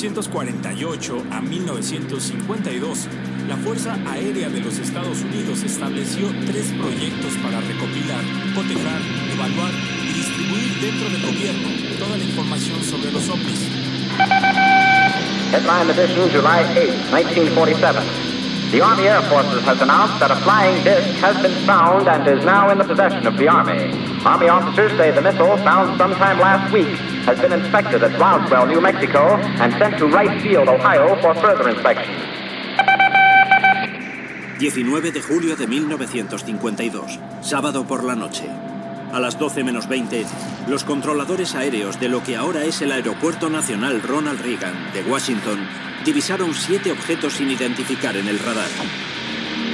1948 a 1952, la Fuerza Aérea de los Estados Unidos estableció tres proyectos para recopilar, cotejar, evaluar y distribuir dentro del gobierno toda la información sobre los ovnis. Headline edition, July 8, 1947. The Army Air Forces has announced that a flying disc has been found and is now in the possession of the Army. Army officers say the missile, found sometime last week, has been inspected at Roswell, New Mexico, and sent to Wright Field, Ohio, for further inspection. 19 de julio de 1952, sábado por la noche. A las 12 menos 20, los controladores aéreos de lo que ahora es el Aeropuerto Nacional Ronald Reagan de Washington divisaron siete objetos sin identificar en el radar.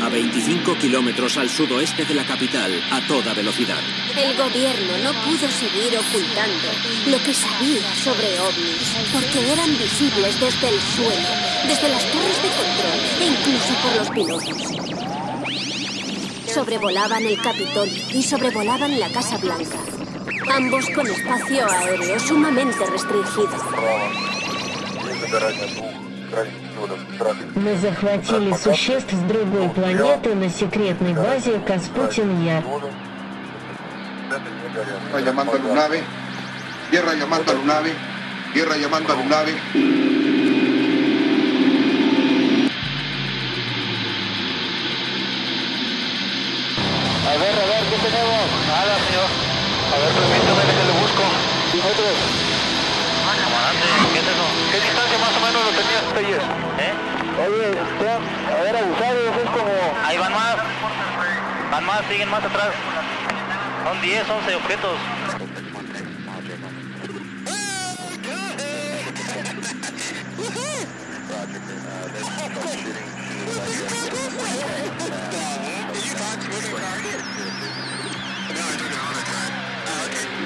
A 25 kilómetros al sudoeste de la capital, a toda velocidad. El gobierno no pudo seguir ocultando lo que sabía sobre ovnis, porque eran visibles desde el suelo, desde las torres de control e incluso por los pilotos. Sobrevolaban el Capitolio y sobrevolaban la Casa Blanca, ambos con espacio aéreo sumamente restringido. Мы захватили существ с другой планеты на секретной базе Каспутин-Я. Tierra llamando a Lunave. Tierra llamando a Lunave. Tierra llamando a Lunave. A ver, a ver, ¿qué tenemos? Nada, señor. A ver, permítame que le busco. Nosotros. Comandante, ¿qué es eso? ¿Qué distancia más o menos lo tenías ayer? ¿Eh? Oye, está, a ver, abusados, es como... Ahí van más. Van más, siguen más atrás. Son 10, 11 objetos.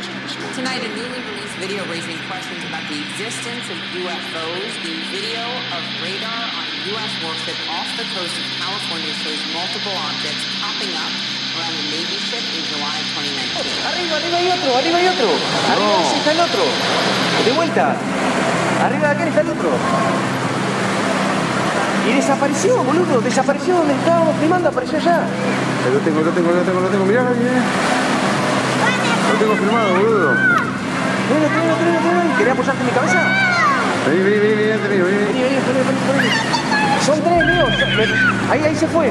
Tonight, a newly released video raising questions about the existence of UFOs. The video of radar on a U.S. warship off the coast of California shows multiple objects popping up around the Navy ship in July 2019. Arriba, arriba hay otro, arriba hay otro. Arriba sí está el otro. De vuelta. Arriba de aquel está el otro. Y desapareció, boludo. Desapareció donde estábamos filmando, apareció allá. Lo tengo, lo tengo, lo tengo, lo tengo. Mirá, mirá. Tengo firmado, boludo. Tráelo, tráelo, tráelo, tráelo. ¿Querés apoyarte en mi cabeza? Vení, vení, vení, vení, vení, vení. Vení, vení, vení, vení, vení. Son tres, míos. Ahí, ahí se fue.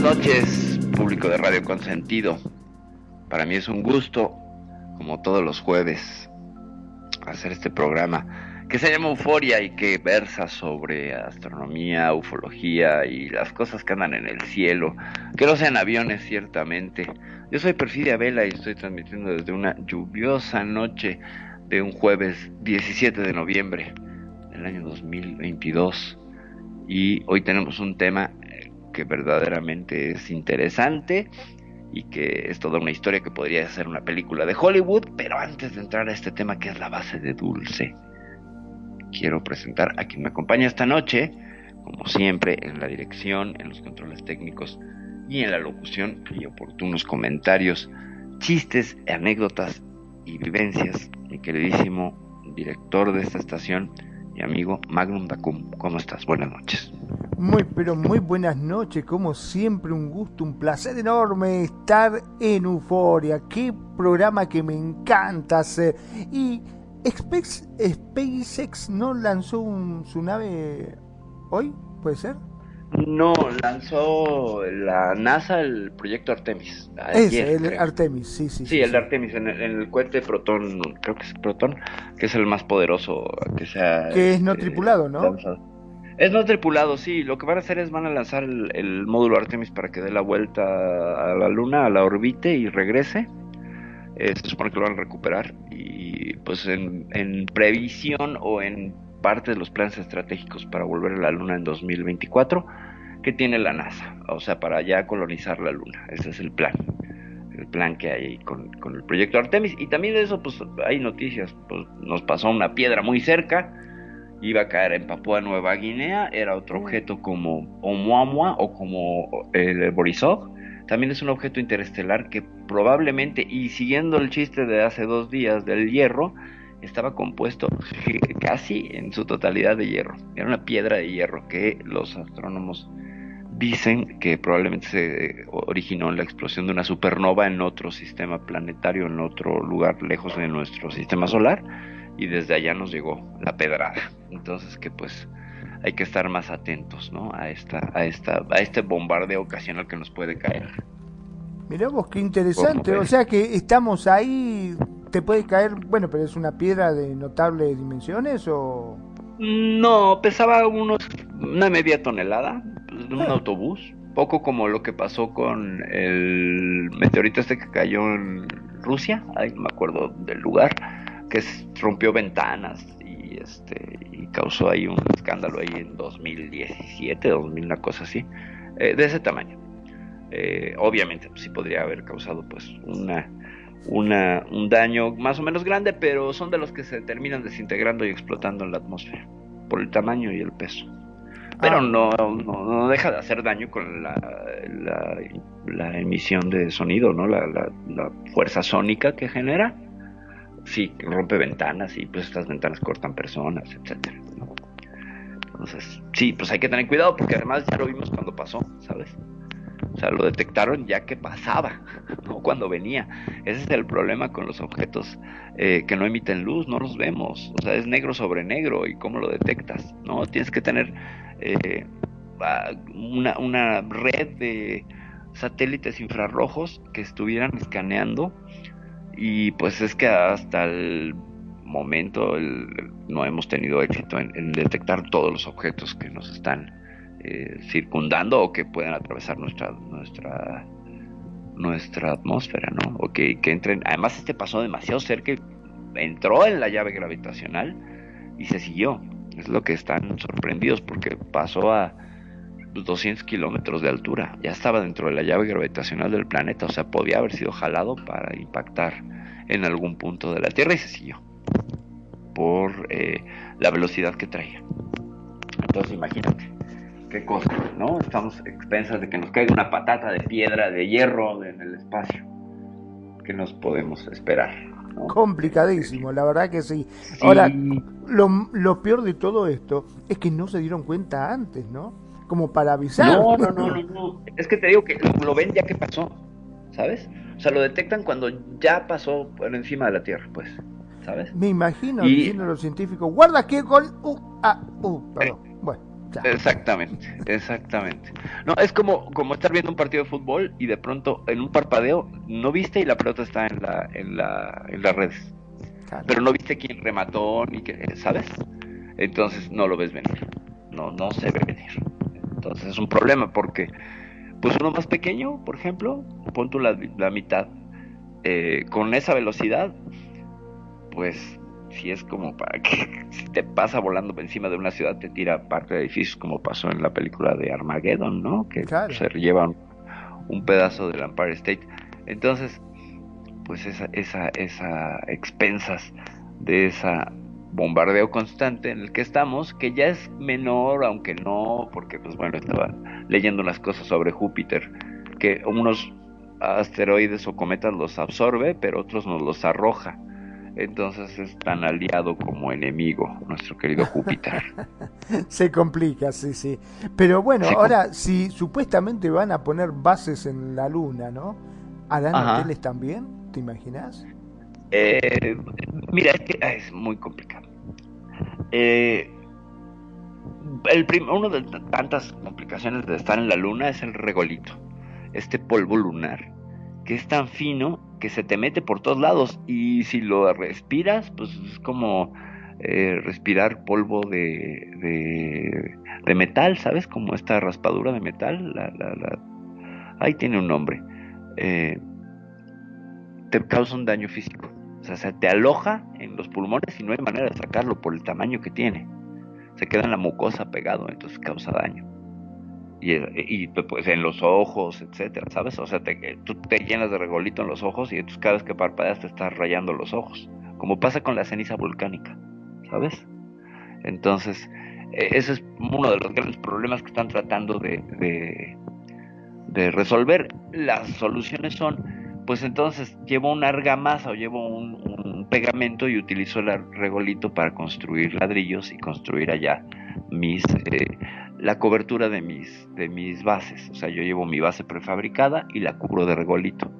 Buenas noches, público de Radio Consentido. Para mí es un gusto, como todos los jueves, hacer este programa que se llama Euforia y que versa sobre astronomía, ufología y las cosas que andan en el cielo, que no sean aviones ciertamente. Yo soy Perfidia Vela y estoy transmitiendo desde una lluviosa noche de un jueves 17 de noviembre del año 2022 y hoy tenemos un tema que verdaderamente es interesante y que es toda una historia que podría ser una película de Hollywood, pero antes de entrar a este tema que es la base de Dulce, quiero presentar a quien me acompaña esta noche, como siempre, en la dirección, en los controles técnicos y en la locución y oportunos comentarios, chistes, anécdotas y vivencias, mi queridísimo director de esta estación, mi amigo Magnum Dacum. ¿Cómo estás? Buenas noches. Muy, pero muy buenas noches, como siempre un gusto, un placer enorme estar en Euforia, qué programa que me encanta hacer. Y Space- SpaceX no lanzó un- su nave hoy, ¿puede ser? No, lanzó la NASA el proyecto Artemis. Ayer, el creo. Artemis, sí, sí. Sí, el de Artemis, en el, en el cohete Proton, creo que es Proton, que es el más poderoso que sea. Que es no este, tripulado, ¿no? lanzado. Es no tripulado, sí. Lo que van a hacer es van a lanzar el, el módulo Artemis para que dé la vuelta a la Luna, a la orbite y regrese. Eh, se supone que lo van a recuperar y pues en, en previsión o en parte de los planes estratégicos para volver a la Luna en 2024 que tiene la NASA, o sea, para ya colonizar la Luna. Ese es el plan el plan que hay con, con el proyecto Artemis. Y también de eso, pues hay noticias. Pues nos pasó una piedra muy cerca, iba a caer en Papúa Nueva Guinea, era otro objeto como Oumuamua o como el Borisov. También es un objeto interestelar que probablemente, y siguiendo el chiste de hace dos días del hierro, estaba compuesto casi en su totalidad de hierro. Era una piedra de hierro que los astrónomos dicen que probablemente se originó en la explosión de una supernova en otro sistema planetario, en otro lugar lejos de nuestro sistema solar, y desde allá nos llegó la pedrada. Entonces que pues hay que estar más atentos, ¿no? A esta, a esta, a este bombardeo ocasional que nos puede caer. Mirá vos, qué interesante. ¿Cómo O sea que estamos ahí, te puede caer, bueno, pero es una piedra de notables dimensiones o... No, pesaba unos una media tonelada, pues, de un autobús, poco como lo que pasó con el meteorito este que cayó en Rusia, ay, no me acuerdo del lugar, que rompió ventanas y este y causó ahí un escándalo ahí en 2017, 2000, una cosa así, eh, de ese tamaño. Eh, obviamente pues, sí podría haber causado pues una una, un daño más o menos grande, pero son de los que se terminan desintegrando y explotando en la atmósfera por el tamaño y el peso. Pero Ah. no, no, no deja de hacer daño con la, la, la emisión de sonido, ¿no? La, la, la fuerza sónica que genera. Sí, rompe ventanas y pues estas ventanas cortan personas, etcétera. ¿no? Entonces, sí, pues hay que tener cuidado porque además ya lo vimos cuando pasó, ¿sabes? O sea, lo detectaron ya que pasaba, no cuando venía. Ese es el problema con los objetos eh, que no emiten luz, no los vemos. O sea, es negro sobre negro y cómo lo detectas, ¿no? Tienes que tener eh, una, una red de satélites infrarrojos que estuvieran escaneando y pues es que hasta el momento el- no hemos tenido éxito en detectar todos los objetos que nos están eh, circundando o que pueden atravesar nuestra nuestra nuestra atmósfera, ¿no? O que, entren. Además, este pasó demasiado cerca, entró en la llave gravitacional y se siguió. Es lo que están sorprendidos porque pasó a 200 kilómetros de altura. Ya estaba dentro de la llave gravitacional del planeta, o sea, podía haber sido jalado para impactar en algún punto de la Tierra y se siguió por eh, la velocidad que traía. Entonces, imagínate qué cosa, ¿no? Estamos expensas de que nos caiga una patata de piedra, de hierro en el espacio. ¿Qué nos podemos esperar? ¿no? Complicadísimo, la verdad que sí. Sí. Ahora, lo, lo peor de todo esto es que no se dieron cuenta antes, ¿no? Como para avisar. No, no, no, no, no. Es que te digo que lo, lo ven ya que pasó, ¿sabes? O sea, lo detectan cuando ya pasó por encima de la Tierra, pues, ¿sabes? Me imagino Y- diciendo a los científicos, guarda que con... Uh, ah, uh, perdón. Bueno, Exactamente, exactamente. No, es como, como estar viendo un partido de fútbol y de pronto en un parpadeo no viste y la pelota está en la, en la, en las redes. Claro. Pero no viste quién remató ni qué, ¿sabes? Entonces no lo ves venir. No, no se ve venir. Entonces es un problema porque, pues uno más pequeño, por ejemplo, pon tú la, la mitad, eh, con esa velocidad, pues si es como para que si te pasa volando por encima de una ciudad te tira parte de edificios como pasó en la película de Armageddon, ¿no? Que Claro. se llevan un pedazo del Empire State. Entonces, pues esa, esa, esa expensas de esa bombardeo constante en el que estamos, que ya es menor, aunque no, porque pues bueno, estaba leyendo unas cosas sobre Júpiter, que unos asteroides o cometas los absorbe, pero otros nos los arroja Entonces es tan aliado como enemigo nuestro querido Júpiter. Se complica, sí, sí. Pero bueno, Se ahora si supuestamente van a poner bases en la luna, ¿no? ¿Harán Ajá. hoteles también? ¿Te imaginas? Eh, mira, es que ah, es muy complicado. Eh, el prim- uno de tantas complicaciones de estar en la luna es el regolito, este polvo lunar, que es tan fino que se te mete por todos lados y si lo respiras, pues es como eh, respirar polvo de, de, metal, ¿sabes? Como esta raspadura de metal, la, la, la- ahí tiene un nombre. Eh, te causa un daño físico. O sea, se te aloja en los pulmones y no hay manera de sacarlo por el tamaño que tiene. Se queda en la mucosa pegado, entonces causa daño. Y, y pues en los ojos, etcétera, ¿sabes? O sea, te- tú te llenas de regolito en los ojos y entonces cada vez que parpadeas te estás rayando los ojos. Como pasa con la ceniza volcánica, ¿sabes? Entonces, eh, ese es uno de los grandes problemas que están tratando de, de, resolver. Las soluciones son pues entonces llevo una argamasa o llevo un, pegamento y utilizo el regolito para construir ladrillos y construir allá mis eh, la cobertura de mis de mis bases. O sea yo llevo mi base prefabricada y la cubro de regolito.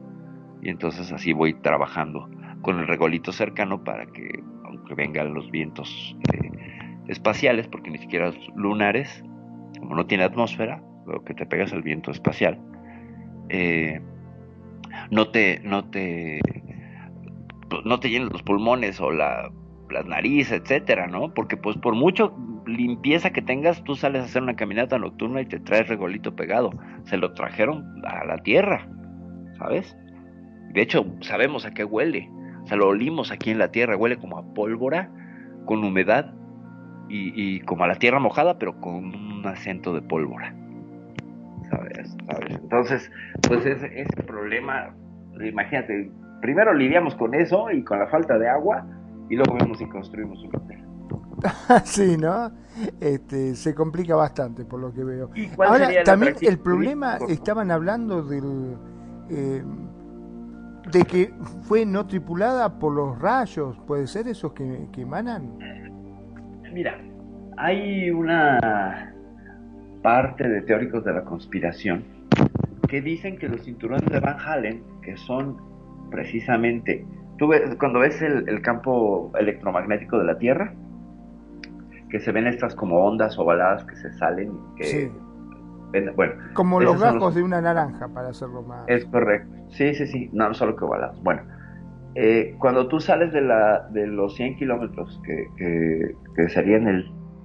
Y entonces así voy trabajando con el regolito cercano para que aunque vengan los vientos eh, espaciales porque ni siquiera lunares como no tiene atmósfera lo que te pegas el viento espacial eh, no te, no te, no te llenes los pulmones o la, las narices, etcétera, ¿no? Porque pues por mucho limpieza que tengas, tú sales a hacer una caminata nocturna y te traes regolito pegado. Se lo trajeron a la tierra, ¿sabes? De hecho, sabemos a qué huele. O sea, lo olimos aquí en la tierra, huele como a pólvora, con humedad y, como a la tierra mojada, pero con un acento de pólvora. ¿Sabes? Entonces, pues ese problema, imagínate, primero lidiamos con eso y con la falta de agua, y luego vemos si construimos un hotel. sí, ¿no? Este, se complica bastante por lo que veo. Ahora, también el problema, estaban hablando del... eh, de que fue no tripulada por los rayos, ¿puede ser esos que, que emanan? Mira, hay una parte de teóricos de la conspiración que dicen que los cinturones de Van Halen, que son precisamente, tú ves, cuando ves el, el campo electromagnético de la Tierra, que se ven estas como ondas ovaladas que se salen, que Sí. ven- bueno, Como los gajos de una naranja, para hacerlo más... es correcto. Sí, sí, sí. No, solo que ovalados. Bueno, eh, cuando tú sales de, la, de los 100 kilómetros, que, que, que serían el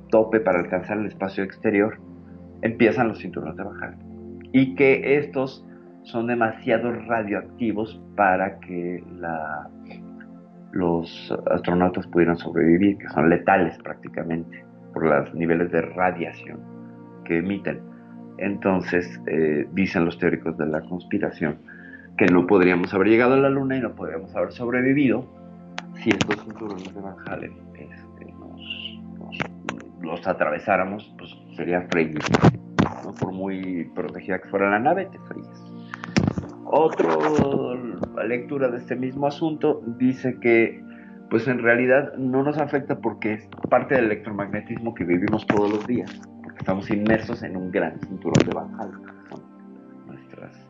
tope para alcanzar el espacio exterior, empiezan los cinturones de bajar. Y que estos son demasiado radioactivos para que los astronautas pudieran sobrevivir, que son letales prácticamente, por los niveles de radiación que emiten. Entonces, eh, dicen los teóricos de la conspiración que no podríamos haber llegado a la Luna y no podríamos haber sobrevivido si estos cinturones de Van Halen este, los atravesáramos, pues sería freír. Por muy protegida que fuera la nave, te fríes. Otra lectura de este mismo asunto dice que pues en realidad no nos afecta porque es parte del electromagnetismo que vivimos todos los días, porque estamos inmersos en un gran cinturón de Van Halen, nuestras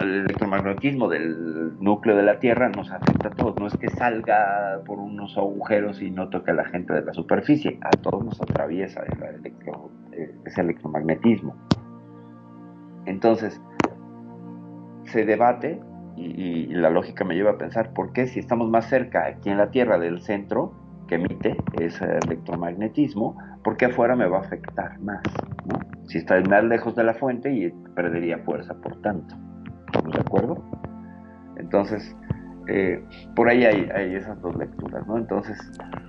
el electromagnetismo del núcleo de la Tierra nos afecta a todos, no es que salga por unos agujeros y no toque a la gente de la superficie, a todos nos atraviesa eh, ese electromagnetismo. Entonces, se debate y, la lógica me lleva a pensar por qué si estamos más cerca aquí en la Tierra del centro que emite ese electromagnetismo, ¿por qué afuera me va a afectar más? Si está más lejos de la fuente y perdería fuerza por tanto. ¿Estamos de acuerdo? Entonces, eh, por ahí hay, hay esas dos lecturas, ¿no? Entonces,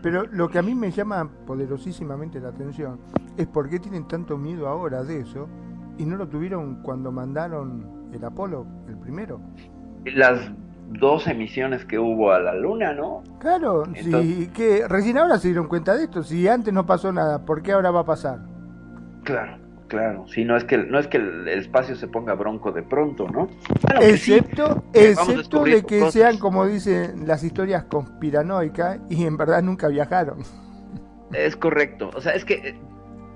Pero lo que a mí me llama poderosísimamente la atención es por qué tienen tanto miedo ahora de eso y no lo tuvieron cuando mandaron el Apolo, el primero. las dos emisiones que hubo a la Luna, ¿no? Claro, si Entonces- que recién ahora se dieron cuenta de esto, si antes no pasó nada, ¿por qué ahora va a pasar? Claro, claro. Sí, no es que no es que el, espacio se ponga bronco de pronto, ¿no? Bueno, sí, excepto excepto de que cosas. sean, como dicen las historias conspiranoicas, y en verdad nunca viajaron. Es correcto. O sea, es que eh,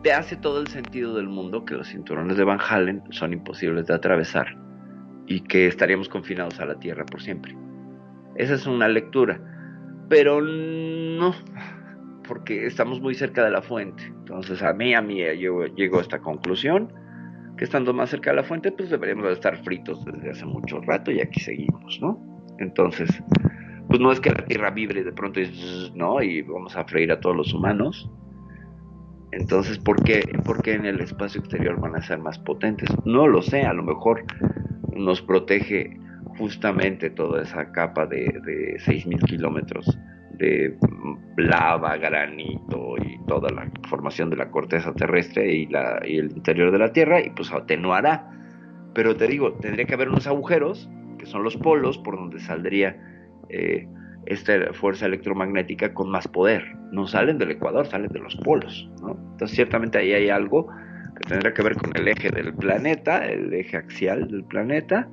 te hace todo el sentido del mundo que los cinturones de Van Halen son imposibles de atravesar y que estaríamos confinados a la Tierra por siempre. Esa es una lectura. Pero no, porque estamos muy cerca de la fuente. Entonces, a mí, a mí, yo llego a esta conclusión que estando más cerca de la fuente, pues deberíamos de estar fritos desde hace mucho rato y aquí seguimos, ¿no? Entonces, pues no es que la Tierra vibre de pronto y, ¿no? y vamos a freír a todos los humanos. Entonces, ¿por qué, ¿por qué en el espacio exterior van a ser más potentes? No lo sé, a lo mejor nos protege justamente toda esa capa de, de 6.000 kilómetros de lava, granito y toda la formación de la corteza terrestre y, el interior de la Tierra y pues atenuará. Pero te digo, tendría que haber unos agujeros, que son los polos, por donde saldría eh, esta fuerza electromagnética con más poder. No salen del ecuador, salen de los polos. ¿no? Entonces ciertamente ahí hay algo que tendrá que ver con el eje del planeta, el eje axial del planeta,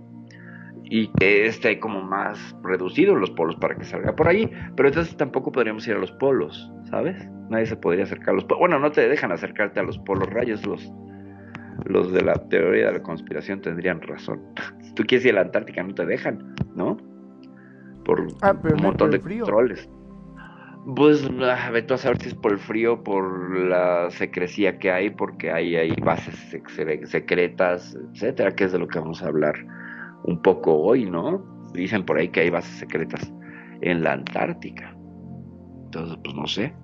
y que esté como más reducido los polos para que salga por ahí, pero entonces tampoco podríamos ir a los polos, ¿sabes? Nadie se podría acercar a los polos. Bueno, no te dejan acercarte a los polos rayos, los, los de la teoría de la conspiración tendrían razón. Si tú quieres ir a la Antártica, no te dejan, ¿no? Por Ah, un montón de frío. controles. Pues ah, vete a saber si es por el frío, por la secrecía que hay, porque hay, hay bases sec- secretas, etcétera, que es de lo que vamos a hablar un poco hoy, ¿no? Dicen por ahí que hay bases secretas en la Antártica. Entonces, pues no sé.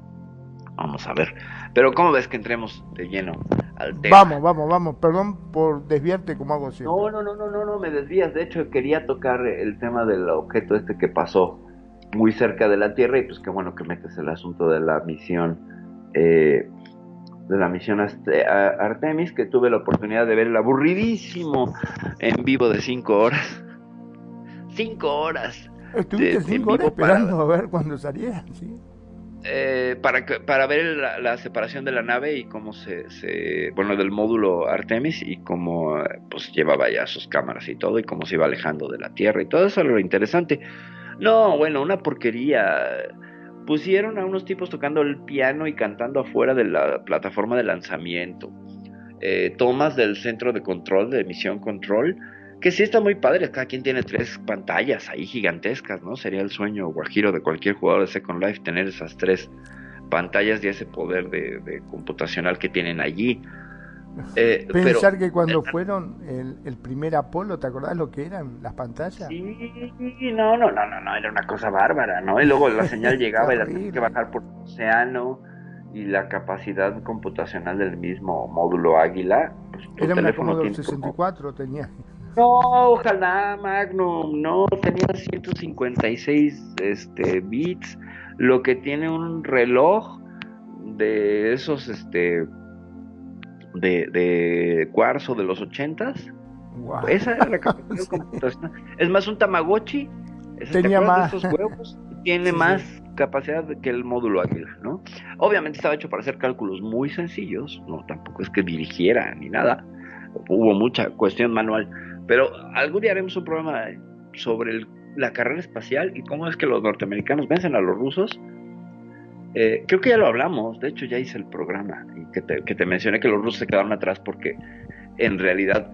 Vamos a ver. Pero ¿cómo ves que entremos de lleno al tema? Vamos, vamos, vamos. Perdón por desviarte como hago siempre. No, no, no, no, no, no, me desvías. De hecho, quería tocar el tema del objeto este que pasó muy cerca de la Tierra y pues qué bueno que metes el asunto de la misión, eh, de la misión a- Artemis, que tuve la oportunidad de ver el aburridísimo en vivo de cinco horas. Cinco horas. Estuviste de- cinco horas para- esperando a ver cuándo salía, ¿sí? eh, para, para ver la, la separación de la nave y cómo se, se- bueno, del módulo Artemis y cómo eh, pues llevaba ya sus cámaras y todo y cómo se iba alejando de la Tierra y todo eso era lo interesante. No, bueno, una porquería. Pusieron a unos tipos tocando el piano y cantando afuera de la plataforma de lanzamiento. Eh, tomas del centro de control, de misión control, que sí está muy padre. Cada quien tiene tres pantallas ahí gigantescas, ¿no? Sería el sueño guajiro de cualquier jugador de Second Life tener esas tres pantallas y ese poder de, de computacional que tienen allí. Eh, Pensar pero- que cuando fueron el, el primer Apolo, ¿te acordás lo que eran las pantallas? Sí, no, no, no, no, no, era una cosa bárbara, ¿no? Y luego la señal llegaba y la tenías que bajar por el océano y la capacidad computacional del mismo módulo Águila. Pues, tu Era Commodore como- 64, tenía. No, ojalá, Magnum, no, tenía 156 este, bits, lo que tiene un reloj de esos, este, de, de cuarzo de los ochentas. Esa era la capacidad computacional. Es más, un Tamagotchi, ese, ¿te Tenía más. de esos huevos? Tiene Sí, más capacidad que el módulo Águila, ¿no? Obviamente estaba hecho para hacer cálculos muy sencillos, no tampoco es que dirigiera ni nada, hubo mucha cuestión manual, pero algún día haremos un programa sobre el- la carrera espacial y cómo es que los norteamericanos vencen a los rusos. Eh, creo que ya lo hablamos, de hecho ya hice el programa y que te, que te mencioné que los rusos se quedaron atrás porque en realidad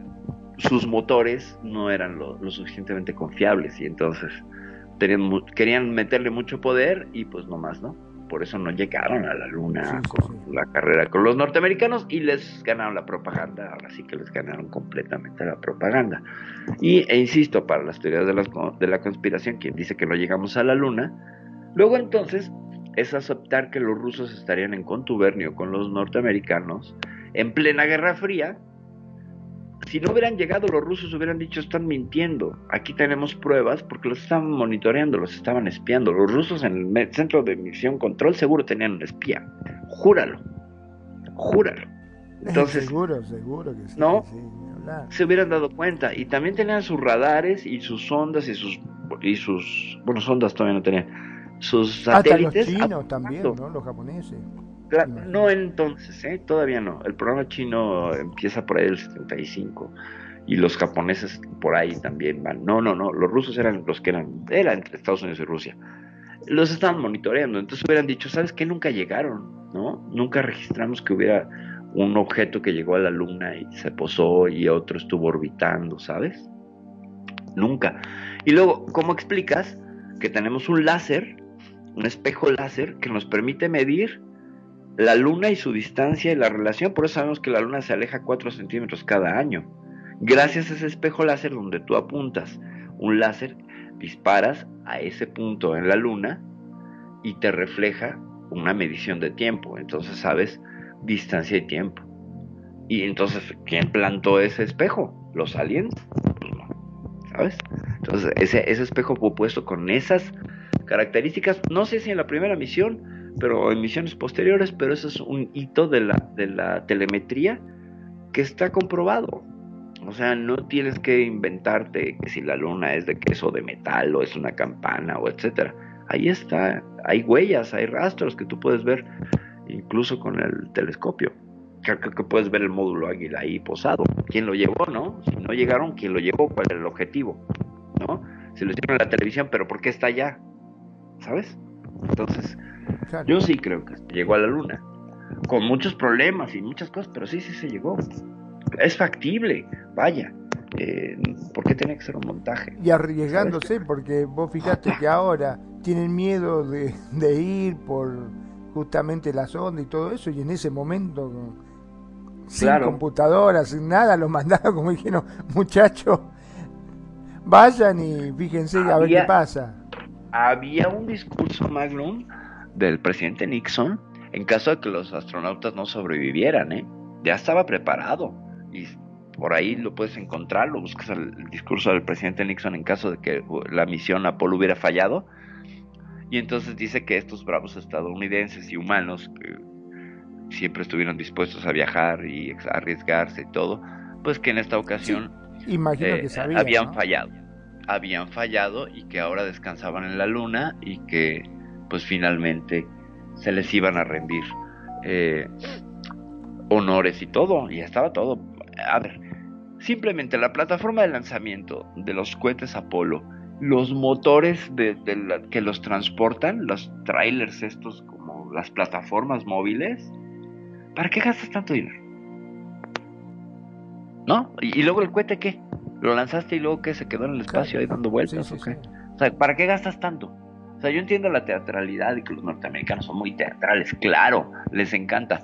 sus motores no eran lo, lo suficientemente confiables y entonces tenían querían meterle mucho poder y pues no más, ¿no? Por eso no llegaron a la luna con la carrera con los norteamericanos y les ganaron la propaganda, ahora sí que les ganaron completamente la propaganda. Y, e insisto, para las teorías de, las de la conspiración, quien dice que no llegamos a la luna, luego entonces es aceptar que los rusos estarían en contubernio con los norteamericanos en plena Guerra Fría. Si no hubieran llegado los rusos hubieran dicho están mintiendo. Aquí tenemos pruebas porque los estaban monitoreando, los estaban espiando. Los rusos en el centro de misión control seguro tenían un espía. Júralo. Júralo. Entonces, seguro, seguro que sí. ¿no? sí, se hubieran dado cuenta. Y también tenían sus radares y sus sondas y sus y sus bueno sondas todavía no tenían sus Hasta los satélites. chinos también. ¿no? Los japoneses. No entonces, ¿eh? todavía no. El programa chino empieza por ahí el 75 y los japoneses por ahí también van. No, no, no. Los rusos eran los que eran, era entre Estados Unidos y Rusia. Los estaban monitoreando. Entonces hubieran dicho, ¿sabes qué? Nunca llegaron, ¿no? Nunca registramos que hubiera un objeto que llegó a la luna y se posó y otro estuvo orbitando, ¿sabes? Nunca. Y luego, ¿cómo explicas que tenemos un láser, un espejo láser, que nos permite medir la luna y su distancia y la relación? Por eso sabemos que la luna se aleja 4 centímetros cada año. Gracias a ese espejo láser donde tú apuntas un láser, disparas a ese punto en la luna y te refleja una medición de tiempo. Entonces sabes distancia y tiempo. Y entonces, ¿quién plantó ese espejo? ¿Los aliens? Pues ¿sabes? Entonces, ese, ese espejo fue puesto con esas características, no sé si en la primera misión, pero en misiones posteriores, pero eso es un hito de la, de la telemetría que está comprobado. O sea, no tienes que inventarte que si la luna es de queso de metal o es una campana o etcétera. Ahí está, hay huellas, hay rastros que tú puedes ver incluso con el telescopio. Creo que puedes ver el módulo águila ahí posado. ¿Quién lo llevó, no? Si no llegaron, ¿quién lo llevó? ¿Cuál era el objetivo? ¿No? Se lo hicieron en la televisión, pero ¿por qué está allá? ¿Sabes? Entonces, yo sí creo que llegó a la luna. Con muchos problemas y muchas cosas, pero sí, sí se llegó. Es factible, vaya. Eh, ¿Por qué tenía que ser un montaje? Y arriesgándose, porque vos fíjate que ahora tienen miedo de, de ir por justamente la sonda y todo eso, y en ese momento, sin Claro. computadora, sin nada, los mandaron como dijeron, muchachos, vayan y fíjense a ver qué pasa. Había un discurso magnum del presidente Nixon en caso de que los astronautas no sobrevivieran, ¿eh? Ya estaba preparado y por ahí lo puedes encontrar, lo buscas el, discurso del presidente Nixon en caso de que uh, la misión Apolo hubiera fallado. Y entonces dice que estos bravos estadounidenses y humanos que siempre estuvieron dispuestos a viajar y arriesgarse y todo, pues que en esta ocasión Imagino eh, que habían ¿no? fallado. Habían fallado y que ahora descansaban en la luna y que pues finalmente se les iban a rendir eh, honores y todo. Y estaba todo. A ver, simplemente la plataforma de lanzamiento de los cohetes Apolo, los motores que los transportan, los trailers estos como las plataformas móviles, ¿para qué gastas tanto dinero? ¿No? Y luego el cohete, ¿qué? ¿Lo lanzaste y luego qué? ¿Se quedó en el espacio ahí dando vueltas o qué? O sea, ¿para qué gastas tanto? O sea, yo entiendo la teatralidad y que los norteamericanos son muy teatrales, claro, les encanta.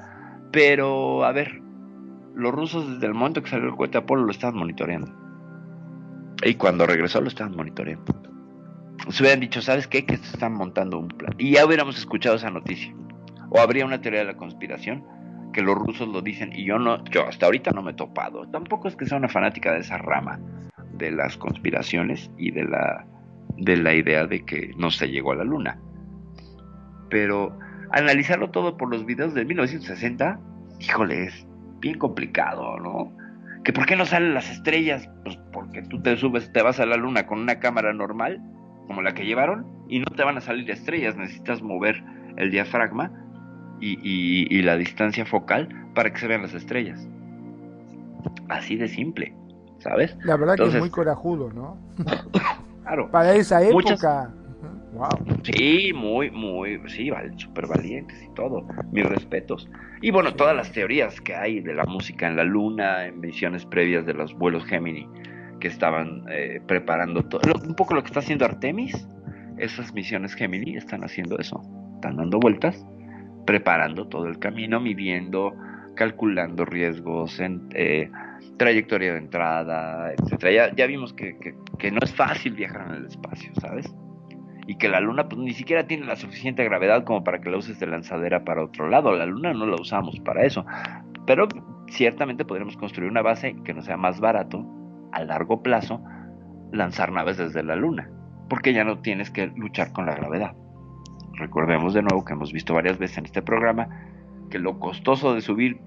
Pero, a ver, los rusos desde el momento que salió el cohete Apolo lo estaban monitoreando. Y cuando regresó lo estaban monitoreando. Se hubieran dicho, ¿sabes qué? Que se están montando un plan. Y ya hubiéramos escuchado esa noticia. O habría una teoría de la conspiración que los rusos lo dicen y yo no, yo hasta ahorita no me he topado. Tampoco es que sea una fanática de esa rama de las conspiraciones y de la de la idea de que no se llegó a la luna. Pero analizarlo todo por los videos de 1960, híjole, es bien complicado, ¿no? Que por qué no salen las estrellas? Pues porque tú te subes, te vas a la luna con una cámara normal, como la que llevaron, y no te van a salir estrellas, necesitas mover el diafragma y, y- y la distancia focal para que se vean las estrellas. Así de simple, ¿sabes? La verdad que es Entonces, muy corajudo, ¿no? claro. Para esa época, Muchas- wow. Sí, muy, muy, sí, súper valientes y todo. Mis respetos. Y bueno, todas las teorías que hay de la música en la luna, en misiones previas de los vuelos Gemini, que estaban eh, preparando todo. lo- Un poco lo que está haciendo Artemis, esas misiones Gemini están haciendo eso. Están dando vueltas, preparando todo el camino, midiendo, calculando riesgos, en, eh, trayectoria de entrada, etcétera. Ya, vimos que no es fácil viajar en el espacio, ¿sabes? y que la luna pues ni siquiera tiene la suficiente gravedad como para que la uses de lanzadera para otro lado. La luna no la usamos para eso. Pero ciertamente podríamos construir una base que nos sea más barato a largo plazo lanzar naves desde la luna, porque ya no tienes que luchar con la gravedad. Recordemos de nuevo que hemos visto varias veces en este programa que lo costoso de subir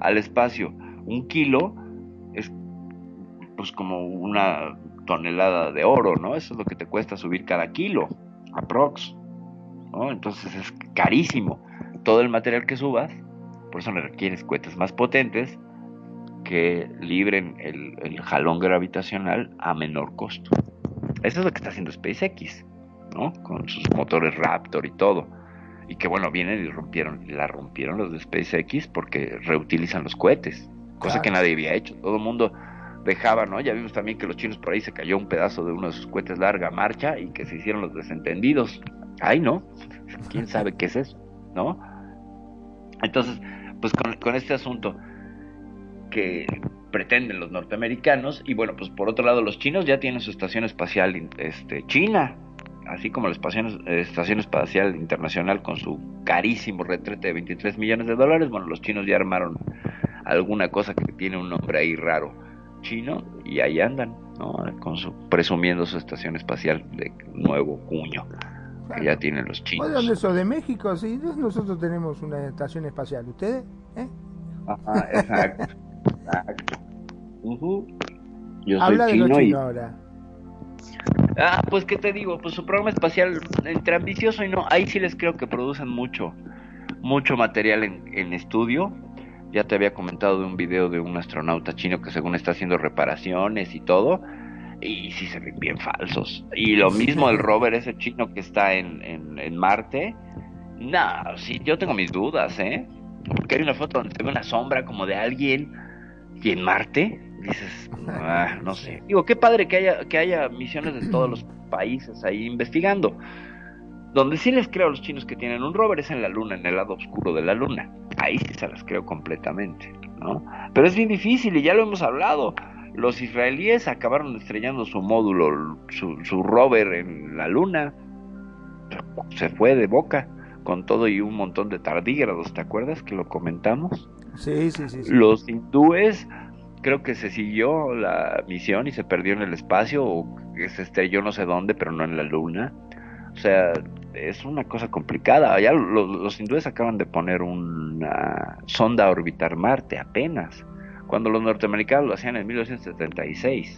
al espacio un kilo es pues como una tonelada de oro, ¿no? Eso es lo que te cuesta subir cada kilo, aprox, ¿no? Entonces es carísimo. todo el material que subas, por eso requieres cohetes más potentes que libren el, el jalón gravitacional a menor costo. Eso es lo que está haciendo SpaceX, ¿no? Con sus motores Raptor y todo. Y que bueno, vienen y rompieron, la rompieron los de SpaceX porque reutilizan los cohetes, cosa que nadie había hecho. Todo el mundo dejaba, ¿no? Ya vimos también que los chinos por ahí se cayó un pedazo de uno de sus cohetes larga marcha y que se hicieron los desentendidos. Ay, no, quién sabe qué es eso, ¿no? Entonces, pues con, con este asunto que pretenden los norteamericanos y bueno, pues por otro lado los chinos ya tienen su estación espacial este, china, así como la estación, estación espacial internacional con su carísimo retrete de 23 millones de dólares, bueno, los chinos ya armaron alguna cosa que tiene un nombre ahí raro chino y ahí andan, ¿no? Con su, presumiendo su estación espacial de nuevo cuño que ya tienen los chinos. ¿De dónde sos? ¿De México? Sí, nosotros tenemos una estación espacial. ¿Ustedes? ¿Eh? Ajá, exacto. exacto. Uh Yo soy Habla de chino lo y... chino ahora. Ah, pues qué te digo, pues su programa espacial entre ambicioso y no, ahí sí les creo que producen mucho, mucho material en, en estudio. Ya te había comentado de un video de un astronauta chino que según está haciendo reparaciones y todo, y sí se ven bien falsos. Y lo mismo el rover ese chino que está en, en, en Marte. No, sí, yo tengo mis dudas, ¿eh? Porque hay una foto donde se ve una sombra como de alguien y en Marte dices, ah, no sé. Digo, qué padre que haya, que haya misiones de todos los países ahí investigando. Donde sí les creo a los chinos que tienen un rover es en la luna, en el lado oscuro de la luna. Ahí sí se las creo completamente, ¿no? Pero es bien difícil y ya lo hemos hablado. Los israelíes acabaron estrellando su módulo, su, su rover en la luna. Se fue de boca con todo y un montón de tardígrados, ¿te acuerdas que lo comentamos? Sí, sí, sí. sí. Los hindúes creo que se siguió la misión y se perdió en el espacio o que se estrelló no sé dónde, pero no en la luna. O sea, es una cosa complicada. Ya los, los hindúes acaban de poner una sonda a orbitar Marte apenas, cuando los norteamericanos lo hacían en 1976.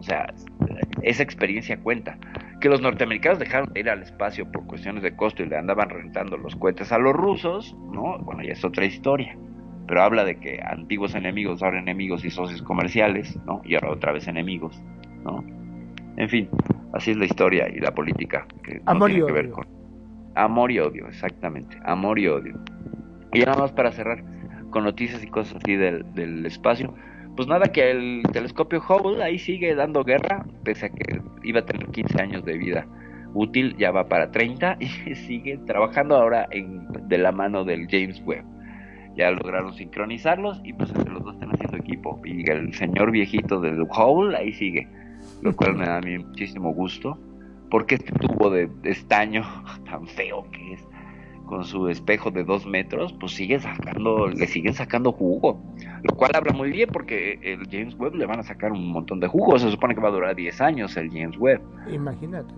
O sea, esa experiencia cuenta. Que los norteamericanos dejaron de ir al espacio por cuestiones de costo y le andaban rentando los cohetes a los rusos, ¿no? Bueno, ya es otra historia. Pero habla de que antiguos enemigos, ahora enemigos y socios comerciales, ¿no? Y ahora otra vez enemigos, ¿no? En fin, así es la historia y la política que no Amor y tiene que ver odio. con amor y odio, exactamente, amor y odio. Y ya nada más para cerrar con noticias y cosas así del, del espacio, pues nada que el telescopio Hubble ahí sigue dando guerra, pese a que iba a tener 15 años de vida útil, ya va para 30 y sigue trabajando ahora de la mano del James Webb. Ya lograron sincronizarlos y pues los dos están haciendo equipo. Y el señor viejito del Hubble ahí sigue, lo cual me da a mí muchísimo gusto, porque este tubo de estaño tan feo que es, con su espejo de dos metros, pues sigue sacando, le siguen sacando jugo, lo cual habla muy bien porque el James Webb le van a sacar un montón de jugo, se supone que va a durar 10 años el James Webb Imagínate.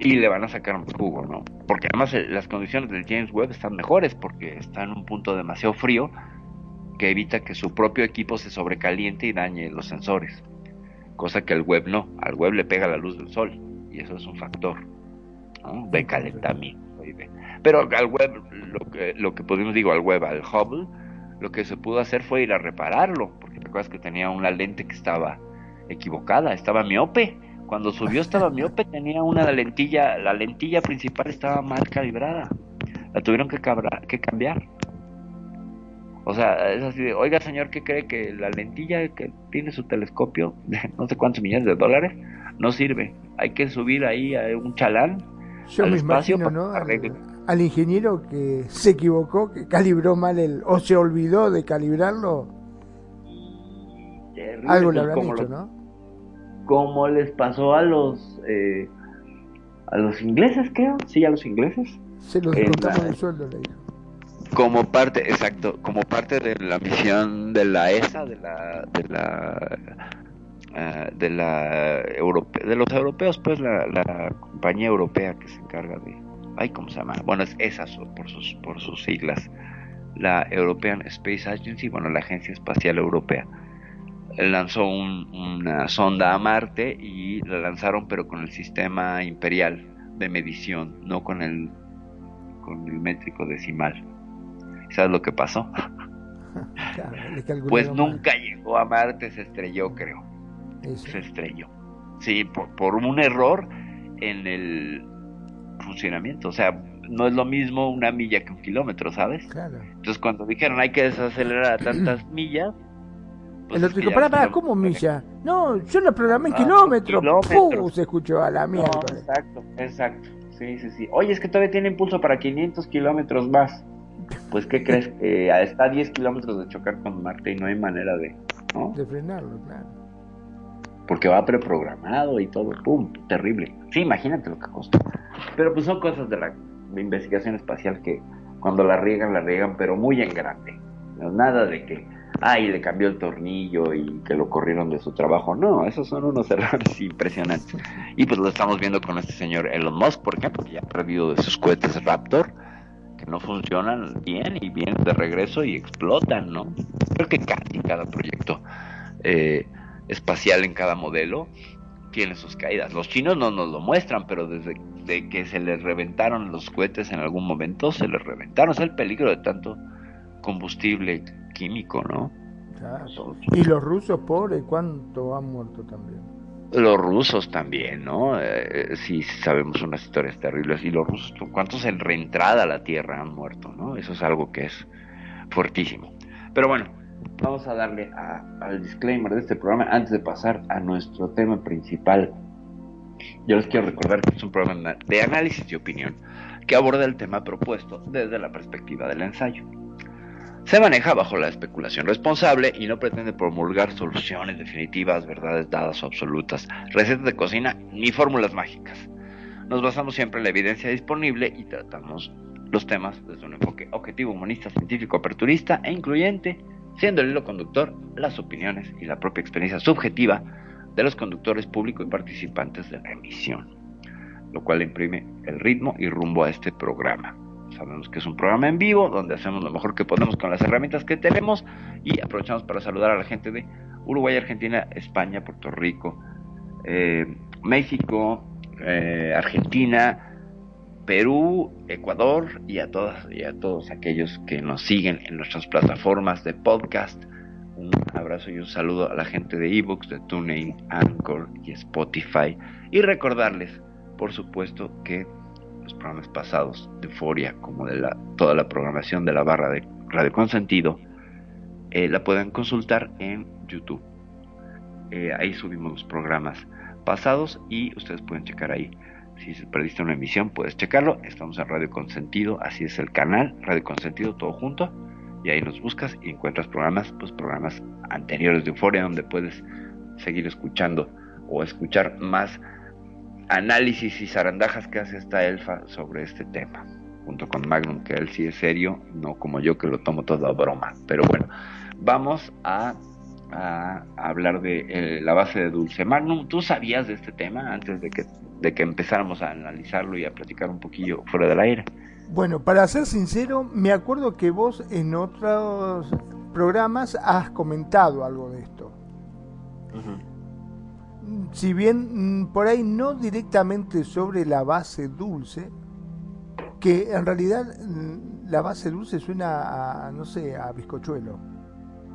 y le van a sacar más jugo, ¿no? Porque además eh, las condiciones del James Webb están mejores porque está en un punto demasiado frío que evita que su propio equipo se sobrecaliente y dañe los sensores, cosa que al Webb no, al Webb le pega la luz del sol y eso es un factor ¿no? de calentamiento. y de- Pero al Webb, lo que, lo que pudimos, digo, al Webb, al Hubble, lo que se pudo hacer fue ir a repararlo, porque te acuerdas que tenía una lente que estaba equivocada, estaba miope. Cuando subió estaba miope, tenía una lentilla, la lentilla principal estaba mal calibrada. La tuvieron que, cabra- que cambiar. O sea, es así de, oiga señor, ¿qué cree que la lentilla que tiene su telescopio de no sé cuántos millones de dólares no sirve? Hay que subir ahí a un chalán Yo al me espacio imagino, ¿no? Al, al ingeniero que se equivocó, que calibró mal el. o se olvidó de calibrarlo. Terrible, Algo le pues, habrán lo- ¿no? como les pasó a los eh, a los ingleses, creo, sí, a los ingleses. Se los En la- el sueldo, le dijo. como parte, exacto, como parte de la misión de la ESA, de la de la eh, de la europe- de los europeos, pues la, la compañía europea que se encarga de, ay, ¿cómo se llama? Bueno, es ESA por sus por sus siglas, la European Space Agency, bueno, la Agencia Espacial Europea lanzó un- una sonda a Marte y la lanzaron pero con el sistema imperial de medición, no con el con el métrico decimal. ¿Sabes lo que pasó? Claro, Pues mal. nunca llegó a Marte, se estrelló, creo. Eso. Se estrelló. Sí, por, por un error en el funcionamiento. O sea, no es lo mismo una milla que un kilómetro, ¿sabes? Claro. Entonces cuando dijeron hay que desacelerar a tantas millas, pues el otro dijo, pará, pará, ¿cómo milla? No, yo lo programé en Ah, kilómetros. Se escuchó a la No, miércoles. exacto, exacto. Sí, sí, sí. Oye, es que todavía tiene impulso para 500 kilómetros más. Pues, ¿qué crees? Que está a 10 kilómetros de chocar con Marte y no hay manera de... ¿no? De frenarlo, claro. Porque va preprogramado y todo. ¡Pum! Terrible. Sí, imagínate lo que costó. Pero pues son cosas de la investigación espacial que cuando la riegan, la riegan, pero muy en grande. Nada de que, ay, le cambió el tornillo y que lo corrieron de su trabajo. No, esos son unos errores impresionantes. Y pues lo estamos viendo con este señor Elon Musk, por ejemplo, que ya ha perdido de sus cohetes Raptor, que no funcionan bien y vienen de regreso y explotan, ¿no? Creo que casi cada proyecto eh, espacial en cada modelo tiene sus caídas. Los chinos no nos lo muestran, pero desde de que se les reventaron los cohetes en algún momento, se les reventaron. Es el peligro de tanto combustible químico, ¿no? Claro. Y los rusos, pobres, ¿cuánto han muerto también? Los rusos también, ¿no? Eh, sí, sabemos unas historias terribles. Y los rusos, ¿cuántos en reentrada a la Tierra han muerto, no? Eso es algo que es fuertísimo. Pero bueno, vamos a darle a- al disclaimer de este programa antes de pasar a nuestro tema principal. Yo les quiero recordar que es un programa de análisis y opinión que aborda el tema propuesto desde la perspectiva del ensayo. Se maneja bajo la especulación responsable y no pretende promulgar soluciones definitivas, verdades dadas o absolutas, recetas de cocina ni fórmulas mágicas. Nos basamos siempre en la evidencia disponible y tratamos los temas desde un enfoque objetivo, humanista, científico, aperturista e incluyente, siendo el hilo conductor las opiniones y la propia experiencia subjetiva de los conductores públicos y participantes de la emisión, lo cual imprime el ritmo y rumbo a este programa. Sabemos que es un programa en vivo donde hacemos lo mejor que podemos con las herramientas que tenemos y aprovechamos para saludar a la gente de Uruguay, Argentina, España, Puerto Rico, eh, México, eh, Argentina, Perú, Ecuador y a todas y a todos aquellos que nos siguen en nuestras plataformas de podcast. Un abrazo y un saludo a la gente de ebooks, de TuneIn, Anchor y Spotify. Y recordarles, por supuesto, que los programas pasados de Euforia, como de la, toda la programación de la barra de Radio Consentido, eh, la pueden consultar en YouTube. Eh, ahí subimos los programas pasados y ustedes pueden checar ahí. Si perdiste una emisión, puedes checarlo. Estamos en Radio Consentido, así es el canal, Radio Consentido, todo junto. Y ahí nos buscas y encuentras programas, pues programas anteriores de Euforia, donde puedes seguir escuchando o escuchar más análisis y zarandajas que hace esta elfa sobre este tema, junto con Magnum, que él sí es serio, no como yo que lo tomo todo a broma. Pero bueno, vamos a, a hablar de eh, la base de dulce. Magnum, ¿tú sabías de este tema antes de que, de que empezáramos a analizarlo y a platicar un poquillo fuera del aire? Bueno, para ser sincero, me acuerdo que vos en otros programas has comentado algo de esto. Si bien mm, por ahí no directamente sobre la base dulce, que en realidad mm, la base dulce suena a, no sé, a bizcochuelo,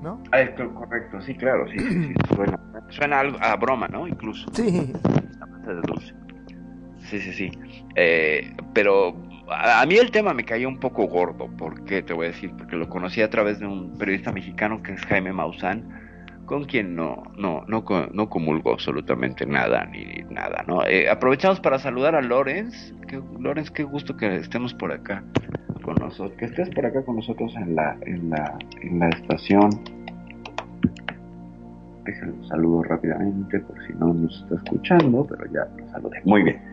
¿no? Ah, es co- correcto, sí, claro, sí, sí, sí, suena, suena algo- a broma, ¿no? Incluso. Sí. La base de dulce. Sí, sí, sí. Eh, pero a, a mí el tema me cayó un poco gordo, ¿por qué? Te voy a decir, porque lo conocí a través de un periodista mexicano que es Jaime Maussan, con quien no, no, no, no comulgo absolutamente nada, ni nada, ¿no? Eh, aprovechamos para saludar a Lorenz. Lorenz, qué gusto que estemos por acá con nosotros, que estés por acá con nosotros en la, en la, en la estación. Déjalo saludo rápidamente por si no nos está escuchando, pero ya lo saludé. Muy bien.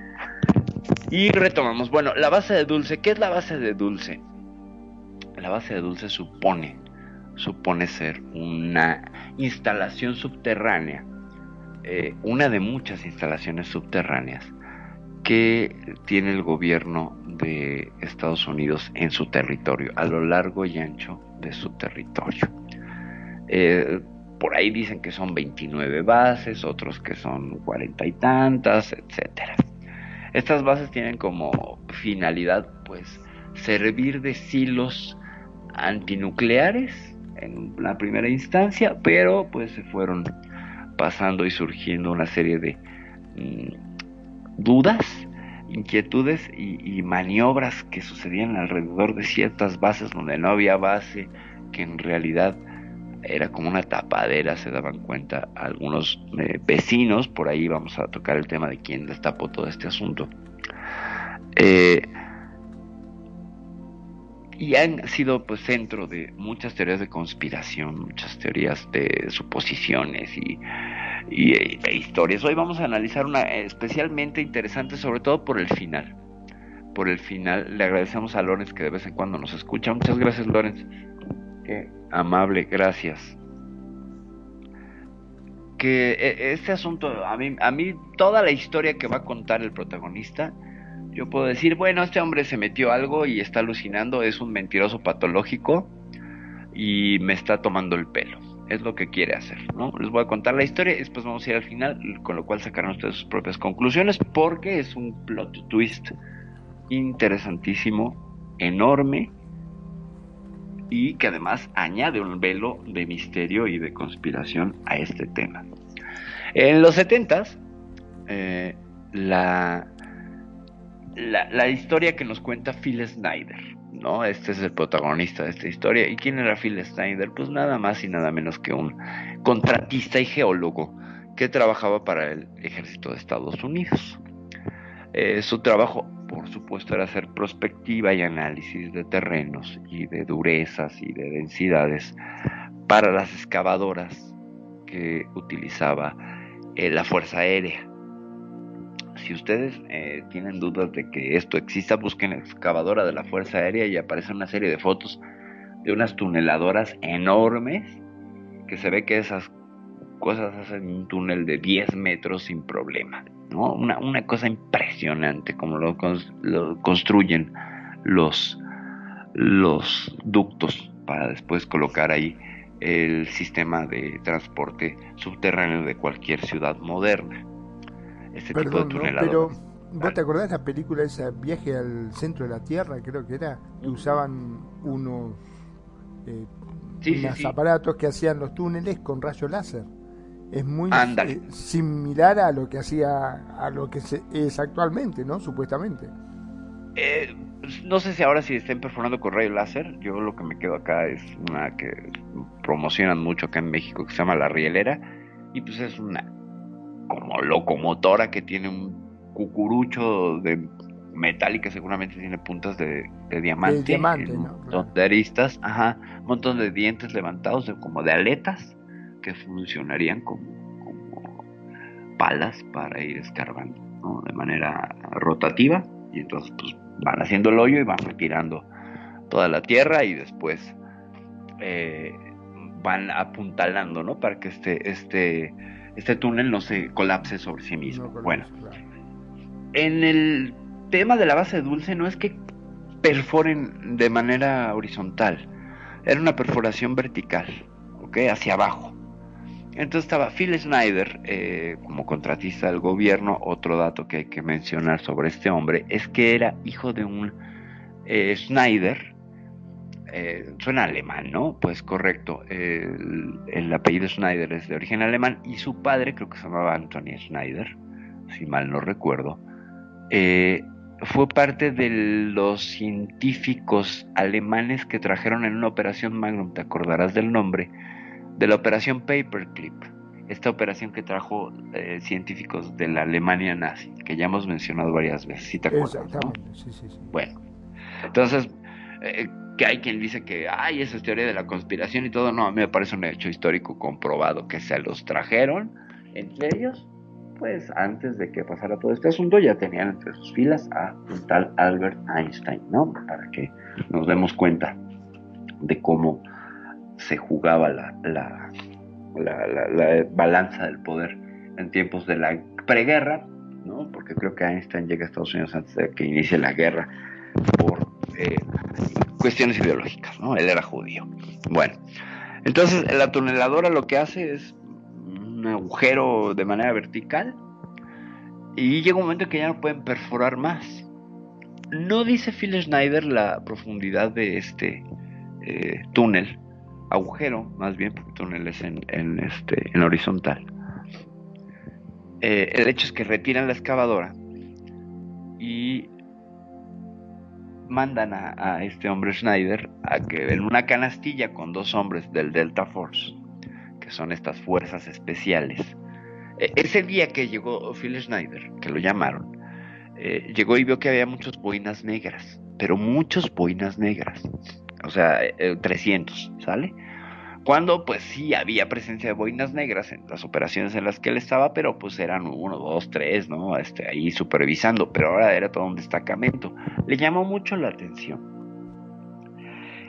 Y retomamos. Bueno, la base de dulce. ¿Qué es la base de dulce? La base de dulce supone, supone ser una instalación subterránea, eh, una de muchas instalaciones subterráneas que tiene el gobierno de Estados Unidos en su territorio, a lo largo y ancho de su territorio. Eh, por ahí dicen que son 29 bases, otros que son cuarenta y tantas, etcétera. Estas bases tienen como finalidad, pues, servir de silos antinucleares en la primera instancia, pero pues se fueron pasando y surgiendo una serie de mm, dudas, inquietudes y, y maniobras que sucedían alrededor de ciertas bases donde no había base, que en realidad era como una tapadera, se daban cuenta algunos eh, vecinos, por ahí vamos a tocar el tema de quién destapó todo este asunto. Eh, y han sido pues centro de muchas teorías de conspiración, muchas teorías de suposiciones y, y eh, de historias. Hoy vamos a analizar una especialmente interesante, sobre todo por el final. Por el final, le agradecemos a Lorenz que de vez en cuando nos escucha. Muchas gracias, Lorenz. Amable, gracias. Que eh, este asunto, a mí, a mí toda la historia que va a contar el protagonista, yo puedo decir, bueno, este hombre se metió algo y está alucinando, es un mentiroso patológico y me está tomando el pelo. Es lo que quiere hacer, ¿no? Les voy a contar la historia y después vamos a ir al final, con lo cual sacarán ustedes sus propias conclusiones, porque es un plot twist interesantísimo, enorme, y que además añade un velo de misterio y de conspiración a este tema. En los 70 eh, la, la, historia que nos cuenta Phil Snyder, ¿no? Este es el protagonista de esta historia. ¿Y quién era Phil Snyder? Pues nada más y nada menos que un contratista y geólogo que trabajaba para el ejército de Estados Unidos. Eh, su trabajo por supuesto, era hacer prospectiva y análisis de terrenos y de durezas y de densidades para las excavadoras que utilizaba eh, la Fuerza Aérea. Si ustedes eh, tienen dudas de que esto exista, busquen excavadora de la Fuerza Aérea y aparece una serie de fotos de unas tuneladoras enormes que se ve que esas cosas hacen un túnel de 10 metros sin problema. ¿No? Una, una cosa impresionante como lo, lo, construyen los, los ductos para después colocar ahí el sistema de transporte subterráneo de cualquier ciudad moderna. Este tipo de tuneladoras. pero ¿vos te acordás de la película esa Viaje al centro de la Tierra, creo que era? Que usaban unos eh, sí, unos sí, sí. aparatos que hacían los túneles con rayo láser es muy eh, similar a lo que hacía a lo que se, es actualmente, ¿no? Supuestamente. Eh, no sé si ahora sí estén perforando con rayo láser. Yo lo que me quedo acá es una que promocionan mucho acá en México que se llama la rielera y pues es una como locomotora que tiene un cucurucho de metal y que seguramente tiene puntas de, de diamante, de diamante ¿no? Claro. de aristas, ajá, un montón de dientes levantados de, como de aletas que funcionarían como, como palas para ir escarbando ¿no? de manera rotativa y entonces pues van haciendo el hoyo y van retirando toda la tierra y después eh, van apuntalando ¿no? para que este, este, este túnel no se colapse sobre sí mismo. No, bueno, claro. en el tema de la base dulce no es que perforen de manera horizontal, era una perforación vertical, ¿ok? Hacia abajo. Entonces estaba Phil Snyder eh, como contratista del gobierno. Otro dato que hay que mencionar sobre este hombre es que era hijo de un eh, Snyder. eh, suena alemán, ¿no? Pues correcto. El, el apellido Snyder es de origen alemán y su padre creo que se llamaba Anthony Snyder, si mal no recuerdo. eh, fue parte de los científicos alemanes que trajeron en una operación Magnum, te acordarás del nombre, de la operación Paperclip, esta operación que trajo eh, científicos de la Alemania nazi, que ya hemos mencionado varias veces, si te acuerdas. ¿no? Exactamente, sí, sí, sí. Bueno, entonces, eh, que hay quien dice que, ay, esa es teoría de la conspiración y todo, no, a mí me parece un hecho histórico comprobado que se los trajeron, entre ellos, pues antes de que pasara todo este asunto, ya tenían entre sus filas a un tal Albert Einstein, ¿no? Para que nos demos cuenta de cómo se jugaba la, la, la, la- la balanza del poder en tiempos de la preguerra, ¿no? Porque creo que Einstein llega a Estados Unidos antes de que inicie la guerra por eh, cuestiones ideológicas, ¿no? Él era judío. Bueno, entonces la tuneladora lo que hace es un agujero de manera vertical y llega un momento que ya no pueden perforar más. No dice Phil Schneider la profundidad de este eh, túnel, agujero, más bien, porque túnel en, en, este, en horizontal. Eh, el hecho es que retiran la excavadora y mandan a, este hombre Schneider a que en una canastilla con dos hombres del Delta Force, que son estas fuerzas especiales. Eh, ese día que llegó Phil Schneider, que lo llamaron, eh, llegó y vio que había muchas boinas negras, pero muchas boinas negras, o sea, eh, 300, ¿sale? Cuando pues sí había presencia de boinas negras en las operaciones en las que él estaba, pero pues eran uno, dos, tres, ¿no? Este, ahí supervisando, pero ahora era todo un destacamento. Le llamó mucho la atención.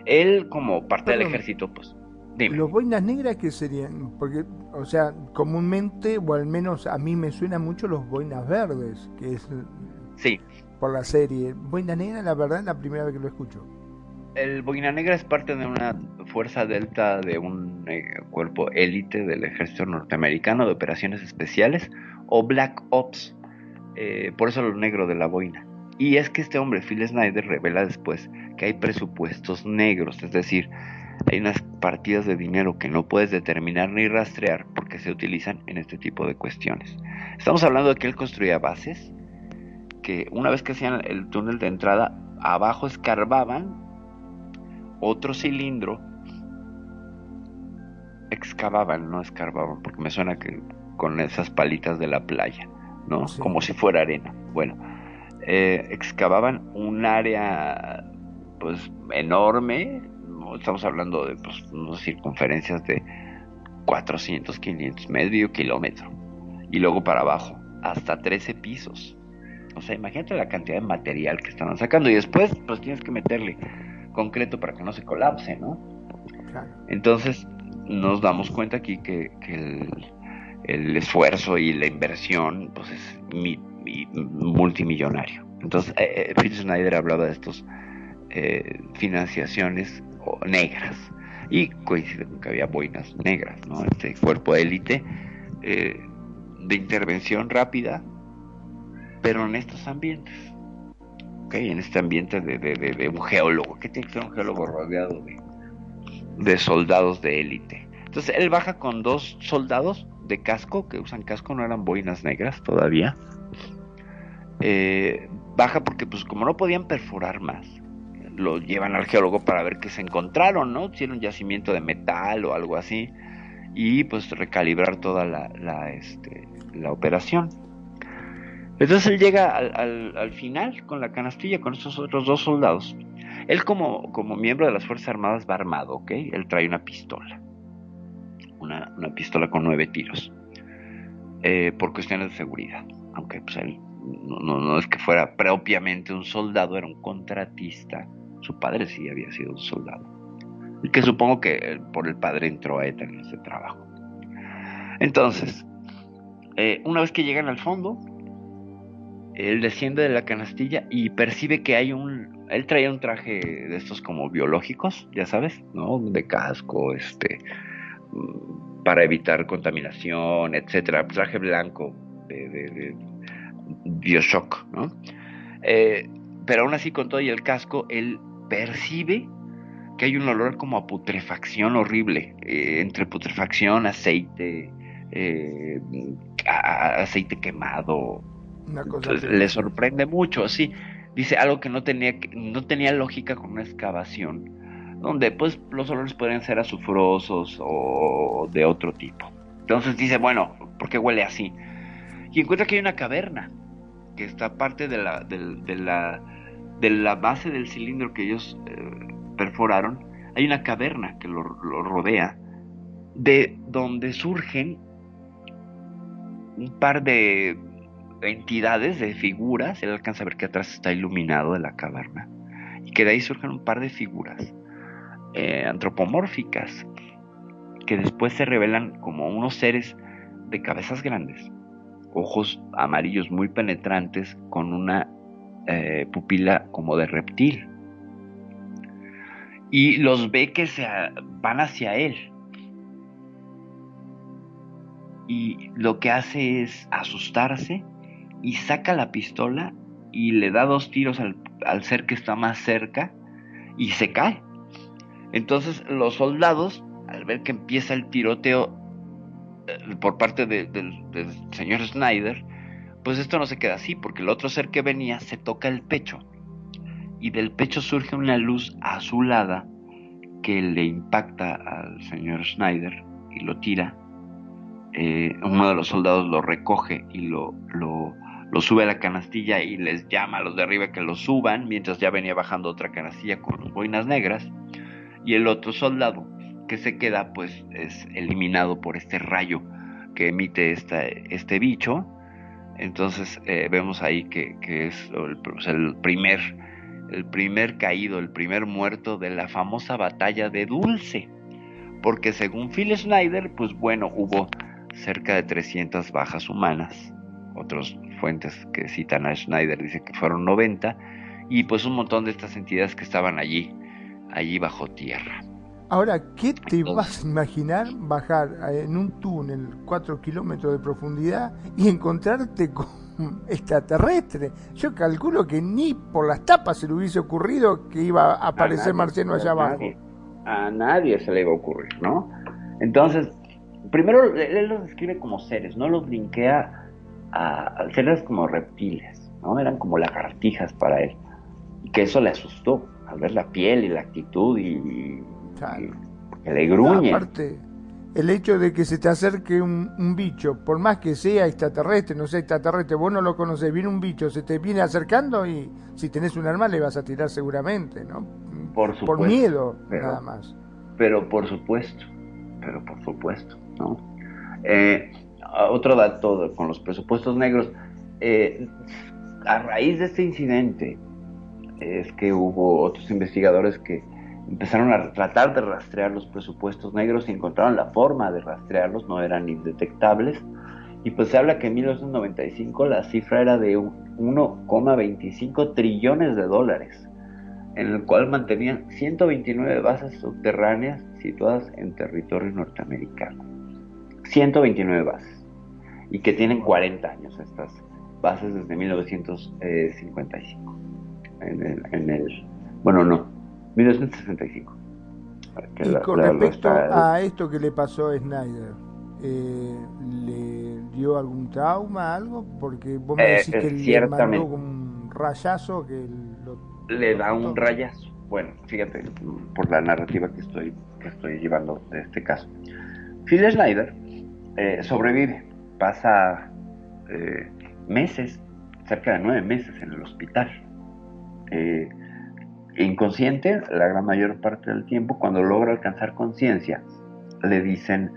Él como parte Perdón. del ejército, pues, dime. ¿Los boinas negras qué serían? Porque, o sea, comúnmente, o al menos a mí me suenan mucho los boinas verdes, que es Sí, por la serie. Boina negra, la verdad, es la primera vez que lo escucho. El Boina Negra es parte de una fuerza delta de un eh, cuerpo élite del ejército norteamericano de operaciones especiales o Black Ops. Eh, por eso lo negro de la boina. Y es que este hombre, Phil Snyder, revela después que hay presupuestos negros, es decir, hay unas partidas de dinero que no puedes determinar ni rastrear porque se utilizan en este tipo de cuestiones. Estamos hablando de que él construía bases, que una vez que hacían el túnel de entrada, abajo escarbaban otro cilindro, excavaban, no escarbaban, porque me suena que con esas palitas de la playa, ¿no? Sí. Como si fuera arena. Bueno, eh, excavaban un área, pues, enorme, ¿no? estamos hablando de, pues, unas circunferencias de 400, 500, medio kilómetro, y luego para abajo, hasta 13 pisos. O sea, imagínate la cantidad de material que estaban sacando y después, pues, tienes que meterle concreto para que no se colapse, ¿no? Claro. Entonces nos damos cuenta aquí que, que el, el esfuerzo y la inversión pues es mi- mi- multimillonario. Entonces eh, eh, Phil Schneider hablaba de estos eh, financiaciones negras y coincide con que había boinas negras, ¿no? Este cuerpo de élite eh, de intervención rápida, pero en estos ambientes. ¿Ok? En este ambiente de, de- de- un geólogo. ¿Qué tiene que ser un geólogo rodeado de, de soldados de élite? Entonces él baja con dos soldados de casco, que usan casco, no eran boinas negras todavía. Eh, baja porque pues como no podían perforar más, lo llevan al geólogo para ver qué se encontraron, ¿no? Si era un yacimiento de metal o algo así. Y pues recalibrar toda la, la, este, la operación. Entonces él llega al, al- al final con la canastilla con estos otros dos soldados. Él como, miembro de las Fuerzas Armadas va armado, ¿ok? Él trae una pistola. Una, pistola con nueve tiros. Eh, por cuestiones de seguridad. Aunque pues él no es que fuera propiamente un soldado, era un contratista. Su padre sí había sido un soldado. Y que supongo que eh, por el padre entró a ETA en ese trabajo. Entonces, eh, una vez que llegan al fondo, él desciende de la canastilla y percibe que hay un... Él traía un traje de estos como biológicos, ya sabes, ¿no? De casco, este... mm, Para evitar contaminación, etcétera. Traje blanco de, de- de Bioshock, ¿no? Eh, pero aún así, con todo y el casco, él percibe que hay un olor como a putrefacción horrible, eh, entre putrefacción, aceite, eh, aceite quemado, Una cosa entonces, así. le sorprende mucho, sí. Dice algo que no tenía, no tenía lógica con una excavación, donde pues los olores podrían ser azufrosos o de otro tipo. Entonces dice, bueno, ¿por qué huele así? Y encuentra que hay una caverna, que está parte de la, de la, de la base del cilindro que ellos eh, perforaron. Hay una caverna que lo, lo rodea, de donde surgen un par de entidades, de figuras, él alcanza a ver que atrás está iluminado de la caverna, y que de ahí surgen un par de figuras eh, antropomórficas, que después se revelan como unos seres de cabezas grandes, ojos amarillos muy penetrantes, con una eh, pupila como de reptil. Y los ve que se van hacia él. Y lo que hace es asustarse y saca la pistola y le da dos tiros al, al ser que está más cerca y se cae. Entonces los soldados, al ver que empieza el tiroteo eh, por parte de- del, señor Snyder, pues esto no se queda así, porque el otro ser que venía se toca el pecho y del pecho surge una luz azulada que le impacta al señor Snyder y lo tira. Eh, uno de los soldados lo recoge y lo, lo sube a la canastilla y les llama a los de arriba que lo suban, mientras ya venía bajando otra canastilla con los boinas negras. Y el otro soldado que se queda, pues es eliminado por este rayo que emite esta, este bicho. Entonces eh, vemos ahí que, que es el, pues, el primer el primer caído, el primer muerto de la famosa batalla de Dulce. Porque según Phil Schneider, pues bueno, hubo cerca de 300 bajas humanas. Otras fuentes que citan a Schneider dicen que fueron 90. Y pues un montón de estas entidades que estaban allí, allí bajo tierra. Ahora, ¿qué te vas a imaginar bajar eh, en un túnel 4 kilómetros de profundidad y encontrarte con extraterrestre? Yo calculo que ni por las tapas se le hubiese ocurrido que iba a aparecer nadie, marciano allá a abajo. nadie. A nadie se le iba a ocurrir, ¿no? Entonces, primero él los describe como seres, no los linkea a, a seres como reptiles, ¿no? Eran como lagartijas para él. Y que eso le asustó al ver la piel y la actitud y, y- y que le gruñe. Aparte, el hecho de que se te acerque un, un bicho, por más que sea extraterrestre, no sea extraterrestre, vos no lo conocés, viene un bicho, se te viene acercando y si tenés un arma le vas a tirar seguramente, ¿no? Por supuesto. Por miedo, pero- nada más. Pero por supuesto, pero por supuesto, ¿no? Eh, otro dato con los presupuestos negros, eh, a raíz de este incidente es que hubo otros investigadores que empezaron a tratar de rastrear los presupuestos negros y encontraron la forma de rastrearlos, no eran indetectables. Y pues se habla que en 1995 la cifra era de un- 1,25 trillones de dólares en el cual mantenían 129 bases subterráneas situadas en territorio norteamericano. 129 bases. Y que tienen 40 años estas bases desde 1955. En el, en el- bueno, no, 1965. Que Y la- con la- respecto a esto que le pasó a Snyder, eh, ¿le dio algún trauma, algo? Porque vos me Eh, decís que le mandó un rayazo que lo... le da un rayazo. Bueno, fíjate, por la narrativa que estoy, que estoy llevando de este caso. Phil Schneider eh, sobrevive, pasa eh, meses, cerca de nueve meses en el hospital. Eh, inconsciente la gran mayor parte del tiempo, cuando logra alcanzar conciencia, le dicen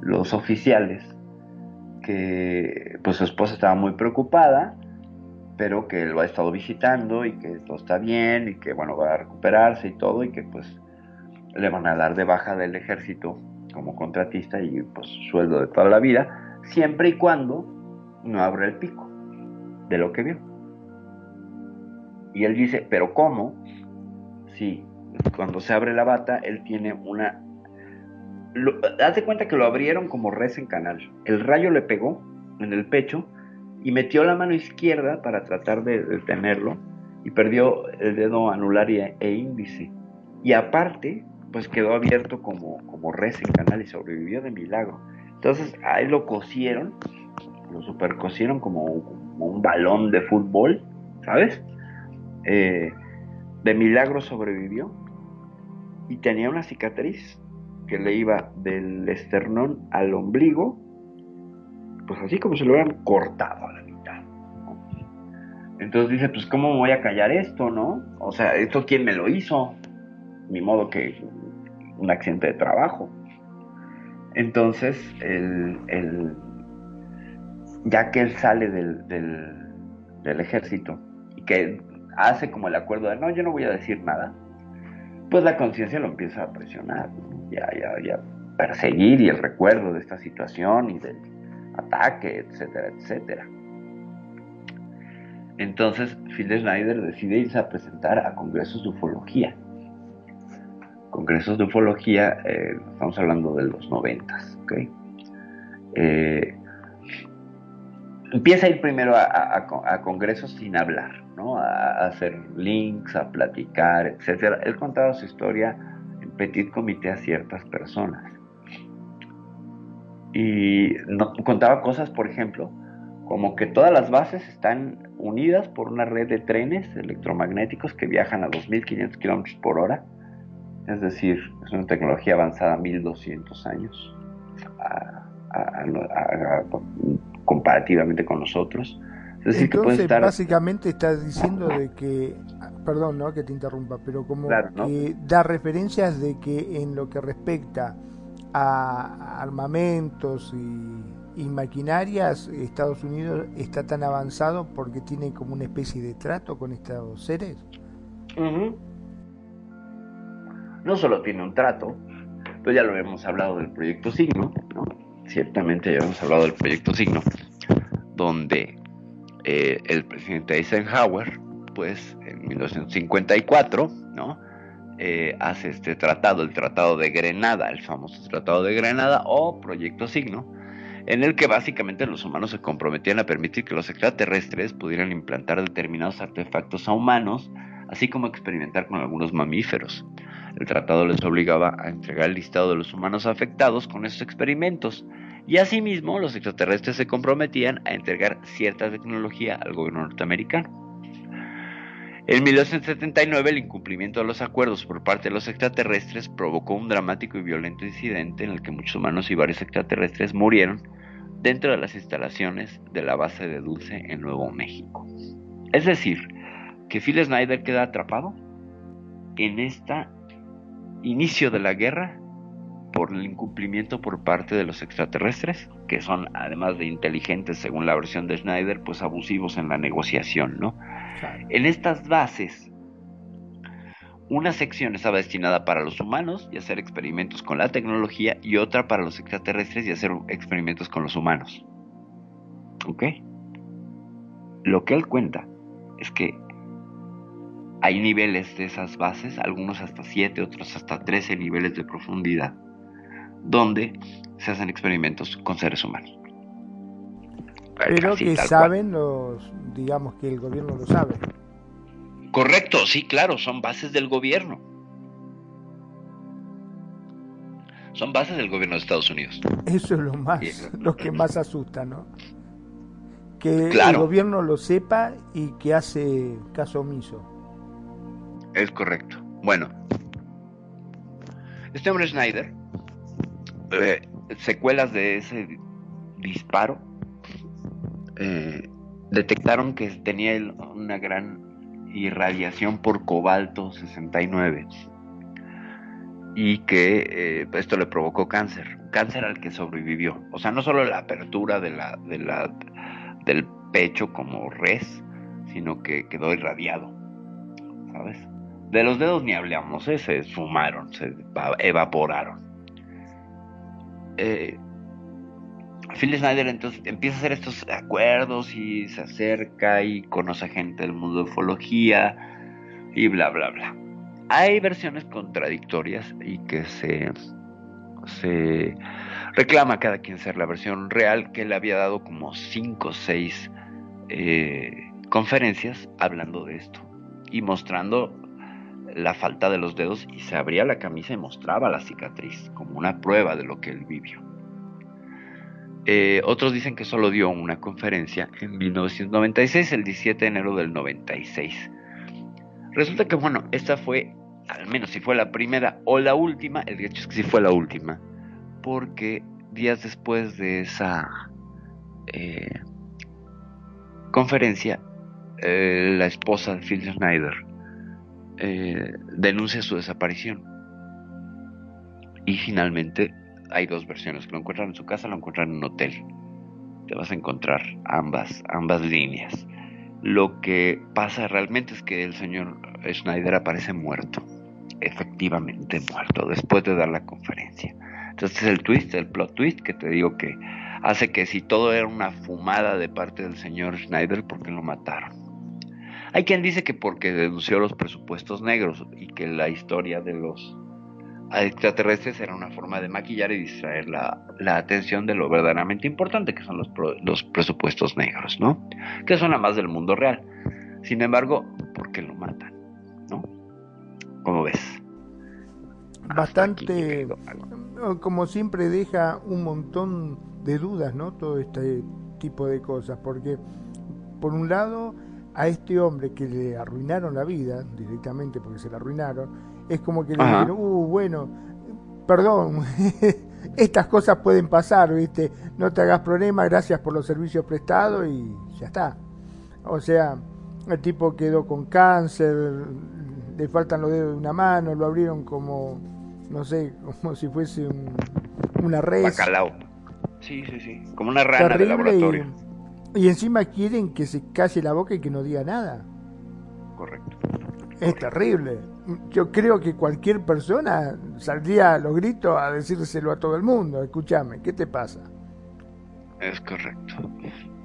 los oficiales que pues su esposa estaba muy preocupada, pero que lo ha estado visitando y que todo está bien y que bueno va a recuperarse y todo y que pues le van a dar de baja del ejército como contratista y pues sueldo de toda la vida, siempre y cuando no abra el pico de lo que vio. Y él dice, pero ¿cómo? Sí, cuando se abre la bata, él tiene una... Lo, haz cuenta que lo abrieron como res en canal. El rayo le pegó en el pecho y metió la mano izquierda para tratar de detenerlo y perdió el dedo anular y- e índice. Y aparte, pues quedó abierto como res en canal y sobrevivió de milagro. Entonces a él lo cosieron, lo supercosieron como, un balón de fútbol, ¿sabes? Eh, de milagro sobrevivió y tenía una cicatriz que le iba del esternón al ombligo, pues así como si lo hubieran cortado a la mitad. Entonces dice, pues ¿cómo voy a callar esto, no? O sea, ¿esto quién me lo hizo? Ni modo que un accidente de trabajo. Entonces, ya que él sale del, ejército y que hace como el acuerdo de no, yo no voy a decir nada, pues la conciencia lo empieza a presionar, ya, ya, ya perseguir y el recuerdo de esta situación y del ataque, etcétera, etcétera. Entonces, Phil Schneider decide irse a presentar a congresos de ufología. Congresos de ufología, eh, estamos hablando de los noventas, ¿ok? Eh, empieza a ir primero a, a- a con- a congresos sin hablar, ¿no? A, hacer links, a platicar, etcétera. Él contaba su historia en petit comité a ciertas personas. Y contaba cosas, por ejemplo, como que todas las bases están unidas por una red de trenes electromagnéticos que viajan a 2.500 kilómetros por hora. Es decir, es una tecnología avanzada 1.200 años a- a- a- a- comparativamente con nosotros. Es decir, que puede Entonces, estar... básicamente estás diciendo de que, perdón, ¿no? Que te interrumpa, pero como Claro, ¿no? que da referencias de que en lo que respecta a armamentos y, y maquinarias, Estados Unidos está tan avanzado porque tiene como una especie de trato con estos seres. Ujú. No solo tiene un trato, pues ya lo hemos hablado del proyecto Signo, ¿no? Ciertamente ya hemos hablado del proyecto Signo, donde eh, el presidente Eisenhower, pues en 1954, ¿no? Eh, hace este tratado, el Tratado de Grenada, el famoso Tratado de Grenada o Proyecto Signo, en el que básicamente los humanos se comprometían a permitir que los extraterrestres pudieran implantar determinados artefactos a humanos, así como experimentar con algunos mamíferos. El tratado les obligaba a entregar el listado de los humanos afectados con esos experimentos, y asimismo los extraterrestres se comprometían a entregar cierta tecnología al gobierno norteamericano. En 1979 el incumplimiento de los acuerdos por parte de los extraterrestres provocó un dramático y violento incidente en el que muchos humanos y varios extraterrestres murieron dentro de las instalaciones de la base de Dulce en Nuevo México. Es decir, que Phil Snyder queda atrapado en este inicio de la guerra por el incumplimiento por parte de los extraterrestres, que son además de inteligentes según la versión de Snyder, pues abusivos en la negociación, ¿no? En estas bases, una sección estaba destinada para los humanos y hacer experimentos con la tecnología y otra para los extraterrestres y hacer experimentos con los humanos. ¿Ok? Lo que él cuenta es que hay niveles de esas bases, algunos hasta 7, otros hasta 13 niveles de profundidad, donde se hacen experimentos con seres humanos. Pero que cual. saben los, digamos que el gobierno lo sabe. Correcto, sí, claro, son bases del gobierno. Son bases del gobierno de Estados Unidos. Eso es lo más, lo que más asusta, ¿no? Que el gobierno lo sepa y que hace caso omiso. Es correcto. Bueno, este hombre Schneider, eh, secuelas de ese disparo, eh, detectaron que tenía una gran irradiación por cobalto 69 y que eh, esto le provocó cáncer, cáncer al que sobrevivió. O sea, no solo la apertura de la, de la, del pecho como res, sino que quedó irradiado, ¿sabes? De los dedos ni hablamos, ¿eh? se esfumaron, se eva- evaporaron. Eh, Phil Snyder entonces empieza a hacer estos acuerdos y se acerca y conoce a gente del mundo de ufología y bla bla bla. Hay versiones contradictorias y que se, reclama cada quien ser la versión real que él había dado como 5 o 6 conferencias hablando de esto y mostrando la falta de los dedos y se abría la camisa y mostraba la cicatriz como una prueba de lo que él vivió. Eh, otros dicen que solo dio una conferencia en 1996, el 17 de enero del 96. Resulta que, bueno, esta fue, al menos si fue la primera o la última, el hecho es que sí fue la última, porque días después de esa eh, conferencia, eh, la esposa de Phil Schneider eh, denuncia su desaparición. Y finalmente hay dos versiones, lo encuentran en su casa, lo encuentran en un hotel. Te vas a encontrar ambas, ambas líneas. Lo que pasa realmente es que el señor Schneider aparece muerto, efectivamente muerto, después de dar la conferencia. Entonces el twist, el plot twist que te digo que hace que si todo era una fumada de parte del señor Schneider, ¿por qué lo mataron? Hay quien dice que porque denunció los presupuestos negros y que la historia de los extraterrestres era una forma de maquillar y distraer la, la atención de lo verdaderamente importante que son los, pro- los presupuestos negros, ¿no? Que suena más del mundo real. Sin embargo, ¿por qué lo matan? ¿No? ¿Cómo ves? Bastante, como siempre, deja un montón de dudas, ¿no? Todo este tipo de cosas, porque por un lado a este hombre que le arruinaron la vida directamente porque se la arruinaron, es como que le dijeron, uh, bueno, perdón, estas cosas pueden pasar, ¿viste? No te hagas problema, gracias por los servicios prestados y ya está. O sea, el tipo quedó con cáncer, le faltan los dedos de una mano, lo abrieron como, no sé, como si fuese un, una res. Bacalao. Sí, sí, sí, como una rana de laboratorio. Y, y encima quieren que se calle la boca y que no diga nada. Correcto. Es terrible. Yo creo que cualquier persona saldría a los gritos a decírselo a todo el mundo. Escúchame, ¿qué te pasa? Es correcto.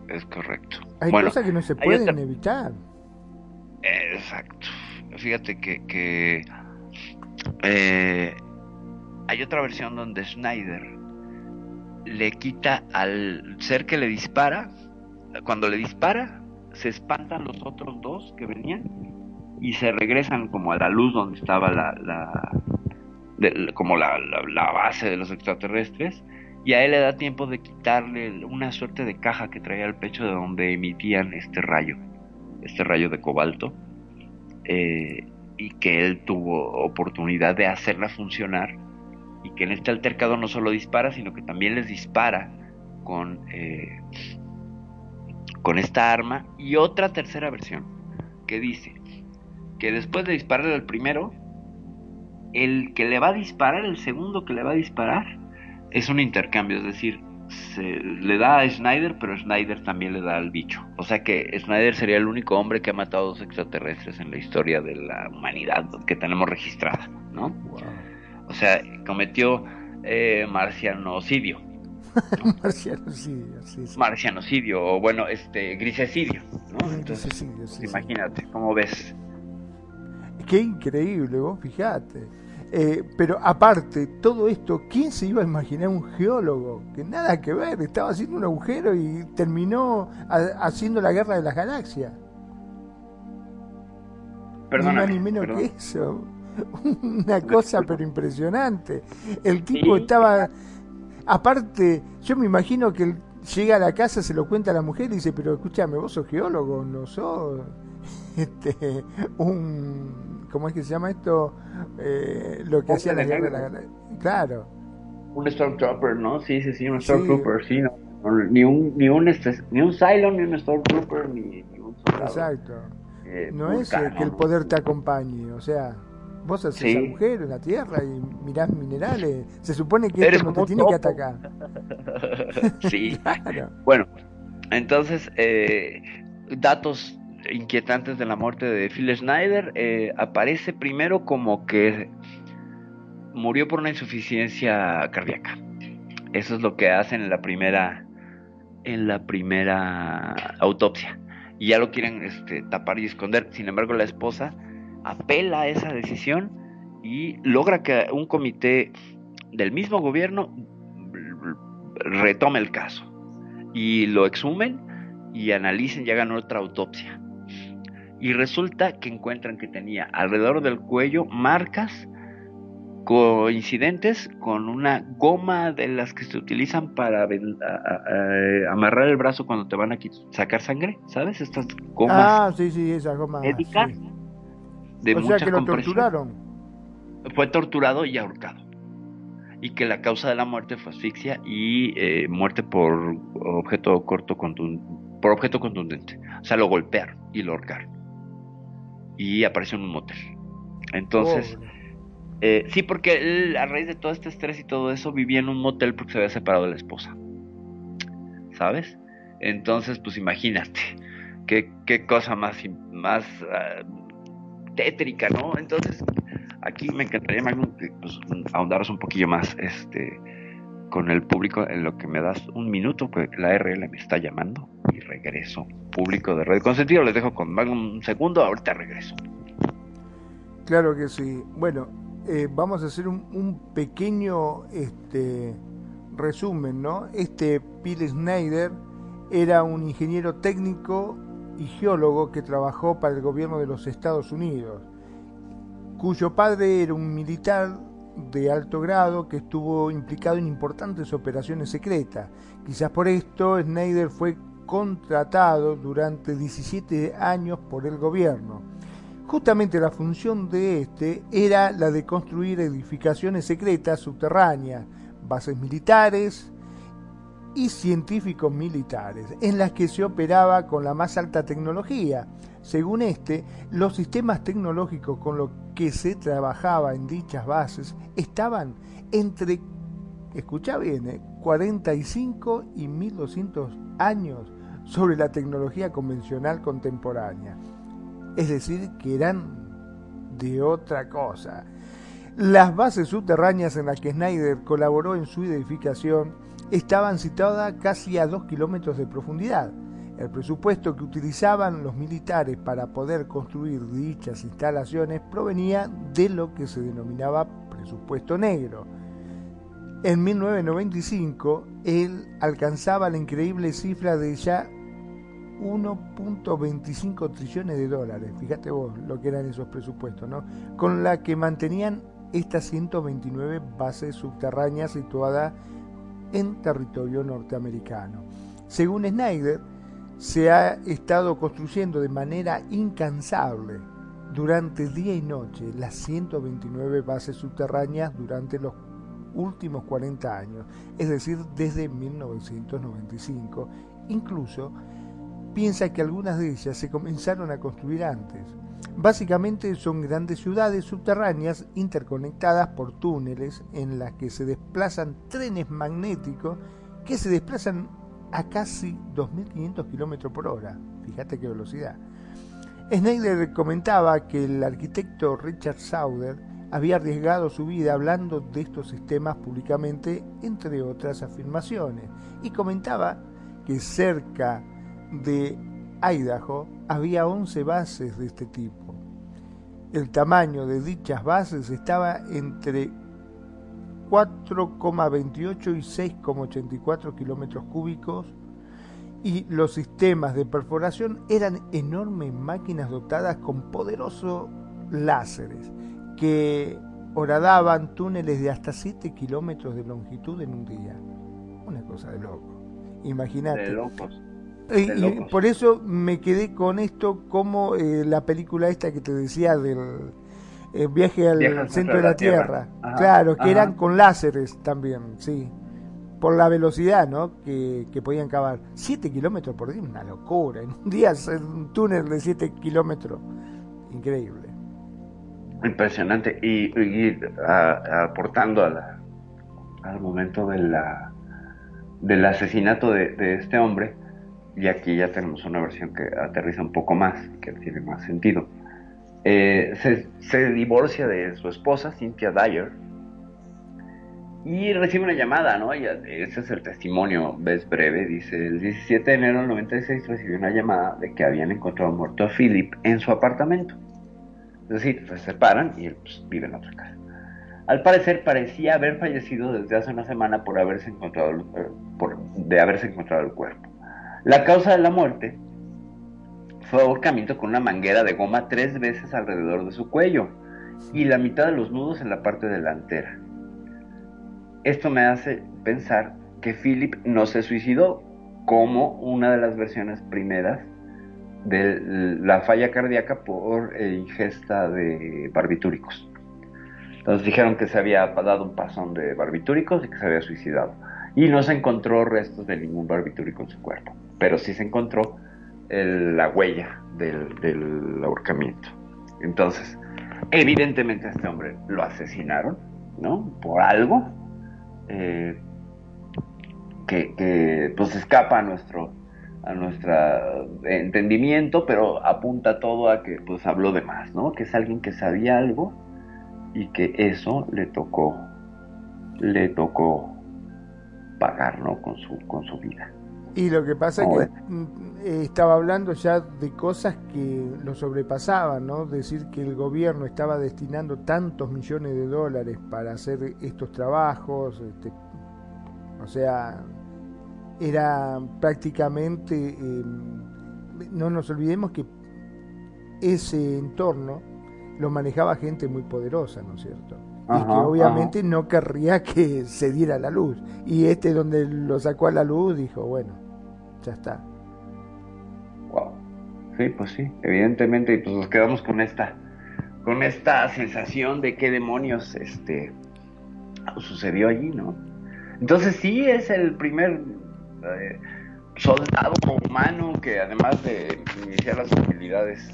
Es correcto. Hay Bueno, cosas que no se pueden otra- evitar. Exacto. Fíjate que, que eh, hay otra versión donde Snyder le quita al ser que le dispara, cuando le dispara, se espantan los otros dos que venían y se regresan como a la luz donde estaba la, la- como la- la base de los extraterrestres. Y a él le da tiempo de quitarle una suerte de caja que traía al pecho de donde emitían este rayo, este rayo de cobalto eh, y que él tuvo oportunidad de hacerla funcionar y que en este altercado no solo dispara sino que también les dispara con eh, con esta arma y otra tercera versión que dice que después de dispararle al primero el que le va a disparar el segundo que le va a disparar es un intercambio es decir se le da a Snyder, pero Snyder también le da al bicho. O sea que Snyder sería el único hombre que ha matado a dos extraterrestres en la historia de la humanidad que tenemos registrada, ¿no? O sea, cometió eh, marcianocidio. Marcianocidio, sí, sí. Marcianocidio, o bueno, este, grisecidio, ¿no? Entonces, Grisecidio, sí, imagínate, ¿cómo ves? Qué increíble, vos fijate. Eh, pero aparte, todo esto, ¿quién se iba a imaginar un geólogo? Que nada que ver, estaba haciendo un agujero y terminó ha- haciendo la guerra de las galaxias. ni Perdóname, más ni menos perdón. que eso. Una cosa pero impresionante. El tipo estaba... Aparte, yo me imagino que él llega a la casa, se lo cuenta a la mujer y dice, pero escúchame, vos sos geólogo, no sos este, un... ¿Cómo es que se llama esto? Eh, lo que hacía la guerra de la galaxia. Claro. Un Stormtrooper, ¿no? Sí, sí, sí, un. Stormtrooper, sí, no. No, Ni un, ni un, este, ni un Cylon, ni un Stormtrooper, ni, ni un soldado. Exacto. eh, No es eh, que el poder te acompañe, o sea, vos haces Sí. agujeros en la tierra y mirás minerales. Se supone que esto no te tiene que atacar. sí. Claro. Bueno, entonces, eh, datos inquietantes de la muerte de Phil Schneider. eh, aparece primero como que murió por una insuficiencia cardíaca. Eso es lo que hacen en la primera en la primera autopsia. Y ya lo quieren este, tapar y esconder. Sin embargo, la esposa apela a esa decisión y logra que un comité del mismo gobierno retome el caso y lo exhumen y analicen y hagan otra autopsia. Y resulta que encuentran que tenía alrededor del cuello marcas coincidentes con una goma de las que se utilizan para ven- a- a- a- amarrar el brazo cuando te van a sacar sangre, ¿sabes? Estas gomas Ah, sí, sí, esa goma. médicas sí. De O sea que lo torturaron. Fue torturado y ahorcado. Y que la causa de la muerte fue asfixia y eh, muerte por objeto corto por objeto contundente. O sea, lo golpearon y lo ahorcaron. Y apareció en un motel. Entonces, eh, sí, porque él, a raíz de todo este estrés y todo eso, vivía en un motel porque se había separado de la esposa. ¿Sabes? Entonces, pues imagínate, qué, qué cosa más, más ah, tétrica, ¿no? Entonces, aquí me encantaría, Magnum, que pues, ahondaros un poquillo más este, con el público en lo que me das un minuto, porque la RL me está llamando y regreso. Público de Red Consentido, les dejo con Magnum un segundo, ahorita regreso. Claro que sí. Bueno, eh, vamos a hacer un, un pequeño este, resumen, ¿no? Este Bill Snyder era un ingeniero técnico y geólogo que trabajó para el gobierno de los Estados Unidos, cuyo padre era un militar de alto grado que estuvo implicado en importantes operaciones secretas. Quizás por esto Schneider fue contratado durante 17 años por el gobierno. Justamente la función de este era la de construir edificaciones secretas subterráneas, bases militares y científicos militares, en las que se operaba con la más alta tecnología. Según este, los sistemas tecnológicos con los que se trabajaba en dichas bases estaban entre, escucha bien, 45 eh, y 1200 años sobre la tecnología convencional contemporánea. Es decir, que eran de otra cosa. Las bases subterráneas en las que Snyder colaboró en su edificación estaban situadas casi a dos kilómetros de profundidad. El presupuesto que utilizaban los militares para poder construir dichas instalaciones provenía de lo que se denominaba presupuesto negro. En 1995, él alcanzaba la increíble cifra de ya 1.25 trillones de dólares, fíjate vos lo que eran esos presupuestos, ¿no? Con la que mantenían estas 129 bases subterráneas situadas en territorio norteamericano. Según Snyder, se ha estado construyendo de manera incansable durante día y noche las 129 bases subterráneas durante los últimos 40 años, es decir, desde 1995. Incluso piensa que algunas de ellas se comenzaron a construir antes. Básicamente son grandes ciudades subterráneas interconectadas por túneles en las que se desplazan trenes magnéticos que se desplazan a casi 2.500 km por hora. Fíjate qué velocidad. Schneider comentaba que el arquitecto Richard Sauder había arriesgado su vida hablando de estos sistemas públicamente, entre otras afirmaciones, y comentaba que cerca de Idaho había 11 bases de este tipo. El tamaño de dichas bases estaba entre 4,28 y 6,84 kilómetros cúbicos y los sistemas de perforación eran enormes máquinas dotadas con poderosos láseres que horadaban túneles de hasta 7 kilómetros de longitud en un día. Una cosa de loco. Imagínate. Y, por eso me quedé con esto como eh, la película esta que te decía del eh, viaje al centro, de la, Tierra. claro, que eran con láseres también, sí. Por la velocidad ¿no? que, podían cavar. 7 kilómetros por día, una locura. En un día un túnel de 7 kilómetros. Increíble. Impresionante. Y, aportando a al momento de la, del asesinato de este hombre, y aquí ya tenemos una versión que aterriza un poco más, que tiene más sentido. Eh, se, divorcia de su esposa, Cynthia Dyer, y recibe una llamada, ¿no? ese es el testimonio, ves breve, dice, el 17 de enero del 96 recibió una llamada de que habían encontrado muerto a Philip en su apartamento. Es decir, se separan y él pues, vive en otra casa. Al parecer parecía haber fallecido desde hace una semana por haberse encontrado, eh, por, de haberse encontrado el cuerpo. La causa de la muerte fue ahorcamiento con una manguera de goma tres veces alrededor de su cuello y la mitad de los nudos en la parte delantera. Esto me hace pensar que Philip no se suicidó, como una de las versiones primeras de la falla cardíaca por ingesta de barbitúricos. Entonces dijeron que se había dado un pasón de barbitúricos y que se había suicidado. Y no se encontró restos de ningún barbitúrico en su cuerpo pero sí se encontró la huella del, ahorcamiento. Entonces, evidentemente a este hombre lo asesinaron, ¿no? Por algo eh, que, pues escapa a nuestro a nuestro entendimiento, pero apunta todo a que pues habló de más, ¿no? Que es alguien que sabía algo y que eso le tocó le tocó pagar, ¿no? Con su con su vida. Y lo que pasa es que mm, eh, estaba hablando ya de cosas que lo sobrepasaban, ¿no? Decir que el gobierno estaba destinando tantos millones de dólares para hacer estos trabajos, este, o sea, era prácticamente em, no nos olvidemos que ese entorno lo manejaba gente muy poderosa, ¿no es cierto? Y que obviamente no querría que se diera la luz. Y este donde lo sacó a la luz dijo, bueno, ya está. Wow. Sí, pues sí, evidentemente, y pues nos quedamos con esta, con esta sensación de qué demonios este sucedió allí, ¿no? Entonces sí es el primer eh, soldado humano que además de iniciar las hostilidades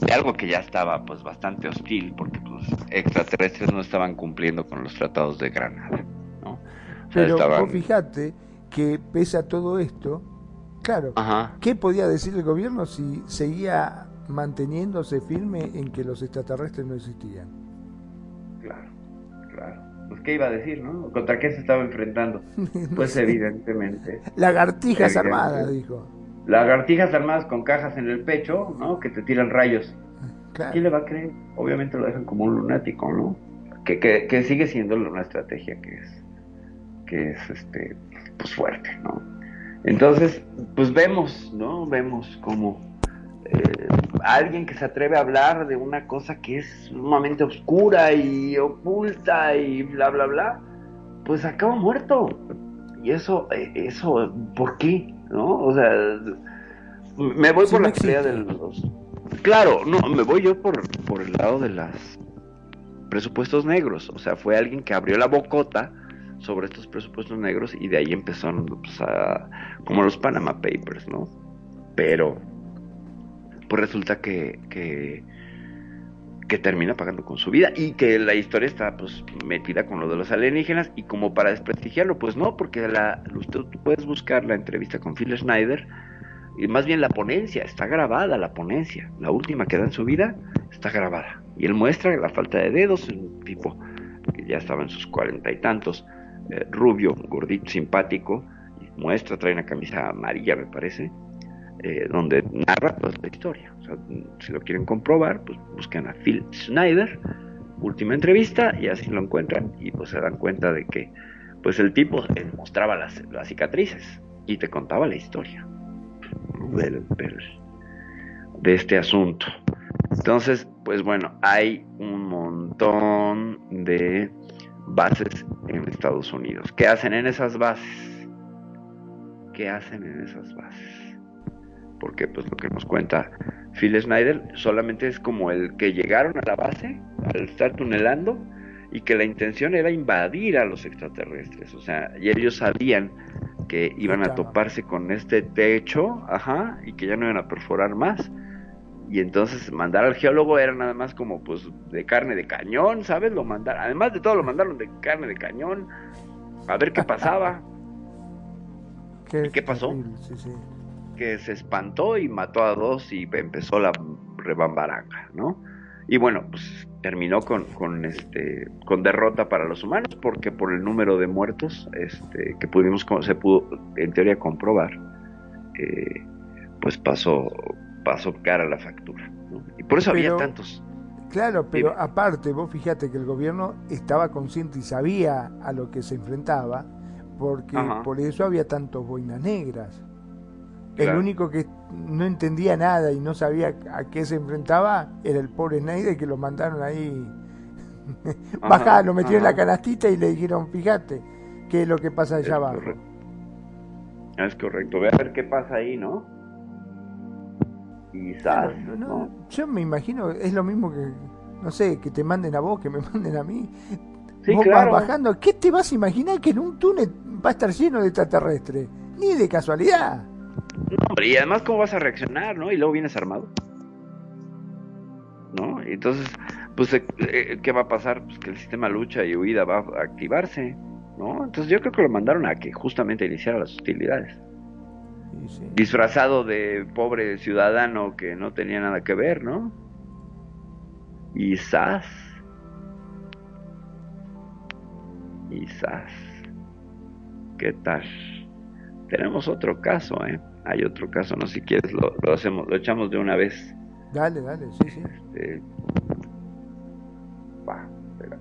de algo que ya estaba pues bastante hostil, porque pues extraterrestres no estaban cumpliendo con los tratados de Granada, ¿no? O sea, Pero estaban- fijate que pese a todo esto, claro, Ajá. ¿qué podía decir el gobierno si seguía manteniéndose firme en que los extraterrestres no existían? Pues qué iba a decir, ¿no? ¿Contra qué se estaba enfrentando? Pues evidentemente. Lagartijas Evidente. armadas, dijo. Lagartijas armadas con cajas en el pecho, ¿no? Que te tiran rayos. Claro. ¿Quién le va a creer? Obviamente lo dejan como un lunático, ¿no? Que, que, que sigue siendo una estrategia que es, que es, este, pues fuerte, ¿no? Entonces, pues vemos, ¿no? Vemos como eh, alguien que se atreve a hablar de una cosa que es sumamente oscura y oculta y bla, bla, bla, pues acaba muerto. Y eso, eh, eso, ¿por qué? ¿No? O sea, me voy por la teoría de los... Claro, no, me voy yo por, por el lado de las presupuestos negros. O sea, fue alguien que abrió la bocota sobre estos presupuestos negros y de ahí empezaron pues, a, como los Panama Papers, ¿no? Pero pues resulta que, que termina pagando con su vida y que la historia está pues metida con lo de los alienígenas y como para desprestigiarlo pues no porque la usted tú puedes buscar la entrevista con Phil Schneider y más bien la ponencia está grabada la ponencia la última que da en su vida está grabada y él muestra la falta de dedos un tipo que ya estaba en sus cuarenta y tantos eh, rubio gordito simpático muestra trae una camisa amarilla me parece eh, donde narra pues, la historia. O sea, si lo quieren comprobar, pues buscan a Phil Schneider, última entrevista, y así lo encuentran, y pues se dan cuenta de que pues el tipo mostraba las, cicatrices y te contaba la historia de este asunto. Entonces, pues bueno, hay un montón de bases en Estados Unidos. ¿Qué hacen en esas bases? ¿Qué hacen en esas bases? Porque pues lo que nos cuenta Phil Snyder solamente es como el que llegaron a la base al estar tunelando y que la intención era invadir a los extraterrestres, o sea, y ellos sabían que iban a toparse con este techo, ajá, y que ya no iban a perforar más. Y entonces mandar al geólogo era nada más como pues de carne de cañón, ¿sabes? Lo mandaron, además de todo lo mandaron de carne de cañón a ver qué pasaba. ¿Qué, ¿Y qué pasó? sí, sí. Que se espantó y mató a dos y empezó la rebambaranga, ¿no? Y bueno, pues terminó con, con este con derrota para los humanos porque por el número de muertos este que pudimos se pudo en teoría comprobar eh, pues pasó pasó cara la factura ¿no? y por eso Pero- había tantos Claro, pero Dime. aparte, vos fíjate que el gobierno estaba consciente y sabía a lo que se enfrentaba, porque Ajá. por eso había tantos boinas negras. El único que no entendía nada y no sabía a qué se enfrentaba era el pobre Snyder que lo mandaron ahí. Ajá, Bajá, lo metieron en la canastita y le dijeron, fíjate, qué es lo que pasa allá Es abajo. correcto. es correcto ve a ver qué pasa ahí no y Claro, ¿no? Yo me imagino, es lo mismo que, no sé, que te manden a vos, que me manden a mí. Sí, vos claro. vas bajando, ¿qué te vas a imaginar que en un túnel va a estar lleno de extraterrestres? Ni de casualidad. No, hombre, y además, ¿cómo vas a reaccionar, no? Y luego vienes armado. ¿No? Entonces, pues, eh, eh, ¿qué va a pasar? Pues que el sistema lucha y huida va a activarse, ¿no? Entonces yo creo que lo mandaron a que justamente iniciara las hostilidades. Sí, sí. Disfrazado de pobre ciudadano que no tenía nada que ver, ¿no? Y zas. Y zas. ¿Qué tal? Tenemos otro caso, ¿eh? Hay otro caso, no sé si quieres, lo, lo hacemos, lo echamos de una vez. Dale, dale, sí, sí. Este... Va, espera.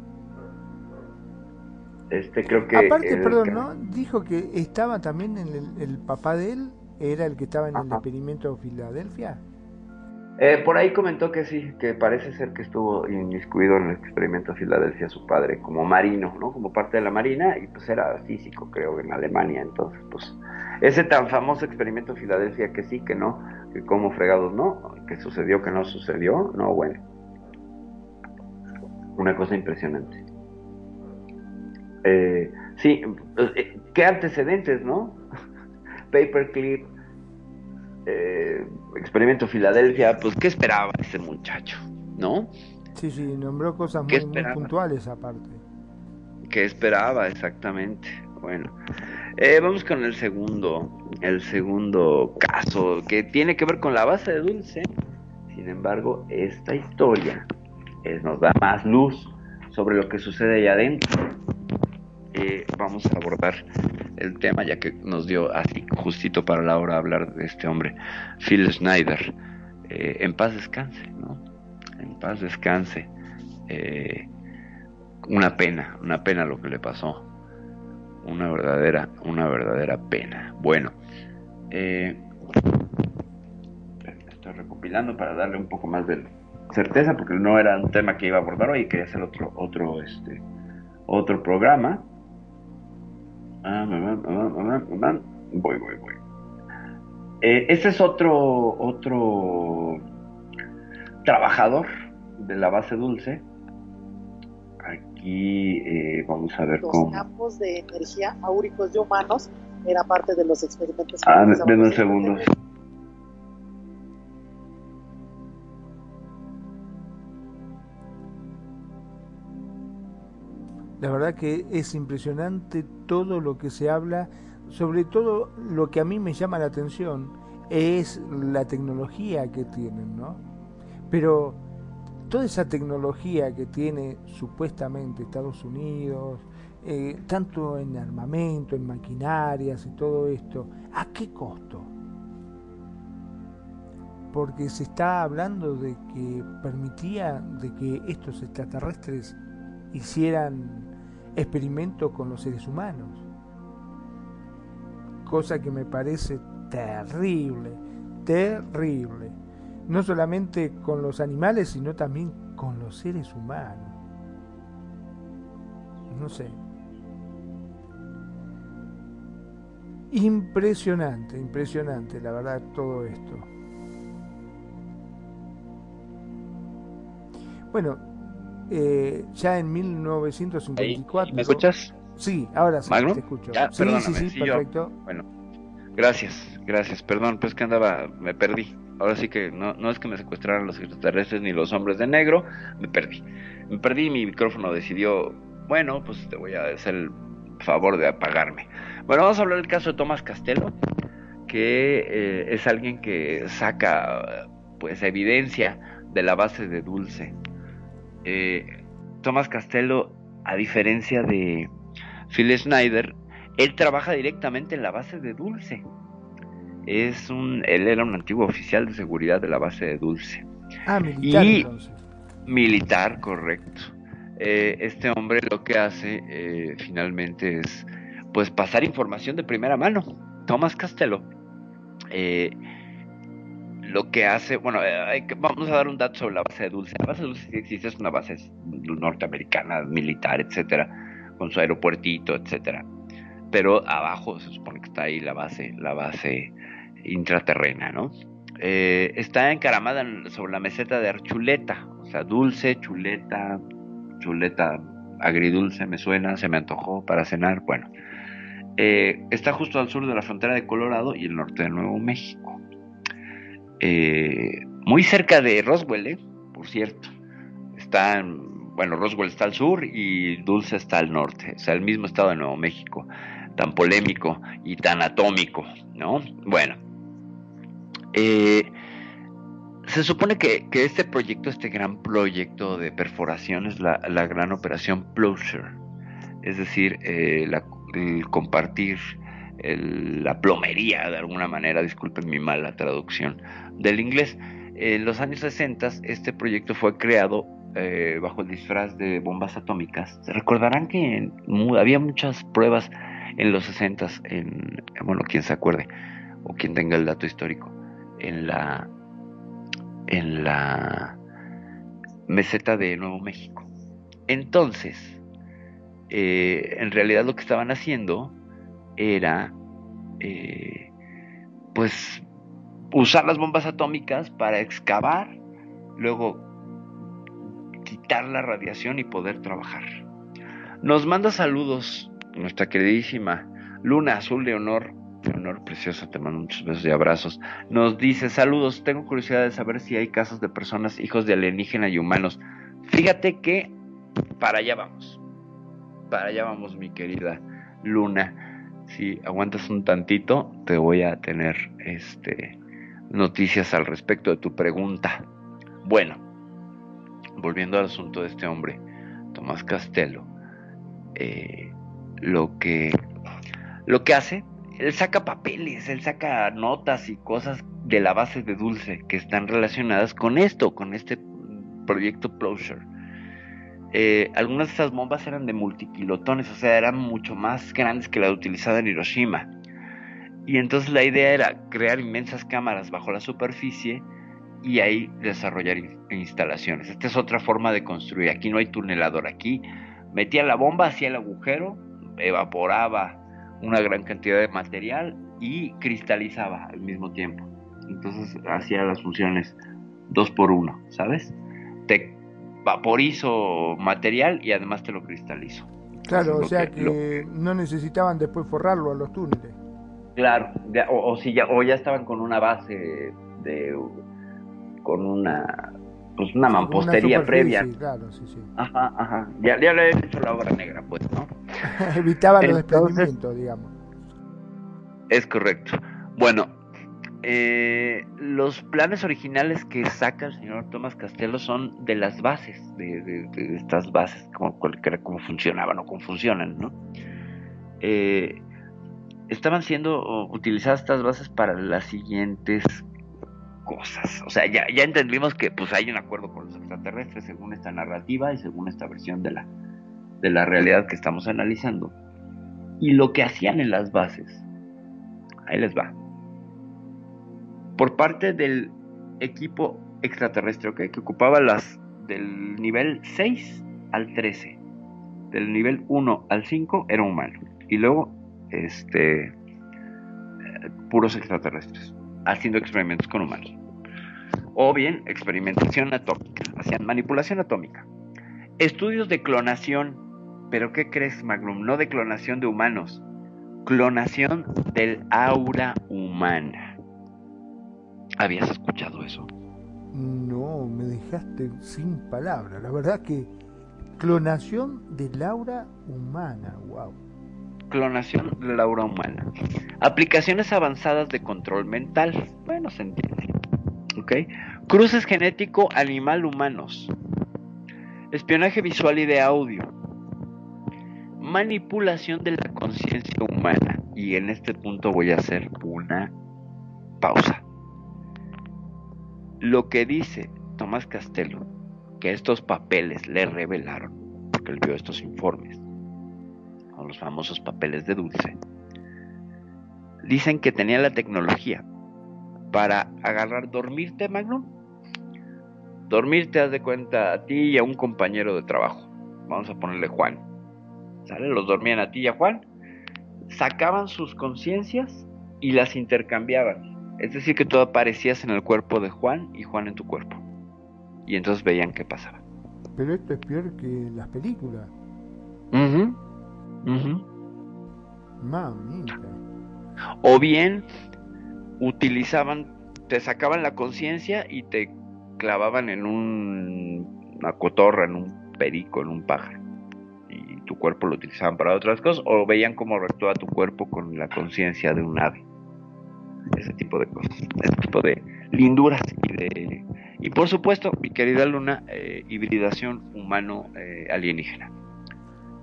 Este creo que... Aparte, perdón, ¿no? Dijo que estaba también en el, el papá de él era el que estaba en el experimento de Filadelfia. Eh, por ahí comentó que sí, que parece ser que estuvo inmiscuido en el experimento de Filadelfia su padre como marino, ¿no? Como parte de la marina y pues era físico, creo, en Alemania. Entonces, pues ese tan famoso experimento de Filadelfia que sí, que no, que como fregados no, que sucedió, que no sucedió, no, bueno. Una cosa impresionante. Eh, sí, eh, qué antecedentes, ¿no? Paperclip, eh, Experimento Filadelfia, pues ¿qué esperaba ese muchacho? ¿No? Sí, sí, nombró cosas muy, muy puntuales aparte. ¿Qué esperaba exactamente? Bueno, eh, vamos con el segundo, el segundo caso que tiene que ver con la base de Dulce. Sin embargo, esta historia nos da más luz sobre lo que sucede allá adentro. Eh, vamos a abordar el tema ya que nos dio así justito para la hora hablar de este hombre, Phil Schneider. Eh, en paz descanse, ¿no? En paz descanse. Eh, una pena, una pena lo que le pasó. Una verdadera, una verdadera pena. Bueno, eh, estoy recopilando para darle un poco más de certeza porque no era un tema que iba a abordar hoy, quería hacer otro, otro, este, otro programa. Ah, voy, voy, voy. Eh, este es otro, otro trabajador de la base dulce. Aquí eh, vamos a ver los cómo. campos de energía áuricos de humanos era parte de los experimentos. que Ah, denme un segundo. La verdad que es impresionante todo lo que se habla, sobre todo lo que a mí me llama la atención es la tecnología que tienen, ¿no? Pero toda esa tecnología que tiene supuestamente Estados Unidos, eh, tanto en armamento, en maquinarias y todo esto, ¿a qué costo? Porque se está hablando de que permitía de que estos extraterrestres hicieran experimentos con los seres humanos. Cosa que me parece terrible, terrible. No solamente con los animales, sino también con los seres humanos. No sé. Impresionante, impresionante, la verdad, todo esto. Bueno, eh, ya en 1954. ¿Me escuchas? Sí, ahora sí, ¿Magno? te escucho. Ya, sí, sí, sí, yo- perfecto. Bueno, gracias, gracias. Perdón, pues que andaba, me perdí. Ahora sí que no, no es que me secuestraran los extraterrestres ni los hombres de negro, me perdí. Me perdí mi micrófono decidió, bueno, pues te voy a hacer el favor de apagarme. Bueno, vamos a hablar del caso de Tomás Castelo, que eh, es alguien que saca pues evidencia de la base de Dulce. Eh, Tomás Castelo, a diferencia de Phil Schneider, él trabaja directamente en la base de Dulce. Es un, él era un antiguo oficial de seguridad de la base de Dulce. Ah, militar Y- entonces. Militar, correcto. Eh, este hombre lo que hace eh, finalmente es pues pasar información de primera mano. Tomás Castelo eh, lo que hace, bueno, eh, vamos a dar un dato sobre la base de Dulce. La base de Dulce sí existe, es una base norteamericana, militar, etcétera, con su aeropuertito, etcétera. Pero abajo se supone que está ahí la base, la base intraterrena, ¿no? Eh, está encaramada en- sobre la meseta de Archuleta, o sea, dulce, chuleta, chuleta agridulce, me suena, se me antojó para cenar, bueno. Eh, está justo al sur de la frontera de Colorado y el norte de Nuevo México. Eh, muy cerca de Roswell, ¿eh? por cierto. Está, en- bueno, Roswell está al sur y Dulce está al norte, o sea, el mismo estado de Nuevo México, tan polémico y tan atómico, ¿no? Bueno, eh, se supone que, este proyecto, este gran proyecto de perforación es la, gran operación Plowshare, es decir, eh, el compartir la plomería de alguna manera, disculpen mi mala traducción del inglés. En los años 60 este proyecto fue creado eh, bajo el disfraz de bombas atómicas. Recordarán que había muchas pruebas en los 60 en, bueno, quien se acuerde, o quien tenga el dato histórico, en la, en la meseta de Nuevo México. Entonces, eh, en realidad lo que estaban haciendo era, eh, pues, usar las bombas atómicas para excavar, luego quitar la radiación y poder trabajar. Nos manda saludos nuestra queridísima Luna Azul Leonor. Leonor preciosa, te mando muchos besos y abrazos. Nos dice, saludos, tengo curiosidad de saber si hay casos de personas hijos de alienígena y humanos. Fíjate que para allá vamos. Para allá vamos, mi querida Luna. Si aguantas un tantito, te voy a tener este noticias al respecto de tu pregunta. Bueno, volviendo al asunto de este hombre, Tomás Castelo, eh, lo que lo que hace, él saca papeles, él saca notas y cosas de la base de Dulce que están relacionadas con esto, con este proyecto Plowshare. Eh, algunas de estas bombas eran de multikilotones, o sea, eran mucho más grandes que la utilizada en Hiroshima. Y entonces la idea era crear inmensas cámaras bajo la superficie y ahí desarrollar instalaciones. Esta es otra forma de construir. Aquí no hay tunelador. Aquí metía la bomba, hacía el agujero, evaporaba una gran cantidad de material y cristalizaba al mismo tiempo. Entonces hacía las funciones dos por uno, ¿sabes? Te vaporizo material y además te lo cristalizo. Claro, o sea que, no necesitaban después forrarlo a los túneles. Claro, o, si ya, o ya estaban con una base de con una pues una mampostería previa. Claro, sí, sí. Ajá, ajá. Ya, ya le he hecho la obra negra, pues, ¿no? Evitaba los desprendimientos, digamos. Es correcto. Bueno, eh, los planes originales que saca el señor Tomás Castelo son de las bases, de, estas bases, como, cómo funcionaban o cómo funcionan, ¿no? Eh, estaban siendo utilizadas estas bases para las siguientes O sea, ya, ya entendimos que pues hay un acuerdo con los extraterrestres según esta narrativa y según esta versión de la, de la realidad que estamos analizando. Y lo que hacían en las bases, ahí les va. Por parte del equipo extraterrestre, que ocupaba las del nivel 6 al 13. Del nivel 1 al 5 era humano. Y luego, este, eh, puros extraterrestres haciendo experimentos con humanos. O bien experimentación atómica, hacían manipulación atómica. Estudios de clonación, pero ¿qué crees, Magnum? No de clonación de humanos, clonación del aura humana. ¿Habías escuchado eso? No, me dejaste sin palabras. La verdad que clonación del aura humana, wow clonación de la aura humana. Aplicaciones avanzadas de control mental. Bueno, se entiende. ¿Ok? Cruces genético animal humanos. Espionaje visual y de audio. Manipulación de la conciencia humana. Y en este punto voy a hacer una pausa. Lo que dice Tomás Castelo, que estos papeles le revelaron, porque él vio estos informes, los famosos papeles de dulce, dicen que tenía la tecnología para agarrar, dormirte, Magnum. Dormirte, haz de cuenta, a ti y a un compañero de trabajo. Vamos a ponerle Juan. ¿Sale? Los dormían a ti y a Juan. Sacaban sus conciencias y las intercambiaban. Es decir, que tú aparecías en el cuerpo de Juan y Juan en tu cuerpo. Y entonces veían qué pasaba. Pero esto es peor que las películas. Mamita. O bien utilizaban, te sacaban la conciencia y te clavaban en un, una cotorra, en un perico, en un pájaro. Y tu cuerpo lo utilizaban para otras cosas, o veían cómo actúa tu cuerpo con la conciencia de un ave. Ese tipo de cosas, ese tipo de linduras y de. Y por supuesto, mi querida Luna, eh, hibridación humano-alienígena.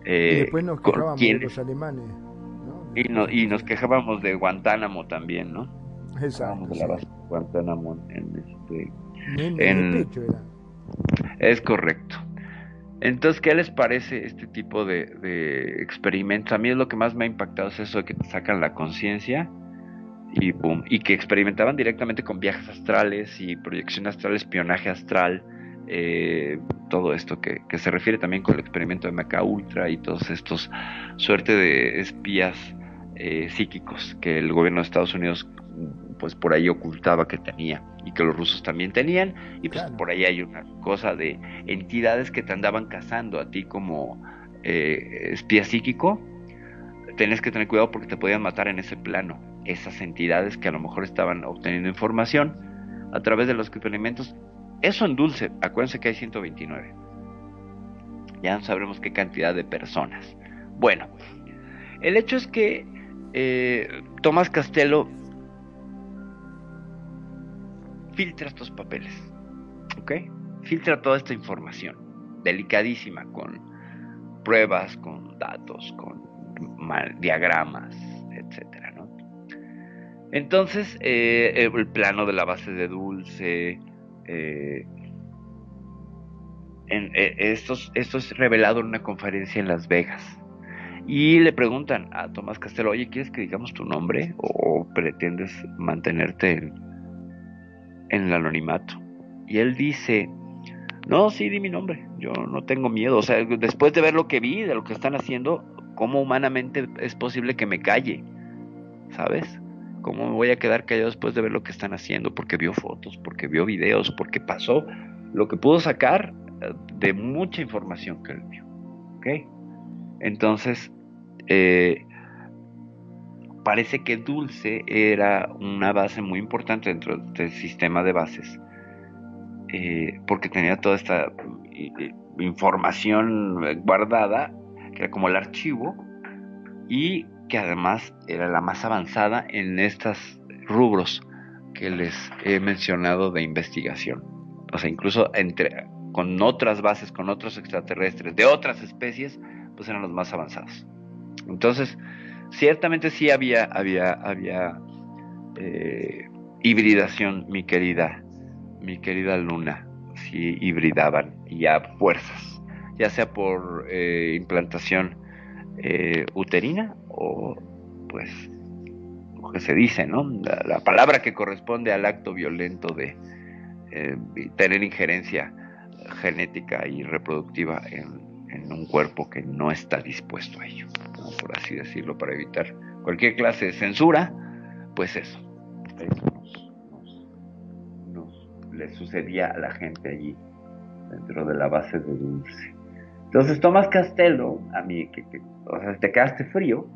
Eh, y después nos quejábamos de los alemanes. Y, nos quejábamos de Guantánamo también, ¿no? Exacto. De la base de Guantánamo en este. En, Es correcto. Entonces, ¿qué les parece este tipo de, experimentos? A mí es lo que más me ha impactado es eso de que te sacan la conciencia y boom, y que experimentaban directamente con viajes astrales y proyección astral, espionaje astral, eh, todo esto que, que, se refiere también con el experimento de Meca Ultra y todos estos suerte de espías eh, psíquicos que el gobierno de Estados Unidos pues por ahí ocultaba que tenía y que los rusos también tenían y pues por ahí hay una cosa de entidades que te andaban cazando a ti como eh, espía psíquico tenés que tener cuidado porque te podían matar en ese plano. Esas entidades que a lo mejor estaban obteniendo información a través de los experimentos eso en dulce acuérdense que hay 129 ya no sabremos qué cantidad de personas. Bueno el hecho es que eh, Tomás Castelo filtra estos papeles, ¿ok? Filtra toda esta información, delicadísima, con pruebas, con datos, con diagramas, etcétera, ¿no? Entonces, eh, el plano de la base de Dulce, eh, eh, esto, esto es revelado en una conferencia en Las Vegas. Y le preguntan a Tomás Castelo, oye, ¿quieres que digamos tu nombre o pretendes mantenerte en, en el anonimato? Y él dice, no, sí, di mi nombre, yo no tengo miedo. O sea, después de ver lo que vi, de lo que están haciendo, ¿cómo humanamente es posible que me calle? ¿Sabes? ¿Cómo me voy a quedar callado después de ver lo que están haciendo? Porque vio fotos, porque vio videos, porque pasó lo que pudo sacar eh, de mucha información que él vio. ¿Ok? Entonces, eh, parece que Dulce era una base muy importante dentro del sistema de bases, eh, porque tenía toda esta información guardada, que era como el archivo, y que además era la más avanzada en estos rubros que les he mencionado de investigación. O sea, incluso entre, con otras bases, con otros extraterrestres, de otras especies, pues eran los más avanzados. Entonces, ciertamente sí había, había, había eh, hibridación, mi querida, mi querida Luna, sí hibridaban y fuerzas, ya sea por eh, implantación eh, uterina o pues lo que se dice, ¿no? La, la, palabra que corresponde al acto violento de tener injerencia genética y reproductiva en un cuerpo que no está dispuesto a ello, por así decirlo, para evitar cualquier clase de censura, pues eso, eso nos, nos, le sucedía a la gente allí, dentro de la base de Dulce. Entonces Tomás Castelo, a mí, que, o sea, te quedaste frío,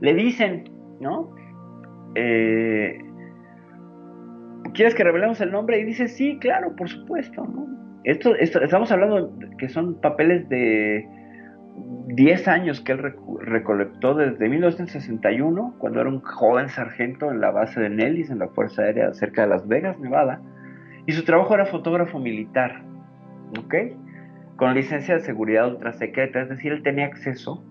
le dicen, ¿no? Eh, ¿Quieres que revelemos el nombre? Y dice, sí, claro, por supuesto, ¿no? Esto, estamos hablando que son papeles de 10 años que él recolectó desde 1961, cuando era un joven sargento en la base de Nellis, en la Fuerza Aérea cerca de Las Vegas, Nevada, y su trabajo era fotógrafo militar, ¿ok? Con licencia de seguridad ultra secreta, es decir, él tenía acceso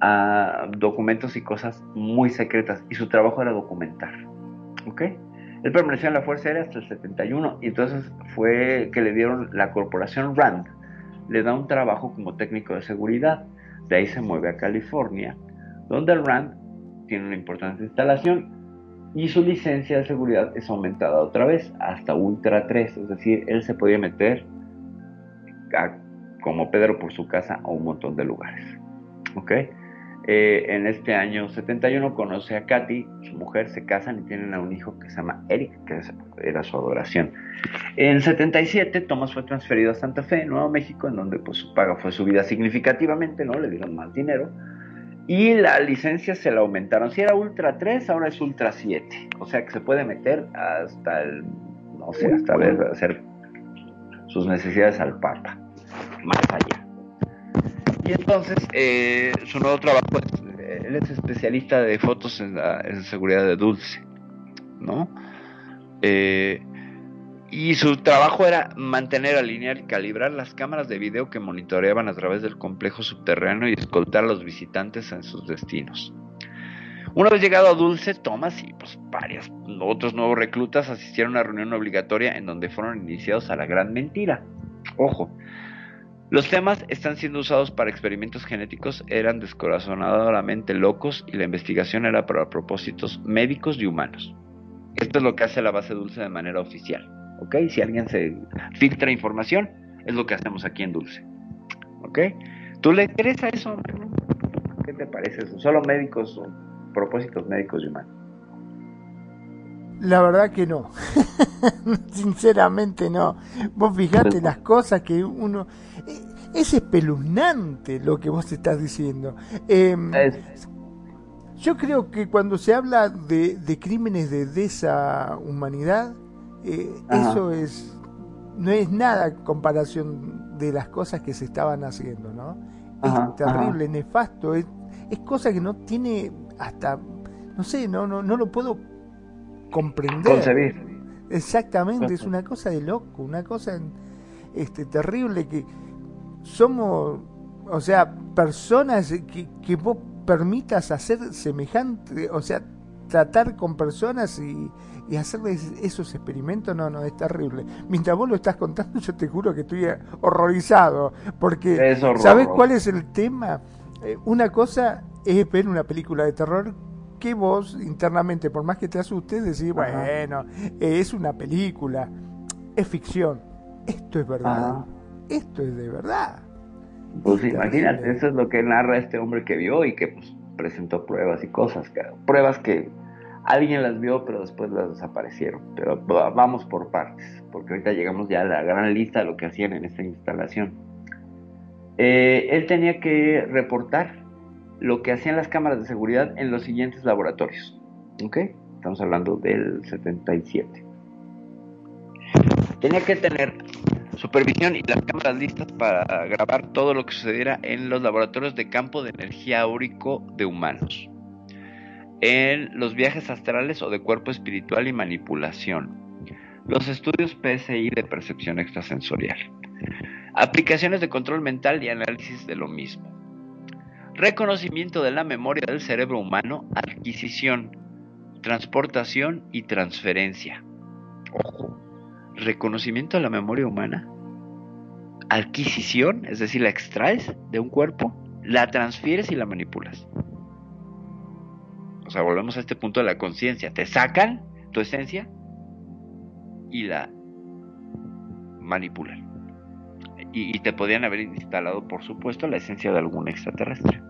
a documentos y cosas muy secretas, y su trabajo era documentar, ¿ok? Él permaneció en la Fuerza Aérea hasta el 71 y entonces fue que le dieron la corporación RAND, le da un trabajo como técnico de seguridad. De ahí se mueve a California, donde RAND tiene una importante instalación y su licencia de seguridad es aumentada otra vez hasta Ultra 3, es decir, él se podía meter como Pedro por su casa a un montón de lugares. ¿Ok? Eh, en este año 71 conoce a Katy, su mujer, se casan y tienen a un hijo que se llama Eric, que era su adoración. En 77 Thomas fue transferido a Santa Fe, Nuevo México, en donde pues, su paga fue subida significativamente, ¿no? Le dieron más dinero. Y la licencia se la aumentaron. Si era Ultra 3, ahora es Ultra 7. O sea que se puede meter hasta el, no sé, hasta ver, hacer sus necesidades al Papa. Más allá. Y entonces, eh, su nuevo trabajo es, él es especialista de fotos en seguridad de Dulce, ¿no? Eh, y su trabajo era mantener, alinear y calibrar las cámaras de video que monitoreaban a través del complejo subterráneo y escoltar a los visitantes en sus destinos. Una vez llegado a Dulce, Thomas y pues varios otros nuevos reclutas asistieron a una reunión obligatoria en donde fueron iniciados a la gran mentira. Ojo, Los temas están siendo usados para experimentos genéticos, eran descorazonadoramente locos y la investigación era para propósitos médicos y humanos. Esto es lo que hace la base dulce de manera oficial. ¿Ok? Si alguien se filtra información, es lo que hacemos aquí en Dulce. ¿Ok? ¿Tú le crees a eso? ¿Qué te parece eso? Solo médicos propósitos médicos y humanos. La verdad que no. Sinceramente no. Vos fijate las cosas que uno... eh, Es espeluznante lo que vos estás diciendo. Em, yo creo que cuando se habla de, de crímenes de deshumanidad, eh, Ajá. eso es no es nada en comparación de las cosas que se estaban haciendo, ¿no? Ajá, es terrible, nefasto, es, es cosa que no tiene hasta, no sé, no, no, no lo puedo comprender. Concebir. Exactamente, es una cosa de loco, una cosa este, terrible que somos, o sea, personas que, que vos permitas hacer semejante, o sea, tratar con personas y, y hacerles esos experimentos, no, no, es terrible. Mientras vos lo estás contando, yo te juro que estoy horrorizado, porque Es horroroso. ¿sabés cuál es el tema? Eh, una cosa es ver una película de terror que vos internamente, por más que te asustes, decís, bueno, eh, es una película, es ficción. Esto es verdad. Ajá. Esto es de verdad. Pues Es imagínate, terrible. eso es lo que narra este hombre que vio y que pues, presentó pruebas y cosas. que- Pruebas que alguien las vio, pero después las desaparecieron. Pero va- vamos por partes, porque ahorita llegamos ya a la gran lista de lo que hacían en esta instalación. Eh, él tenía que reportar lo que hacían las cámaras de seguridad en los siguientes laboratorios. ¿Ok? Estamos hablando del 77. Tenía que tener supervisión y las cámaras listas para grabar todo lo que sucediera en los laboratorios de campo de energía áurico de humanos, en los viajes astrales o de cuerpo espiritual y manipulación, los estudios PSI de percepción extrasensorial, aplicaciones de control mental y análisis de lo mismo, reconocimiento de la memoria del cerebro humano, adquisición, transportación y transferencia. Ojo, reconocimiento de la memoria humana, adquisición, es decir, la extraes de un cuerpo, la transfieres y la manipulas. O sea, volvemos a este punto de la conciencia. Te sacan tu esencia y la manipulan. Y, te podían haber instalado, por supuesto, la esencia de algún extraterrestre.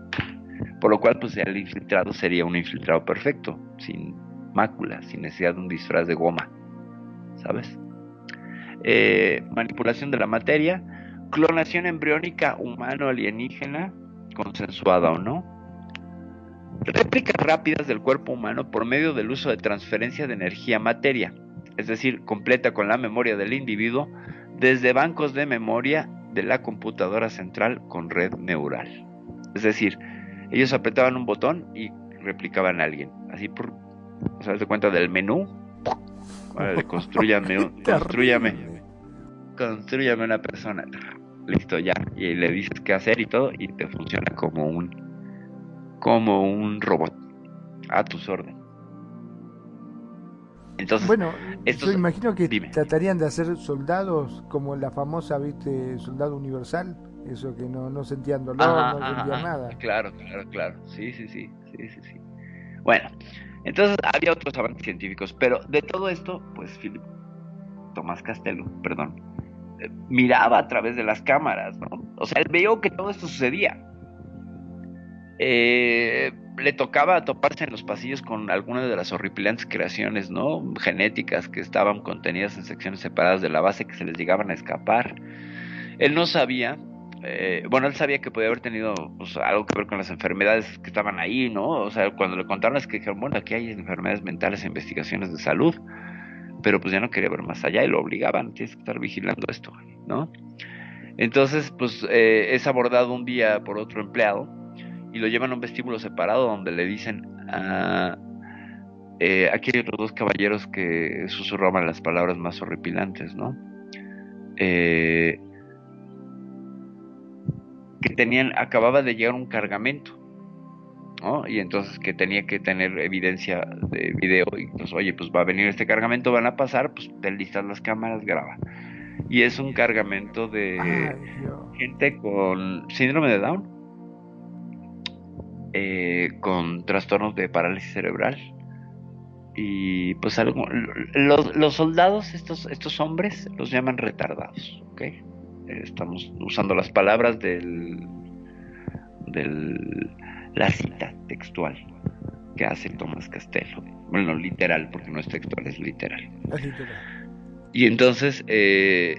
Por lo cual, pues el infiltrado sería un infiltrado perfecto, sin mácula, sin necesidad de un disfraz de goma. ¿Sabes? Eh, manipulación de la materia, clonación embriónica humano-alienígena, consensuada o no, réplicas rápidas del cuerpo humano por medio del uso de transferencia de energía-materia, es decir, completa con la memoria del individuo desde bancos de memoria de la computadora central con red neural. Es decir, ellos apretaban un botón y replicaban a alguien, así por, o sea, de cuenta del menú, Órale, construyame, construyame, construyame una persona. Listo, ya. Y le dices qué hacer y todo, y te funciona como un, como un robot. A tus órdenes. Entonces, Bueno, estos- yo imagino que dime. tratarían de hacer soldados como la famosa, viste, soldado universal, eso que no, no sentían dolor, Ajá, no sentían ajá. nada. Claro, claro, claro. Sí, sí, sí, sí, sí, sí. Bueno, entonces había otros avances científicos, pero de todo esto, pues Philip Tomás Castelo, perdón, eh, miraba a través de las cámaras, ¿no? O sea, él vio que todo esto sucedía. Eh, le tocaba toparse en los pasillos con algunas de las horripilantes creaciones, ¿no? Genéticas que estaban contenidas en secciones separadas de la base que se les llegaban a escapar. Él no sabía, eh, bueno, él sabía que podía haber tenido pues, algo que ver con las enfermedades que estaban ahí, ¿no? O sea, cuando le contaron es que dijeron, bueno, aquí hay enfermedades mentales e investigaciones de salud, pero pues ya no quería ver más allá y lo obligaban, tienes que estar vigilando esto, ¿no? Entonces, pues eh, es abordado un día por otro empleado y lo llevan a un vestíbulo separado donde le dicen, ah, eh, aquí hay otros dos caballeros que susurraban las palabras más horripilantes, ¿no? Eh, que tenían, acababa de llegar un cargamento, ¿no? Y entonces que tenía que tener evidencia de video y pues, oye, pues va a venir este cargamento, van a pasar, pues te listas las cámaras, graba. y es un cargamento de Ay, gente con síndrome de Down, eh, con trastornos de parálisis cerebral. Y pues algo, los, los soldados, estos, estos hombres, los llaman retardados, ¿ok? Estamos usando las palabras del, del la cita textual que hace Tomás Castelo. Bueno, literal, porque no es textual, es literal. Es literal. Y entonces eh,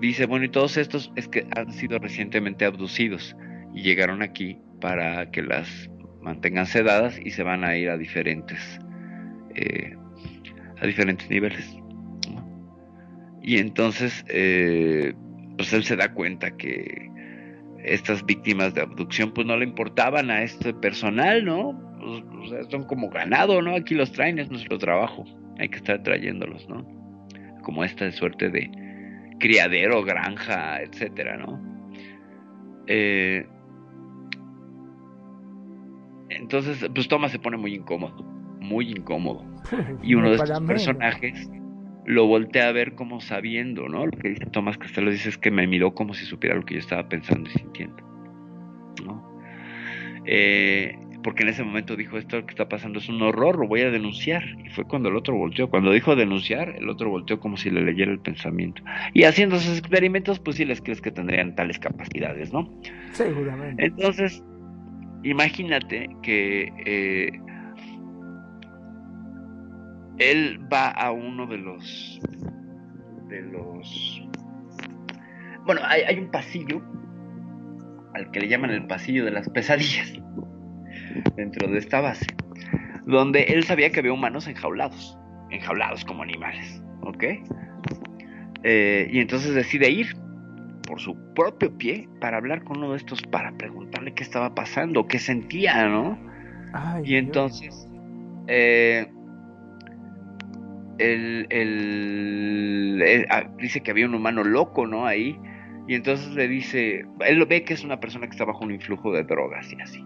dice, bueno, y todos estos es que han sido recientemente abducidos y llegaron aquí para que las mantengan sedadas y se van a ir a diferentes eh, a diferentes niveles. Y entonces, eh, pues él se da cuenta que estas víctimas de abducción, pues no le importaban a este personal, ¿no? Pues, son como ganado, ¿no? Aquí los traen, es nuestro trabajo, hay que estar trayéndolos, ¿no? Como esta suerte de criadero, granja, etcétera, ¿no? Eh, entonces, pues Thomas se pone muy incómodo, muy incómodo. Y uno de estos personajes lo voltea a ver como sabiendo, ¿no? Lo que dice Tomás Castelo dice es que me miró como si supiera lo que yo estaba pensando y sintiendo, ¿no? Eh, porque en ese momento dijo esto que está pasando es un horror, lo voy a denunciar. Y fue cuando el otro volteó. Cuando dijo denunciar, el otro volteó como si le leyera el pensamiento. Y haciendo esos experimentos, pues sí les crees que tendrían tales capacidades, ¿no? Seguramente. Entonces, imagínate que eh, él va a uno de los de los bueno hay, un pasillo al que le llaman el pasillo de las pesadillas dentro de esta base donde él sabía que había humanos enjaulados enjaulados como animales ¿ok? Eh, y entonces decide ir por su propio pie para hablar con uno de estos para preguntarle qué estaba pasando qué sentía ¿no? Ay, Y entonces, eh, el, el- él, ah, dice que había un humano loco, ¿no? Ahí. Y entonces le dice, él lo ve que es una persona que está bajo un influjo de drogas y así.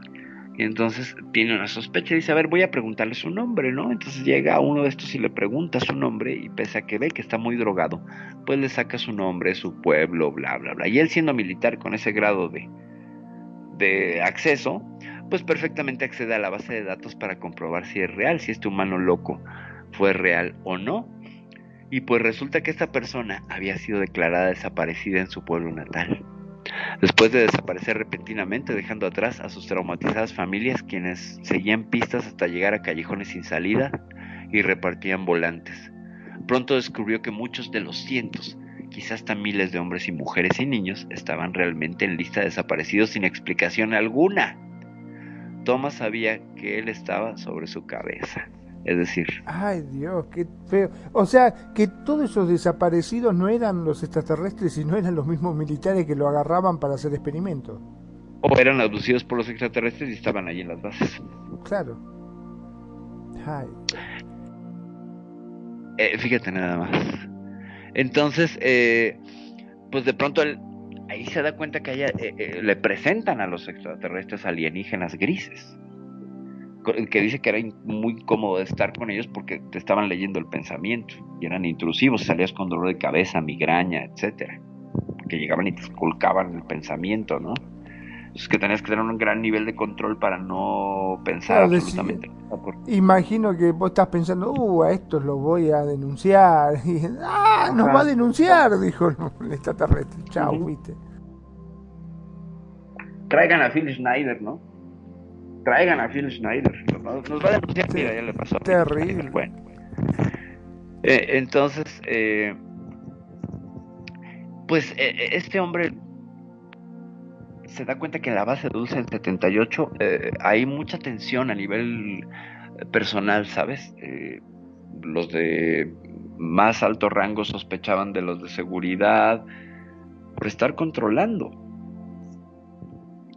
Y entonces tiene una sospecha y dice, a ver, voy a preguntarle su nombre, ¿no? Entonces llega uno de estos y le pregunta su nombre y pese a que ve que está muy drogado, pues le saca su nombre, su pueblo, bla, bla, bla. Y él siendo militar con ese grado de, de acceso, pues perfectamente accede a la base de datos para comprobar si es real, si este humano loco fue real o no. Y pues resulta que esta persona había sido declarada desaparecida en su pueblo natal. Después de desaparecer repentinamente, dejando atrás a sus traumatizadas familias, quienes seguían pistas hasta llegar a callejones sin salida y repartían volantes. Pronto descubrió que muchos de los cientos, quizás hasta miles de hombres y mujeres y niños, estaban realmente en lista de desaparecidos sin explicación alguna. Thomas sabía que él estaba sobre su cabeza. Es decir, Ay, Dios, qué feo. O sea, que todos esos desaparecidos no eran los extraterrestres, sino eran los mismos militares que lo agarraban para hacer experimentos. o eran abducidos por los extraterrestres y estaban allí en las bases. Claro. Ay, Eh, fíjate nada más. Entonces, eh, pues de pronto él ahí se da cuenta que haya, eh, eh, le presentan a los extraterrestres alienígenas grises. Que dice que era muy incómodo de estar con ellos porque te estaban leyendo el pensamiento y eran intrusivos, salías con dolor de cabeza, migraña, etcétera. Que llegaban y te esculcaban el pensamiento, ¿no? Es que tenías que tener un gran nivel de control para no pensar Claro, absolutamente nada. por- Imagino que vos estás pensando, uh, a estos los voy a denunciar. Y, ah, nos Ajá. va a denunciar, dijo el extraterrestre. Chao, Ujú. viste. Traigan a Phil Schneider, ¿no? Traigan a Phil Schneider. Nos, nos va a denunciar, mira, ya le pasó. Terrible. Bueno. Eh, entonces, eh, pues eh, este hombre se da cuenta que en la base de Dulce del 78 eh, hay mucha tensión a nivel personal, ¿sabes? Los de más alto rango sospechaban de los de seguridad por estar controlando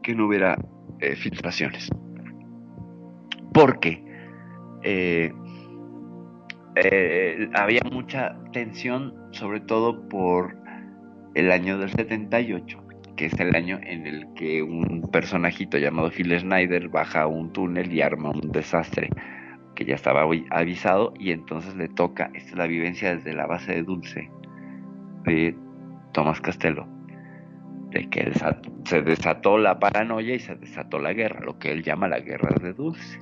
que no hubiera eh, filtraciones. Porque eh, eh, había mucha tensión, sobre todo por el año del 78, que es el año en el que un personajito llamado Phil Schneider baja un túnel y arma un desastre que ya estaba avi- avisado y entonces le toca, esta es la vivencia desde la base de Dulce, de Thomas Castello de que se desató la paranoia y se desató la guerra, lo que él llama la guerra de Dulce.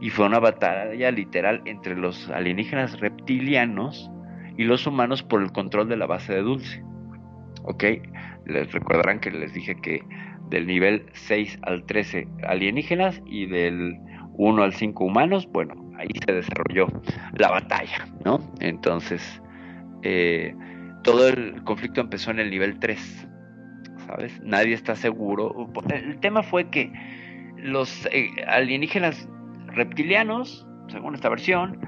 Y fue una batalla literal entre los alienígenas reptilianos y los humanos por el control de la base de Dulce. ¿Ok? Les recordarán que les dije que del nivel 6 al 13 alienígenas y del 1 al 5 humanos, bueno, ahí se desarrolló la batalla, ¿no? Entonces, eh, todo el conflicto empezó en el nivel 3, ¿sabes? Nadie está seguro. El tema fue que los eh, alienígenas reptilianos, según esta versión,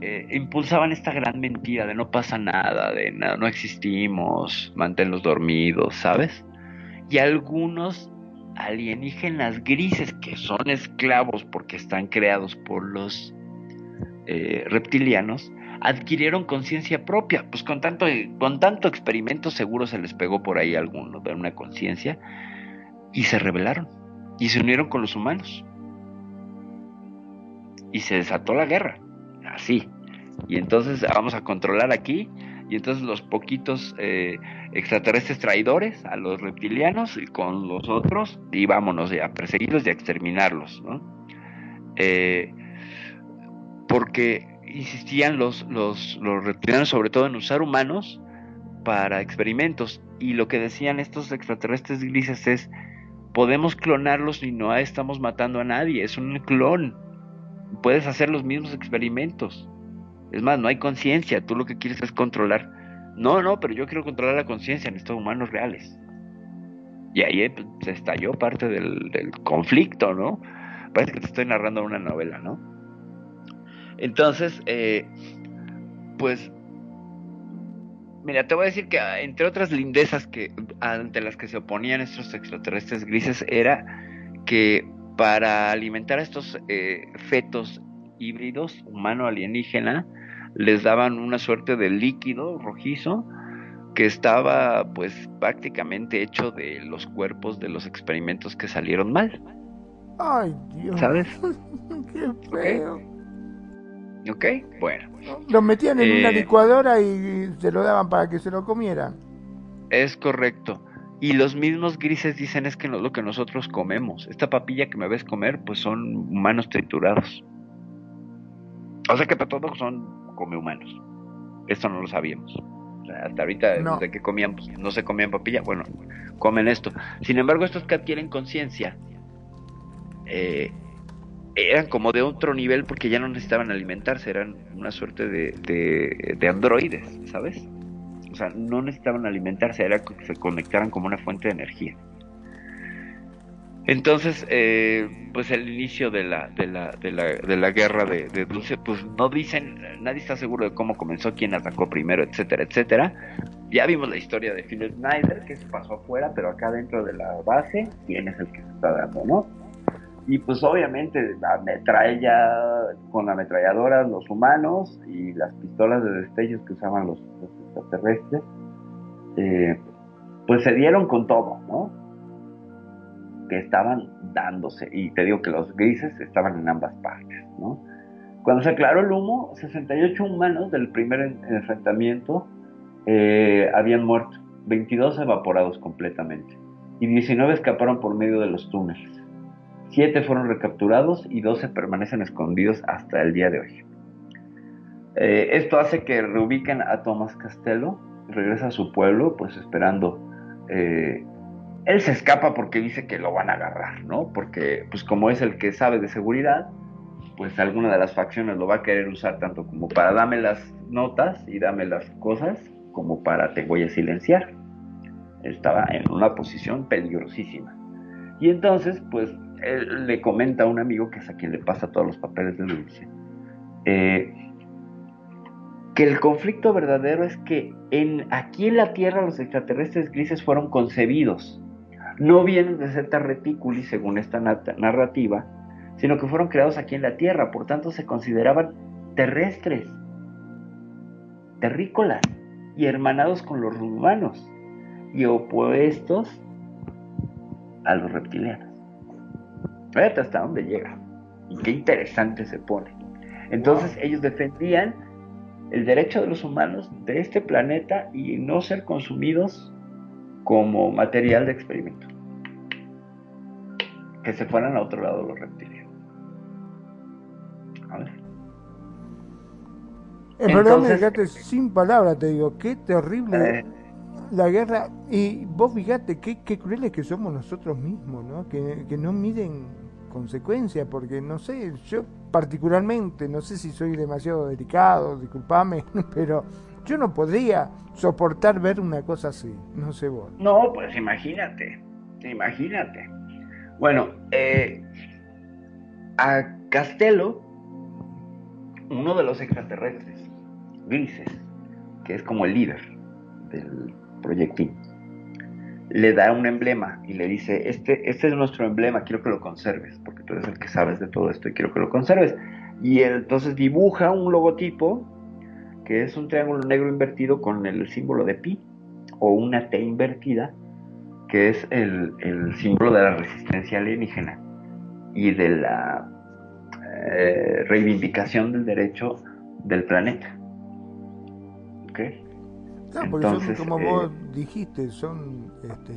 eh, impulsaban esta gran mentira de no pasa nada, de nada, no existimos, manténlos dormidos, ¿sabes? Y algunos alienígenas grises que son esclavos porque están creados por los eh, reptilianos, adquirieron conciencia propia. Pues con tanto, con tanto experimento seguro se les pegó por ahí alguno de una conciencia y se rebelaron y se unieron con los humanos. Y se desató la guerra, así. Y entonces vamos a controlar aquí. Y entonces los poquitos eh, extraterrestres traidores a los reptilianos y con los otros, y vámonos a perseguirlos y a exterminarlos, ¿no? Eh, porque insistían los, los, los reptilianos sobre todo en usar humanos para experimentos y lo que decían estos extraterrestres grises es podemos clonarlos y no estamos matando a nadie, es un clon, puedes hacer los mismos experimentos, es más, no hay conciencia, tú lo que quieres es controlar, no, no, pero yo quiero controlar la conciencia en estos humanos reales. Y ahí pues, se estalló parte del, del conflicto, ¿no? Parece que te estoy narrando una novela, ¿no? Entonces, eh, pues, mira, te voy a decir que ah, entre otras lindezas que ante las que se oponían estos extraterrestres grises era que para alimentar a estos eh, fetos híbridos humano-alienígena les daban una suerte de líquido rojizo que estaba pues prácticamente hecho de los cuerpos de los experimentos que salieron mal. Ay, Dios. ¿Sabes? Qué feo. ¿Ok? Bueno. Lo metían en una Eh, licuadora y se lo daban para que se lo comieran. Es correcto. Y los mismos grises dicen es que no lo que nosotros comemos. Esta papilla que me ves comer, pues son humanos triturados. O sea que para todos son come humanos. Esto no lo sabíamos. O sea, hasta ahorita, No. desde que comían, pues, no se comían papilla, bueno, comen esto. Sin embargo, estos que adquieren conciencia eh, eran como de otro nivel porque ya no necesitaban alimentarse, eran una suerte de, de, de androides, ¿sabes? Sea, no necesitaban alimentarse, era que se conectaran como una fuente de energía. Entonces, eh, pues el inicio de la, de la, de la, de la guerra de, de Dulce, pues no dicen, nadie está seguro de cómo comenzó, quién atacó primero, etcétera, etcétera. Ya vimos la historia de Phil Snyder, que se pasó afuera, pero acá dentro de la base, quién es el que se está dando, ¿no? Y pues obviamente la metralla, con la ametralladora los humanos y las pistolas de destellos que usaban los extraterrestres, eh, pues se dieron con todo, ¿no? Que estaban dándose, y te digo que los grises estaban en ambas partes, ¿no? Cuando se aclaró el humo, 68 humanos del primer en- enfrentamiento eh, habían muerto, 22 evaporados completamente, y 19 escaparon por medio de los túneles. Siete fueron recapturados y 12 permanecen escondidos hasta el día de hoy. Eh, esto hace que reubiquen a Tomás Castello, regresa a su pueblo, pues esperando. eh, él se escapa porque dice que lo van a agarrar, ¿no? Porque, pues como es el que sabe de seguridad, pues alguna de las facciones lo va a querer usar tanto como para dame las notas y dame las cosas, como para te voy a silenciar. Estaba en una posición peligrosísima. Y entonces, pues, él le comenta a un amigo que es a quien le pasa todos los papeles de Dulce, eh, que el conflicto verdadero es que en, aquí en la Tierra los extraterrestres grises fueron concebidos. No vienen de Zeta Reticuli, según esta narrativa, sino que fueron creados aquí en la Tierra, por tanto se consideraban terrestres, terrícolas y hermanados con los humanos y opuestos a los reptilianos. Fíjate hasta dónde llega y qué interesante se pone. Entonces ellos defendían el derecho de los humanos de este planeta y no ser consumidos como material de experimento. Que se fueran a otro lado los reptilianos. A ver. En verdad me Entonces- dejaste sin palabras, te digo, qué terrible Eh. la guerra. Y vos fíjate qué, qué crueles que somos nosotros mismos, ¿no? Que, que no miden consecuencias, porque no sé, yo particularmente, no sé si soy demasiado delicado, disculpame, pero yo no podría soportar ver una cosa así, no sé vos. No, pues imagínate, imagínate. Bueno, eh, a Castelo, uno de los extraterrestres grises, que es como el líder del proyectil, le da un emblema y le dice, este, este es nuestro emblema, quiero que lo conserves, porque tú eres el que sabes de todo esto y quiero que lo conserves. Y entonces dibuja un logotipo que es un triángulo negro invertido con el símbolo de pi o una T invertida, que es el, el símbolo de la resistencia alienígena y de la eh, reivindicación del derecho del planeta. ¿Ok? No, porque Entonces, son, como eh, vos dijiste, son este,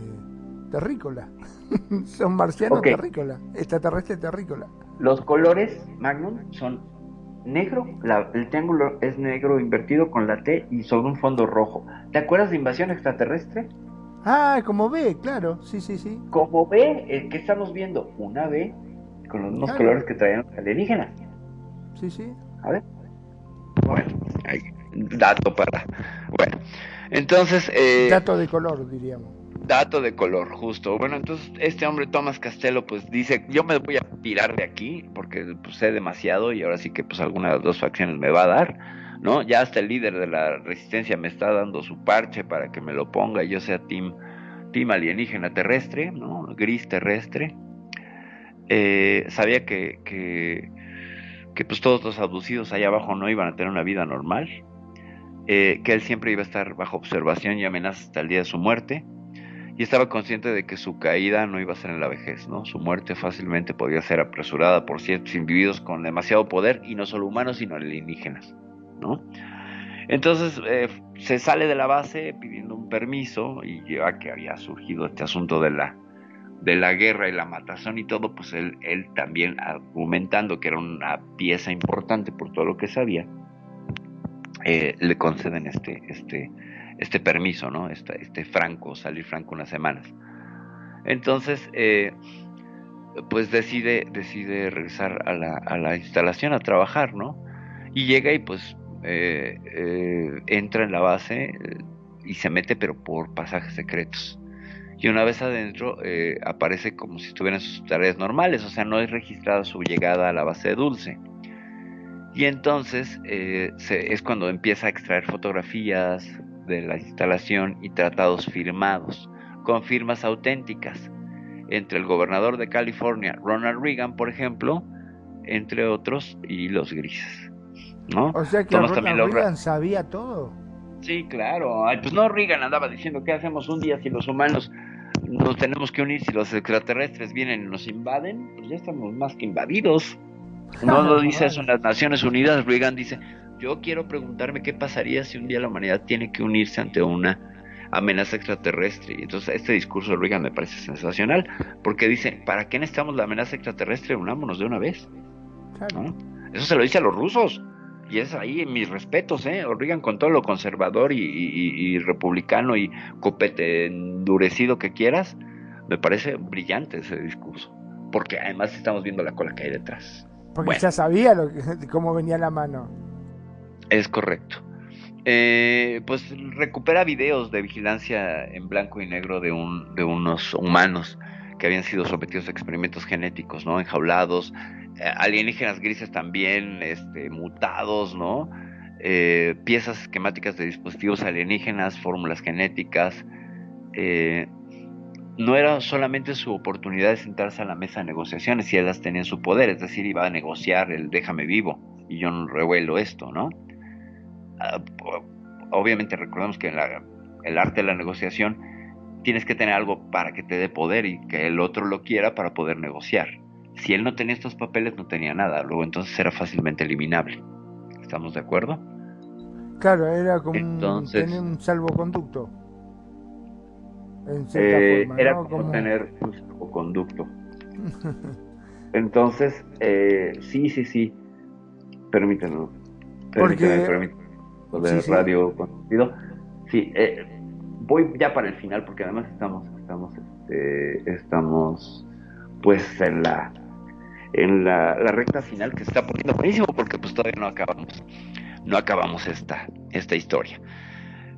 terrícolas. son marcianos Ok. terrícolas, extraterrestres terrícolas. Los colores Magnum son negro, la- el triángulo es negro invertido con la T y sobre un fondo rojo. ¿Te acuerdas de Invasión Extraterrestre? Ah, como ve, claro, sí, sí, sí. Como B, eh, ¿qué estamos viendo? Una B con los mismos Claro. colores que traían los alienígenas. Sí, sí. A ver. Bueno, ahí, dato para. Bueno, entonces. eh, Dato de color, diríamos. Dato de color, justo. Bueno, entonces este hombre Thomas Castello pues dice, yo me voy a tirar de aquí porque pues, sé demasiado y ahora sí que pues alguna de las dos facciones me va a dar, ¿no? Ya hasta el líder de la resistencia me está dando su parche para que me lo ponga y yo sea team, team alienígena terrestre, ¿no? Gris terrestre. Eh, sabía que, que, que, pues todos los abducidos allá abajo no iban a tener una vida normal, eh, que él siempre iba a estar bajo observación y amenaza hasta el día de su muerte y estaba consciente de que su caída no iba a ser en la vejez, ¿no? Su muerte fácilmente podía ser apresurada por ciertos individuos con demasiado poder, y no solo humanos, sino alienígenas, ¿no? Entonces eh, se sale de la base pidiendo un permiso, y ya que había surgido este asunto de la, de la guerra y la matazón y todo, pues él, él también argumentando que era una pieza importante por todo lo que sabía, eh, le conceden este, este, este permiso, ¿no? Este, este franco, salir franco unas semanas. Entonces, eh, pues decide, decide regresar a la, a la instalación a trabajar, ¿no? Y llega y pues eh, eh, entra en la base eh, y se mete, pero por pasajes secretos. Y una vez adentro eh, aparece como si estuviera en sus tareas normales, o sea, no es registrada su llegada a la base de Dulce. Y entonces eh, se- es cuando empieza a extraer fotografías de la instalación y tratados firmados, con firmas auténticas, entre el gobernador de California, Ronald Reagan, por ejemplo, entre otros, y los grises. ¿no? O sea que Ronald también Reagan sabía todo. Sí, claro. Ay, pues no, Reagan andaba diciendo qué hacemos un día si los humanos nos tenemos que unir, si los extraterrestres vienen y nos invaden, pues ya estamos más que invadidos. No lo dice eso en las Naciones Unidas, Reagan dice, yo quiero preguntarme qué pasaría si un día la humanidad tiene que unirse ante una amenaza extraterrestre. Y entonces este discurso de Reagan me parece sensacional, porque dice, ¿para qué necesitamos la amenaza extraterrestre? Unámonos de una vez. ¿no? Eso se lo dice a los rusos. Y es ahí mis respetos, ¿eh? Reagan con todo lo conservador y, y- y republicano y copete endurecido que quieras, me parece brillante ese discurso. Porque además estamos viendo la cola que hay detrás. Porque Bueno. ya sabía lo que- cómo venía la mano. Es correcto. Eh, pues recupera videos de vigilancia en blanco y negro de, un, de unos humanos que habían sido sometidos a experimentos genéticos, ¿no? Enjaulados, eh, alienígenas grises también, este, mutados, ¿no? Eh, piezas esquemáticas de dispositivos alienígenas, fórmulas genéticas. eh, no era solamente su oportunidad de sentarse a la mesa de negociaciones y él las tenía en su poder, es decir, iba a negociar el déjame vivo y yo no revuelo esto, ¿no? Ah, obviamente recordemos que en la- el arte de la negociación tienes que tener algo para que te dé poder y que el otro lo quiera para poder negociar. Si él no tenía estos papeles no tenía nada, luego entonces era fácilmente eliminable. ¿Estamos de acuerdo? Claro, era como un- tener un salvoconducto. En Eh, forma, era ¿no? como, tener un salvoconducto. Entonces, eh, sí, sí, sí. Permítanme. Porque- Permítanme, permítanme. Lo de Sí, sí. radio consentido. Sí, eh, voy ya para el final porque además estamos, estamos, este, estamos, pues en la, en la, la recta final que se está poniendo buenísimo porque pues todavía no acabamos, no acabamos esta, esta historia.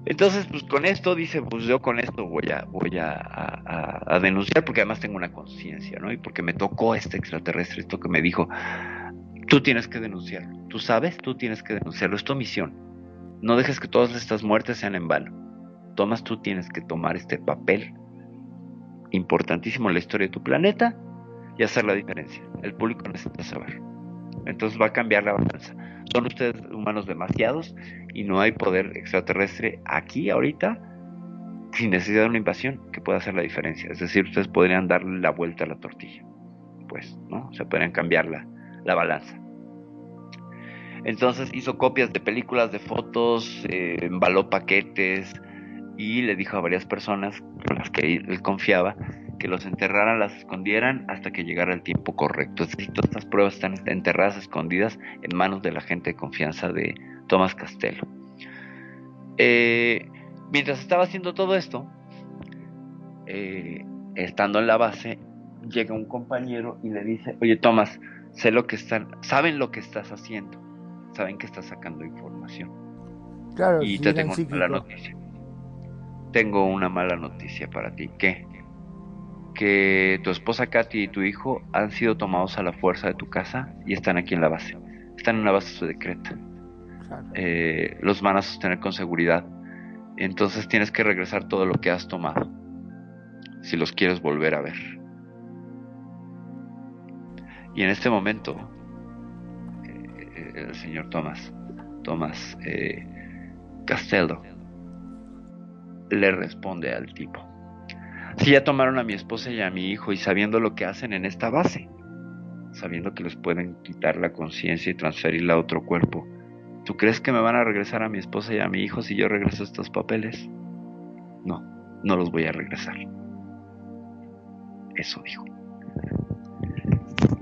Entonces, pues con esto dice, pues yo con esto voy a, voy a, denunciar porque además tengo una conciencia, ¿no? Y porque me tocó este extraterrestre, esto que me dijo, tú tienes que denunciarlo, tú sabes, tú tienes que denunciarlo, es tu misión. No dejes que todas estas muertes sean en vano. Tomas, tú tienes que tomar este papel importantísimo en la historia de tu planeta y hacer la diferencia. El público necesita saber. Entonces va a cambiar la balanza. Son ustedes humanos demasiados y no hay poder extraterrestre aquí ahorita sin necesidad de una invasión que pueda hacer la diferencia. Es decir, ustedes podrían darle la vuelta a la tortilla. Pues, ¿no? Se podrían cambiar la, la balanza. Entonces hizo copias de películas, de fotos, eh, embaló paquetes y le dijo a varias personas con las que él confiaba que los enterraran, las escondieran hasta que llegara el tiempo correcto. Es decir, todas estas pruebas están enterradas, escondidas en manos de la gente de confianza de Tomás Castelo. Eh, mientras estaba haciendo todo esto, eh, estando en la base, llega un compañero y le dice, oye Tomás, sé lo que están, saben lo que estás haciendo, saben que estás sacando información. Claro, y te tengo una mala noticia. Tengo una mala noticia para ti. ¿Qué? Que tu esposa Katy y tu hijo han sido tomados a la fuerza de tu casa y están aquí en la base. Están en una base secreta. Eh, los van a sostener con seguridad. Entonces tienes que regresar todo lo que has tomado. Si los quieres volver a ver. Y en este momento, eh, el señor Thomas, Thomas eh, Castello, le responde al tipo. Si ya tomaron a mi esposa y a mi hijo y sabiendo lo que hacen en esta base, sabiendo que les pueden quitar la conciencia y transferirla a otro cuerpo, ¿tú crees que me van a regresar a mi esposa y a mi hijo si yo regreso estos papeles? No, no los voy a regresar. Eso dijo.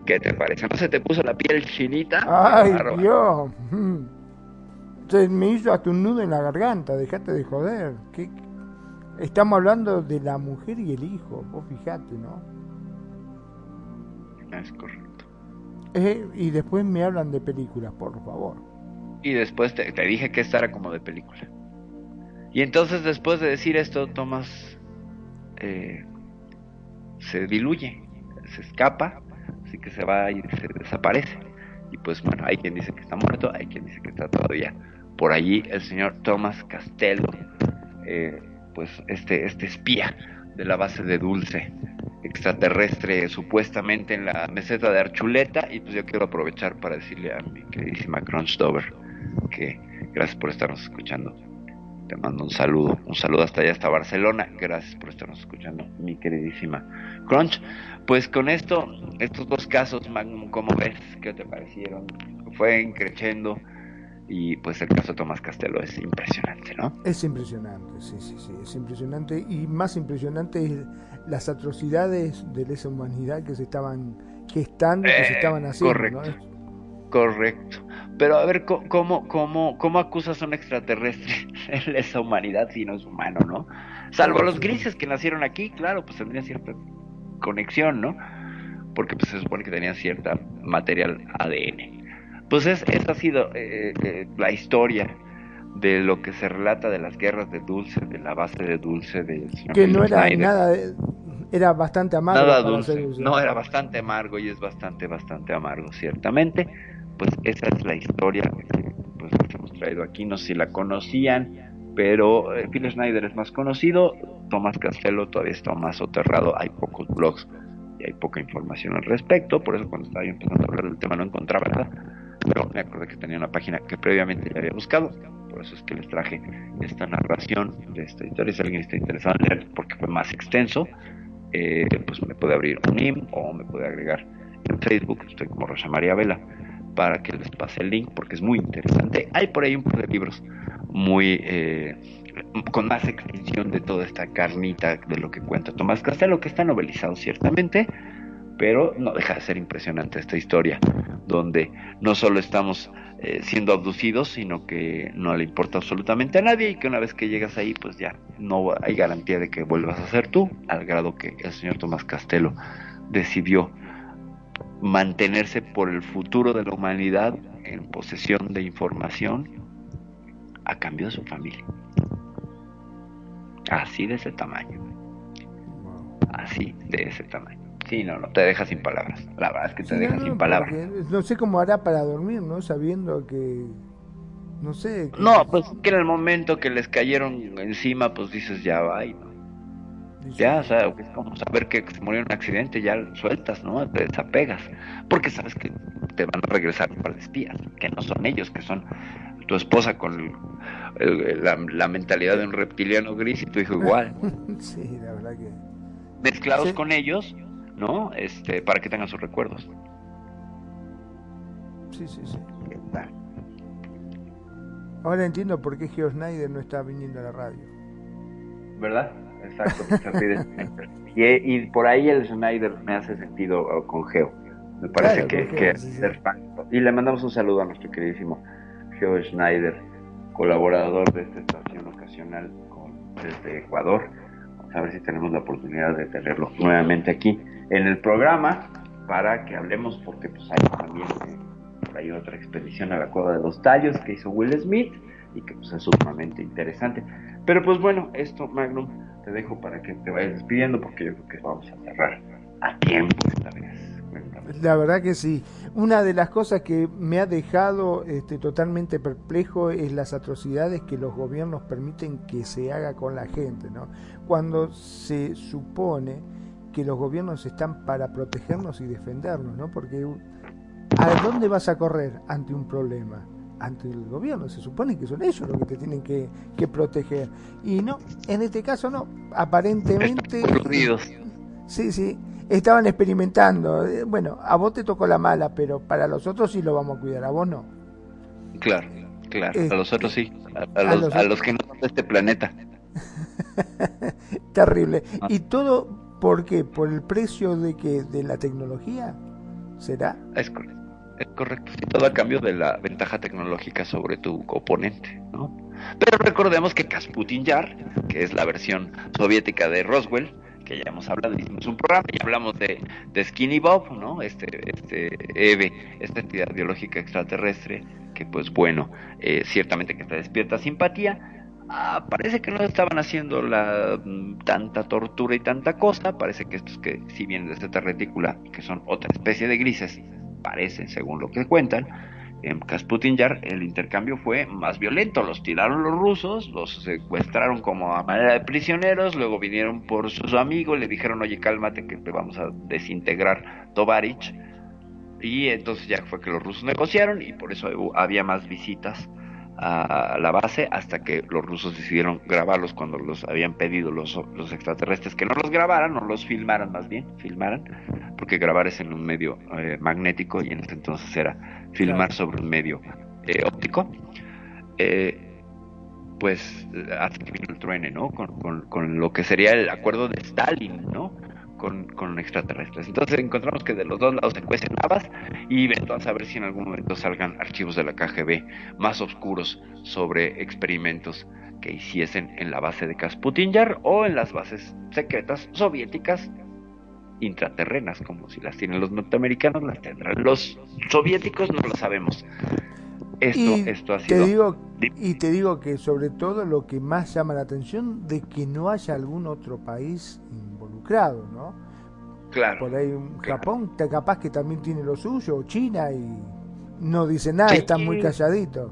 ¿Qué te parece? ¿No se te puso la piel chinita? Ay. Dios. Se me hizo hasta un nudo en la garganta, dejate de joder. ¿Qué- Estamos hablando de la mujer y el hijo, vos fijate, ¿no? Es correcto. Eh, y después me hablan de películas, por favor. Y después te, te dije que esta era como de película. Y entonces después de decir esto, Thomas eh, se diluye, se escapa, así que se va y se desaparece. Y pues bueno, hay quien dice que está muerto, hay quien dice que está todavía por allí. El señor Thomas Castello, eh, pues este, este espía de la base de Dulce, extraterrestre supuestamente en la meseta de Archuleta. Y pues yo quiero aprovechar para decirle a mi queridísima Crunch Dover que gracias por estarnos escuchando. Te mando un saludo, un saludo hasta allá, hasta Barcelona. Gracias por estarnos escuchando, mi queridísima Crunch. Pues con esto, estos dos casos, Magnum, ¿cómo ves? ¿Qué te parecieron? Fue increciendo y pues el caso de Tomás Castelo es impresionante, ¿no? Es impresionante, sí, sí, sí, es impresionante. Y más impresionante es las atrocidades de lesa humanidad que se estaban gestando y que se Eh, estaban haciendo. correcto. ¿no? Correcto. Pero a ver, ¿cómo, cómo, cómo acusas a un extraterrestre en esa humanidad si no es humano, no? Salvo los grises que nacieron aquí, claro, pues tendrían cierta conexión, ¿no? Porque pues se supone que tenían cierta material ADN. Pues es, esa ha sido eh, eh, la historia de lo que se relata de las guerras de Dulce, de la base de Dulce, señor Que no era Snyder. nada, de- era bastante amargo. Nada dulce. No, era bastante amargo y es bastante, bastante amargo, ciertamente. Pues esa es la historia que pues, hemos traído aquí. No sé si la conocían, pero eh, Phil Schneider es más conocido. Tomás Castelo todavía está más soterrado. Hay pocos blogs y hay poca información al respecto. Por eso cuando estaba yo empezando a hablar del tema no encontraba nada. Pero me acordé que tenía una página que previamente ya había buscado. Por eso es que les traje esta narración de esta historia. Si alguien está interesado en leer, porque fue más extenso, eh, pues me puede abrir un IM o me puede agregar en Facebook, estoy como Rosa María Vela, para que les pase el link porque es muy interesante. Hay por ahí un par de libros muy eh, con más extensión de toda esta carnita de lo que cuenta Tomás Castelo, que está novelizado ciertamente, pero no deja de ser impresionante esta historia, donde no solo estamos eh, siendo abducidos, sino que no le importa absolutamente a nadie y que una vez que llegas ahí, pues ya no hay garantía de que vuelvas a ser tú, al grado que el señor Tomás Castelo decidió mantenerse por el futuro de la humanidad en posesión de información a cambio de su familia. Así de ese tamaño. Así de ese tamaño. Sí, no, no, te deja sin palabras. La verdad es que te Sí, deja no, sin palabras. No sé cómo hará para dormir, ¿no? Sabiendo que. No sé. que- No, pues que en el momento que les cayeron encima, pues dices ya va y no. Ya, o sea, es como saber que se murió en un accidente, ya sueltas, ¿no? Te desapegas. Porque sabes que te van a regresar un par de espías, que no son ellos, que son tu esposa con el- el- la, la mentalidad de un reptiliano gris y tu hijo igual. sí, la verdad que. Mezclados Sí. con ellos, ¿no? Este, para que tengan sus recuerdos. Sí, sí, sí. Ahora entiendo por qué Geo Snyder no está viniendo a la radio. ¿Verdad? Exacto. y, y por ahí el Snyder me hace sentido uh, con Geo. Me parece Claro, que, que sí, sí. ser fan. Y le mandamos un saludo a nuestro queridísimo Geo Schneider, colaborador de esta estación ocasional con- desde Ecuador. Vamos a ver si tenemos la oportunidad de tenerlo nuevamente aquí en el programa para que hablemos, porque pues hay también eh, por ahí otra expedición a la cueva de los tallos que hizo Will Smith y que pues es sumamente interesante. Pero pues bueno, esto Magnum te dejo para que te vayas despidiendo porque yo creo que vamos a cerrar a tiempo esta vez. La verdad que sí. Una de las cosas que me ha dejado este, totalmente perplejo es las atrocidades que los gobiernos permiten que se haga con la gente, ¿no? Cuando se supone que los gobiernos están para protegernos y defendernos, ¿no? Porque ¿a dónde vas a correr ante un problema? Ante el gobierno, se supone que son ellos los que te tienen que, que proteger. Y no, en este caso no. Aparentemente... Sí, sí, estaban experimentando. Eh, Bueno, a vos te tocó la mala, pero para los otros sí lo vamos a cuidar, a vos no. Claro, claro. A los otros sí. A, a a los, los a los que no son de este planeta. Terrible. Ah. ¿Y todo por qué? ¿Por el precio de que de la tecnología? ¿Será? Es correcto. Todo a cambio de la ventaja tecnológica sobre tu oponente, ¿no? Pero recordemos que Kasputin Yar, que es la versión soviética de Roswell, que ya hemos hablado, hicimos un programa y hablamos de, de Skinny Bob, ¿no? Este, este EVE, esta entidad biológica extraterrestre, que pues bueno, eh, ciertamente que te despierta simpatía. Ah, parece que no estaban haciendo la mm, tanta tortura y tanta cosa. Parece que estos que si vienen de esta retícula, que son otra especie de grises, parecen, según lo que cuentan, en Kasputin Yar el intercambio fue más violento. Los tiraron los rusos, los secuestraron como a manera de prisioneros, luego vinieron por su amigo, le dijeron, oye, cálmate que te vamos a desintegrar Tovarich. Y entonces ya fue que los rusos negociaron y por eso había más visitas a la base hasta que los rusos decidieron grabarlos cuando los habían pedido los, los extraterrestres que no los grabaran, no los filmaran más bien, filmaran, porque grabar es en un medio eh, magnético y en ese entonces era filmar sobre un medio eh, óptico. Eh, pues hasta que vino el truene, ¿no? Con, con, con lo que sería el acuerdo de Stalin, ¿no? Con, con extraterrestres. Entonces encontramos que de los dos lados se cuecen habas y a ver si en algún momento salgan archivos de la KGB más oscuros sobre experimentos que hiciesen en la base de Kasputin Yar o en las bases secretas soviéticas intraterrenas, como si las tienen los norteamericanos, las tendrán los soviéticos, no lo sabemos. Esto, y esto ha te sido digo y te digo que sobre todo lo que más llama la atención de que no haya algún otro país ¿no? claro. Por ahí un Japón, capaz que también tiene lo suyo, o China y no dice nada, Sí. está muy calladito.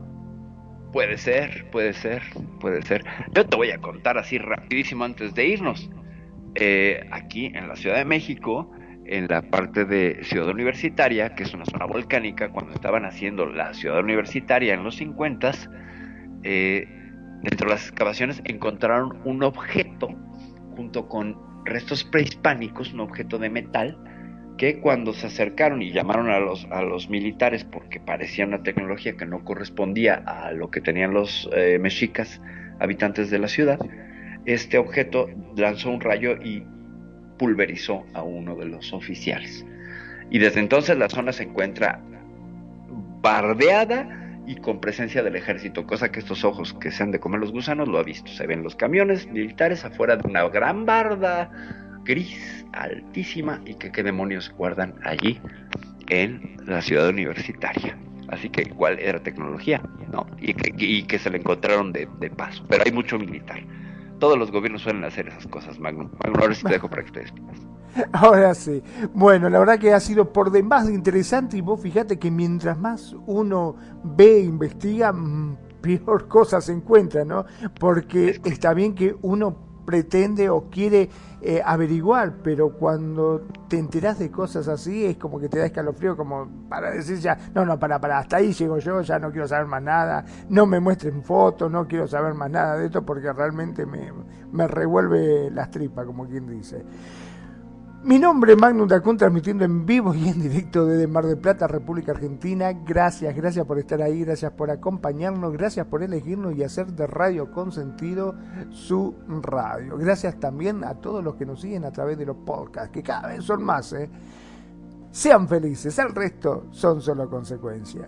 Puede ser, puede ser, puede ser. Yo te voy a contar así rapidísimo antes de irnos. Eh, aquí en la Ciudad de México, en la parte de Ciudad Universitaria, que es una zona volcánica, cuando estaban haciendo la Ciudad Universitaria en los 50, eh, dentro de las excavaciones encontraron un objeto junto con restos prehispánicos, un objeto de metal, que cuando se acercaron y llamaron a los, a los militares porque parecía una tecnología que no correspondía a lo que tenían los eh, mexicas habitantes de la ciudad, este objeto lanzó un rayo y pulverizó a uno de los oficiales. Y desde entonces la zona se encuentra bardeada y con presencia del ejército, cosa que estos ojos que se han de comer los gusanos lo ha visto. Se ven los camiones militares afuera de una gran barda gris altísima y que qué demonios guardan allí en la ciudad universitaria. Así que igual era tecnología, ¿no? Y que, y que se le encontraron de, de paso. Pero hay mucho militar. Todos los gobiernos suelen hacer esas cosas, Magnum. Magnum, ahora sí te dejo para que te despidas. Ahora sí. Bueno, la verdad que ha sido por demás de interesante y vos fíjate que mientras más uno ve e investiga, mm, peor cosas se encuentra, ¿no? Porque está bien que uno pretende o quiere eh, averiguar, pero cuando te enteras de cosas así es como que te da escalofrío, como para decir ya, no, no, para, para, hasta ahí llego yo, ya no quiero saber más nada, no me muestren fotos, no quiero saber más nada de esto porque realmente me, me revuelve las tripas, como quien dice. Mi nombre es Magnum Dacun, transmitiendo en vivo y en directo desde Mar del Plata, República Argentina. Gracias, gracias por estar ahí, gracias por acompañarnos, gracias por elegirnos y hacer de Radio Consentido su radio. Gracias también a todos los que nos siguen a través de los podcasts, que cada vez son más. ¿eh? Sean felices, el resto son solo consecuencias.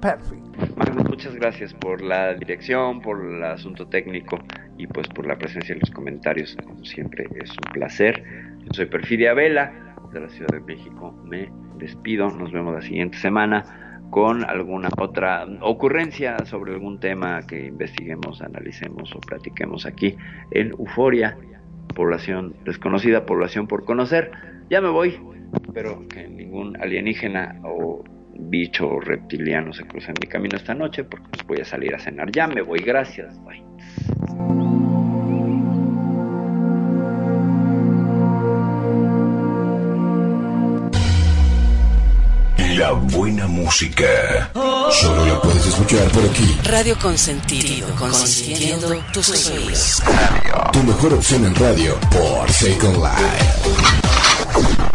Perfecto. Magnum, muchas gracias por la dirección, por el asunto técnico y pues por la presencia en los comentarios. Como siempre, es un placer. Yo soy Perfidia Vela de la Ciudad de México. Me despido. Nos vemos la siguiente semana con alguna otra ocurrencia sobre algún tema que investiguemos, analicemos o platiquemos aquí en Euforia, población desconocida, población por conocer. Ya me voy. Espero que ningún alienígena o bicho reptiliano se cruce en mi camino esta noche porque voy a salir a cenar. Ya me voy. Gracias. Bye. La buena música. Solo la puedes escuchar por aquí. Radio Consentido, consintiendo tus sueños. Tu mejor opción en radio por Second Life.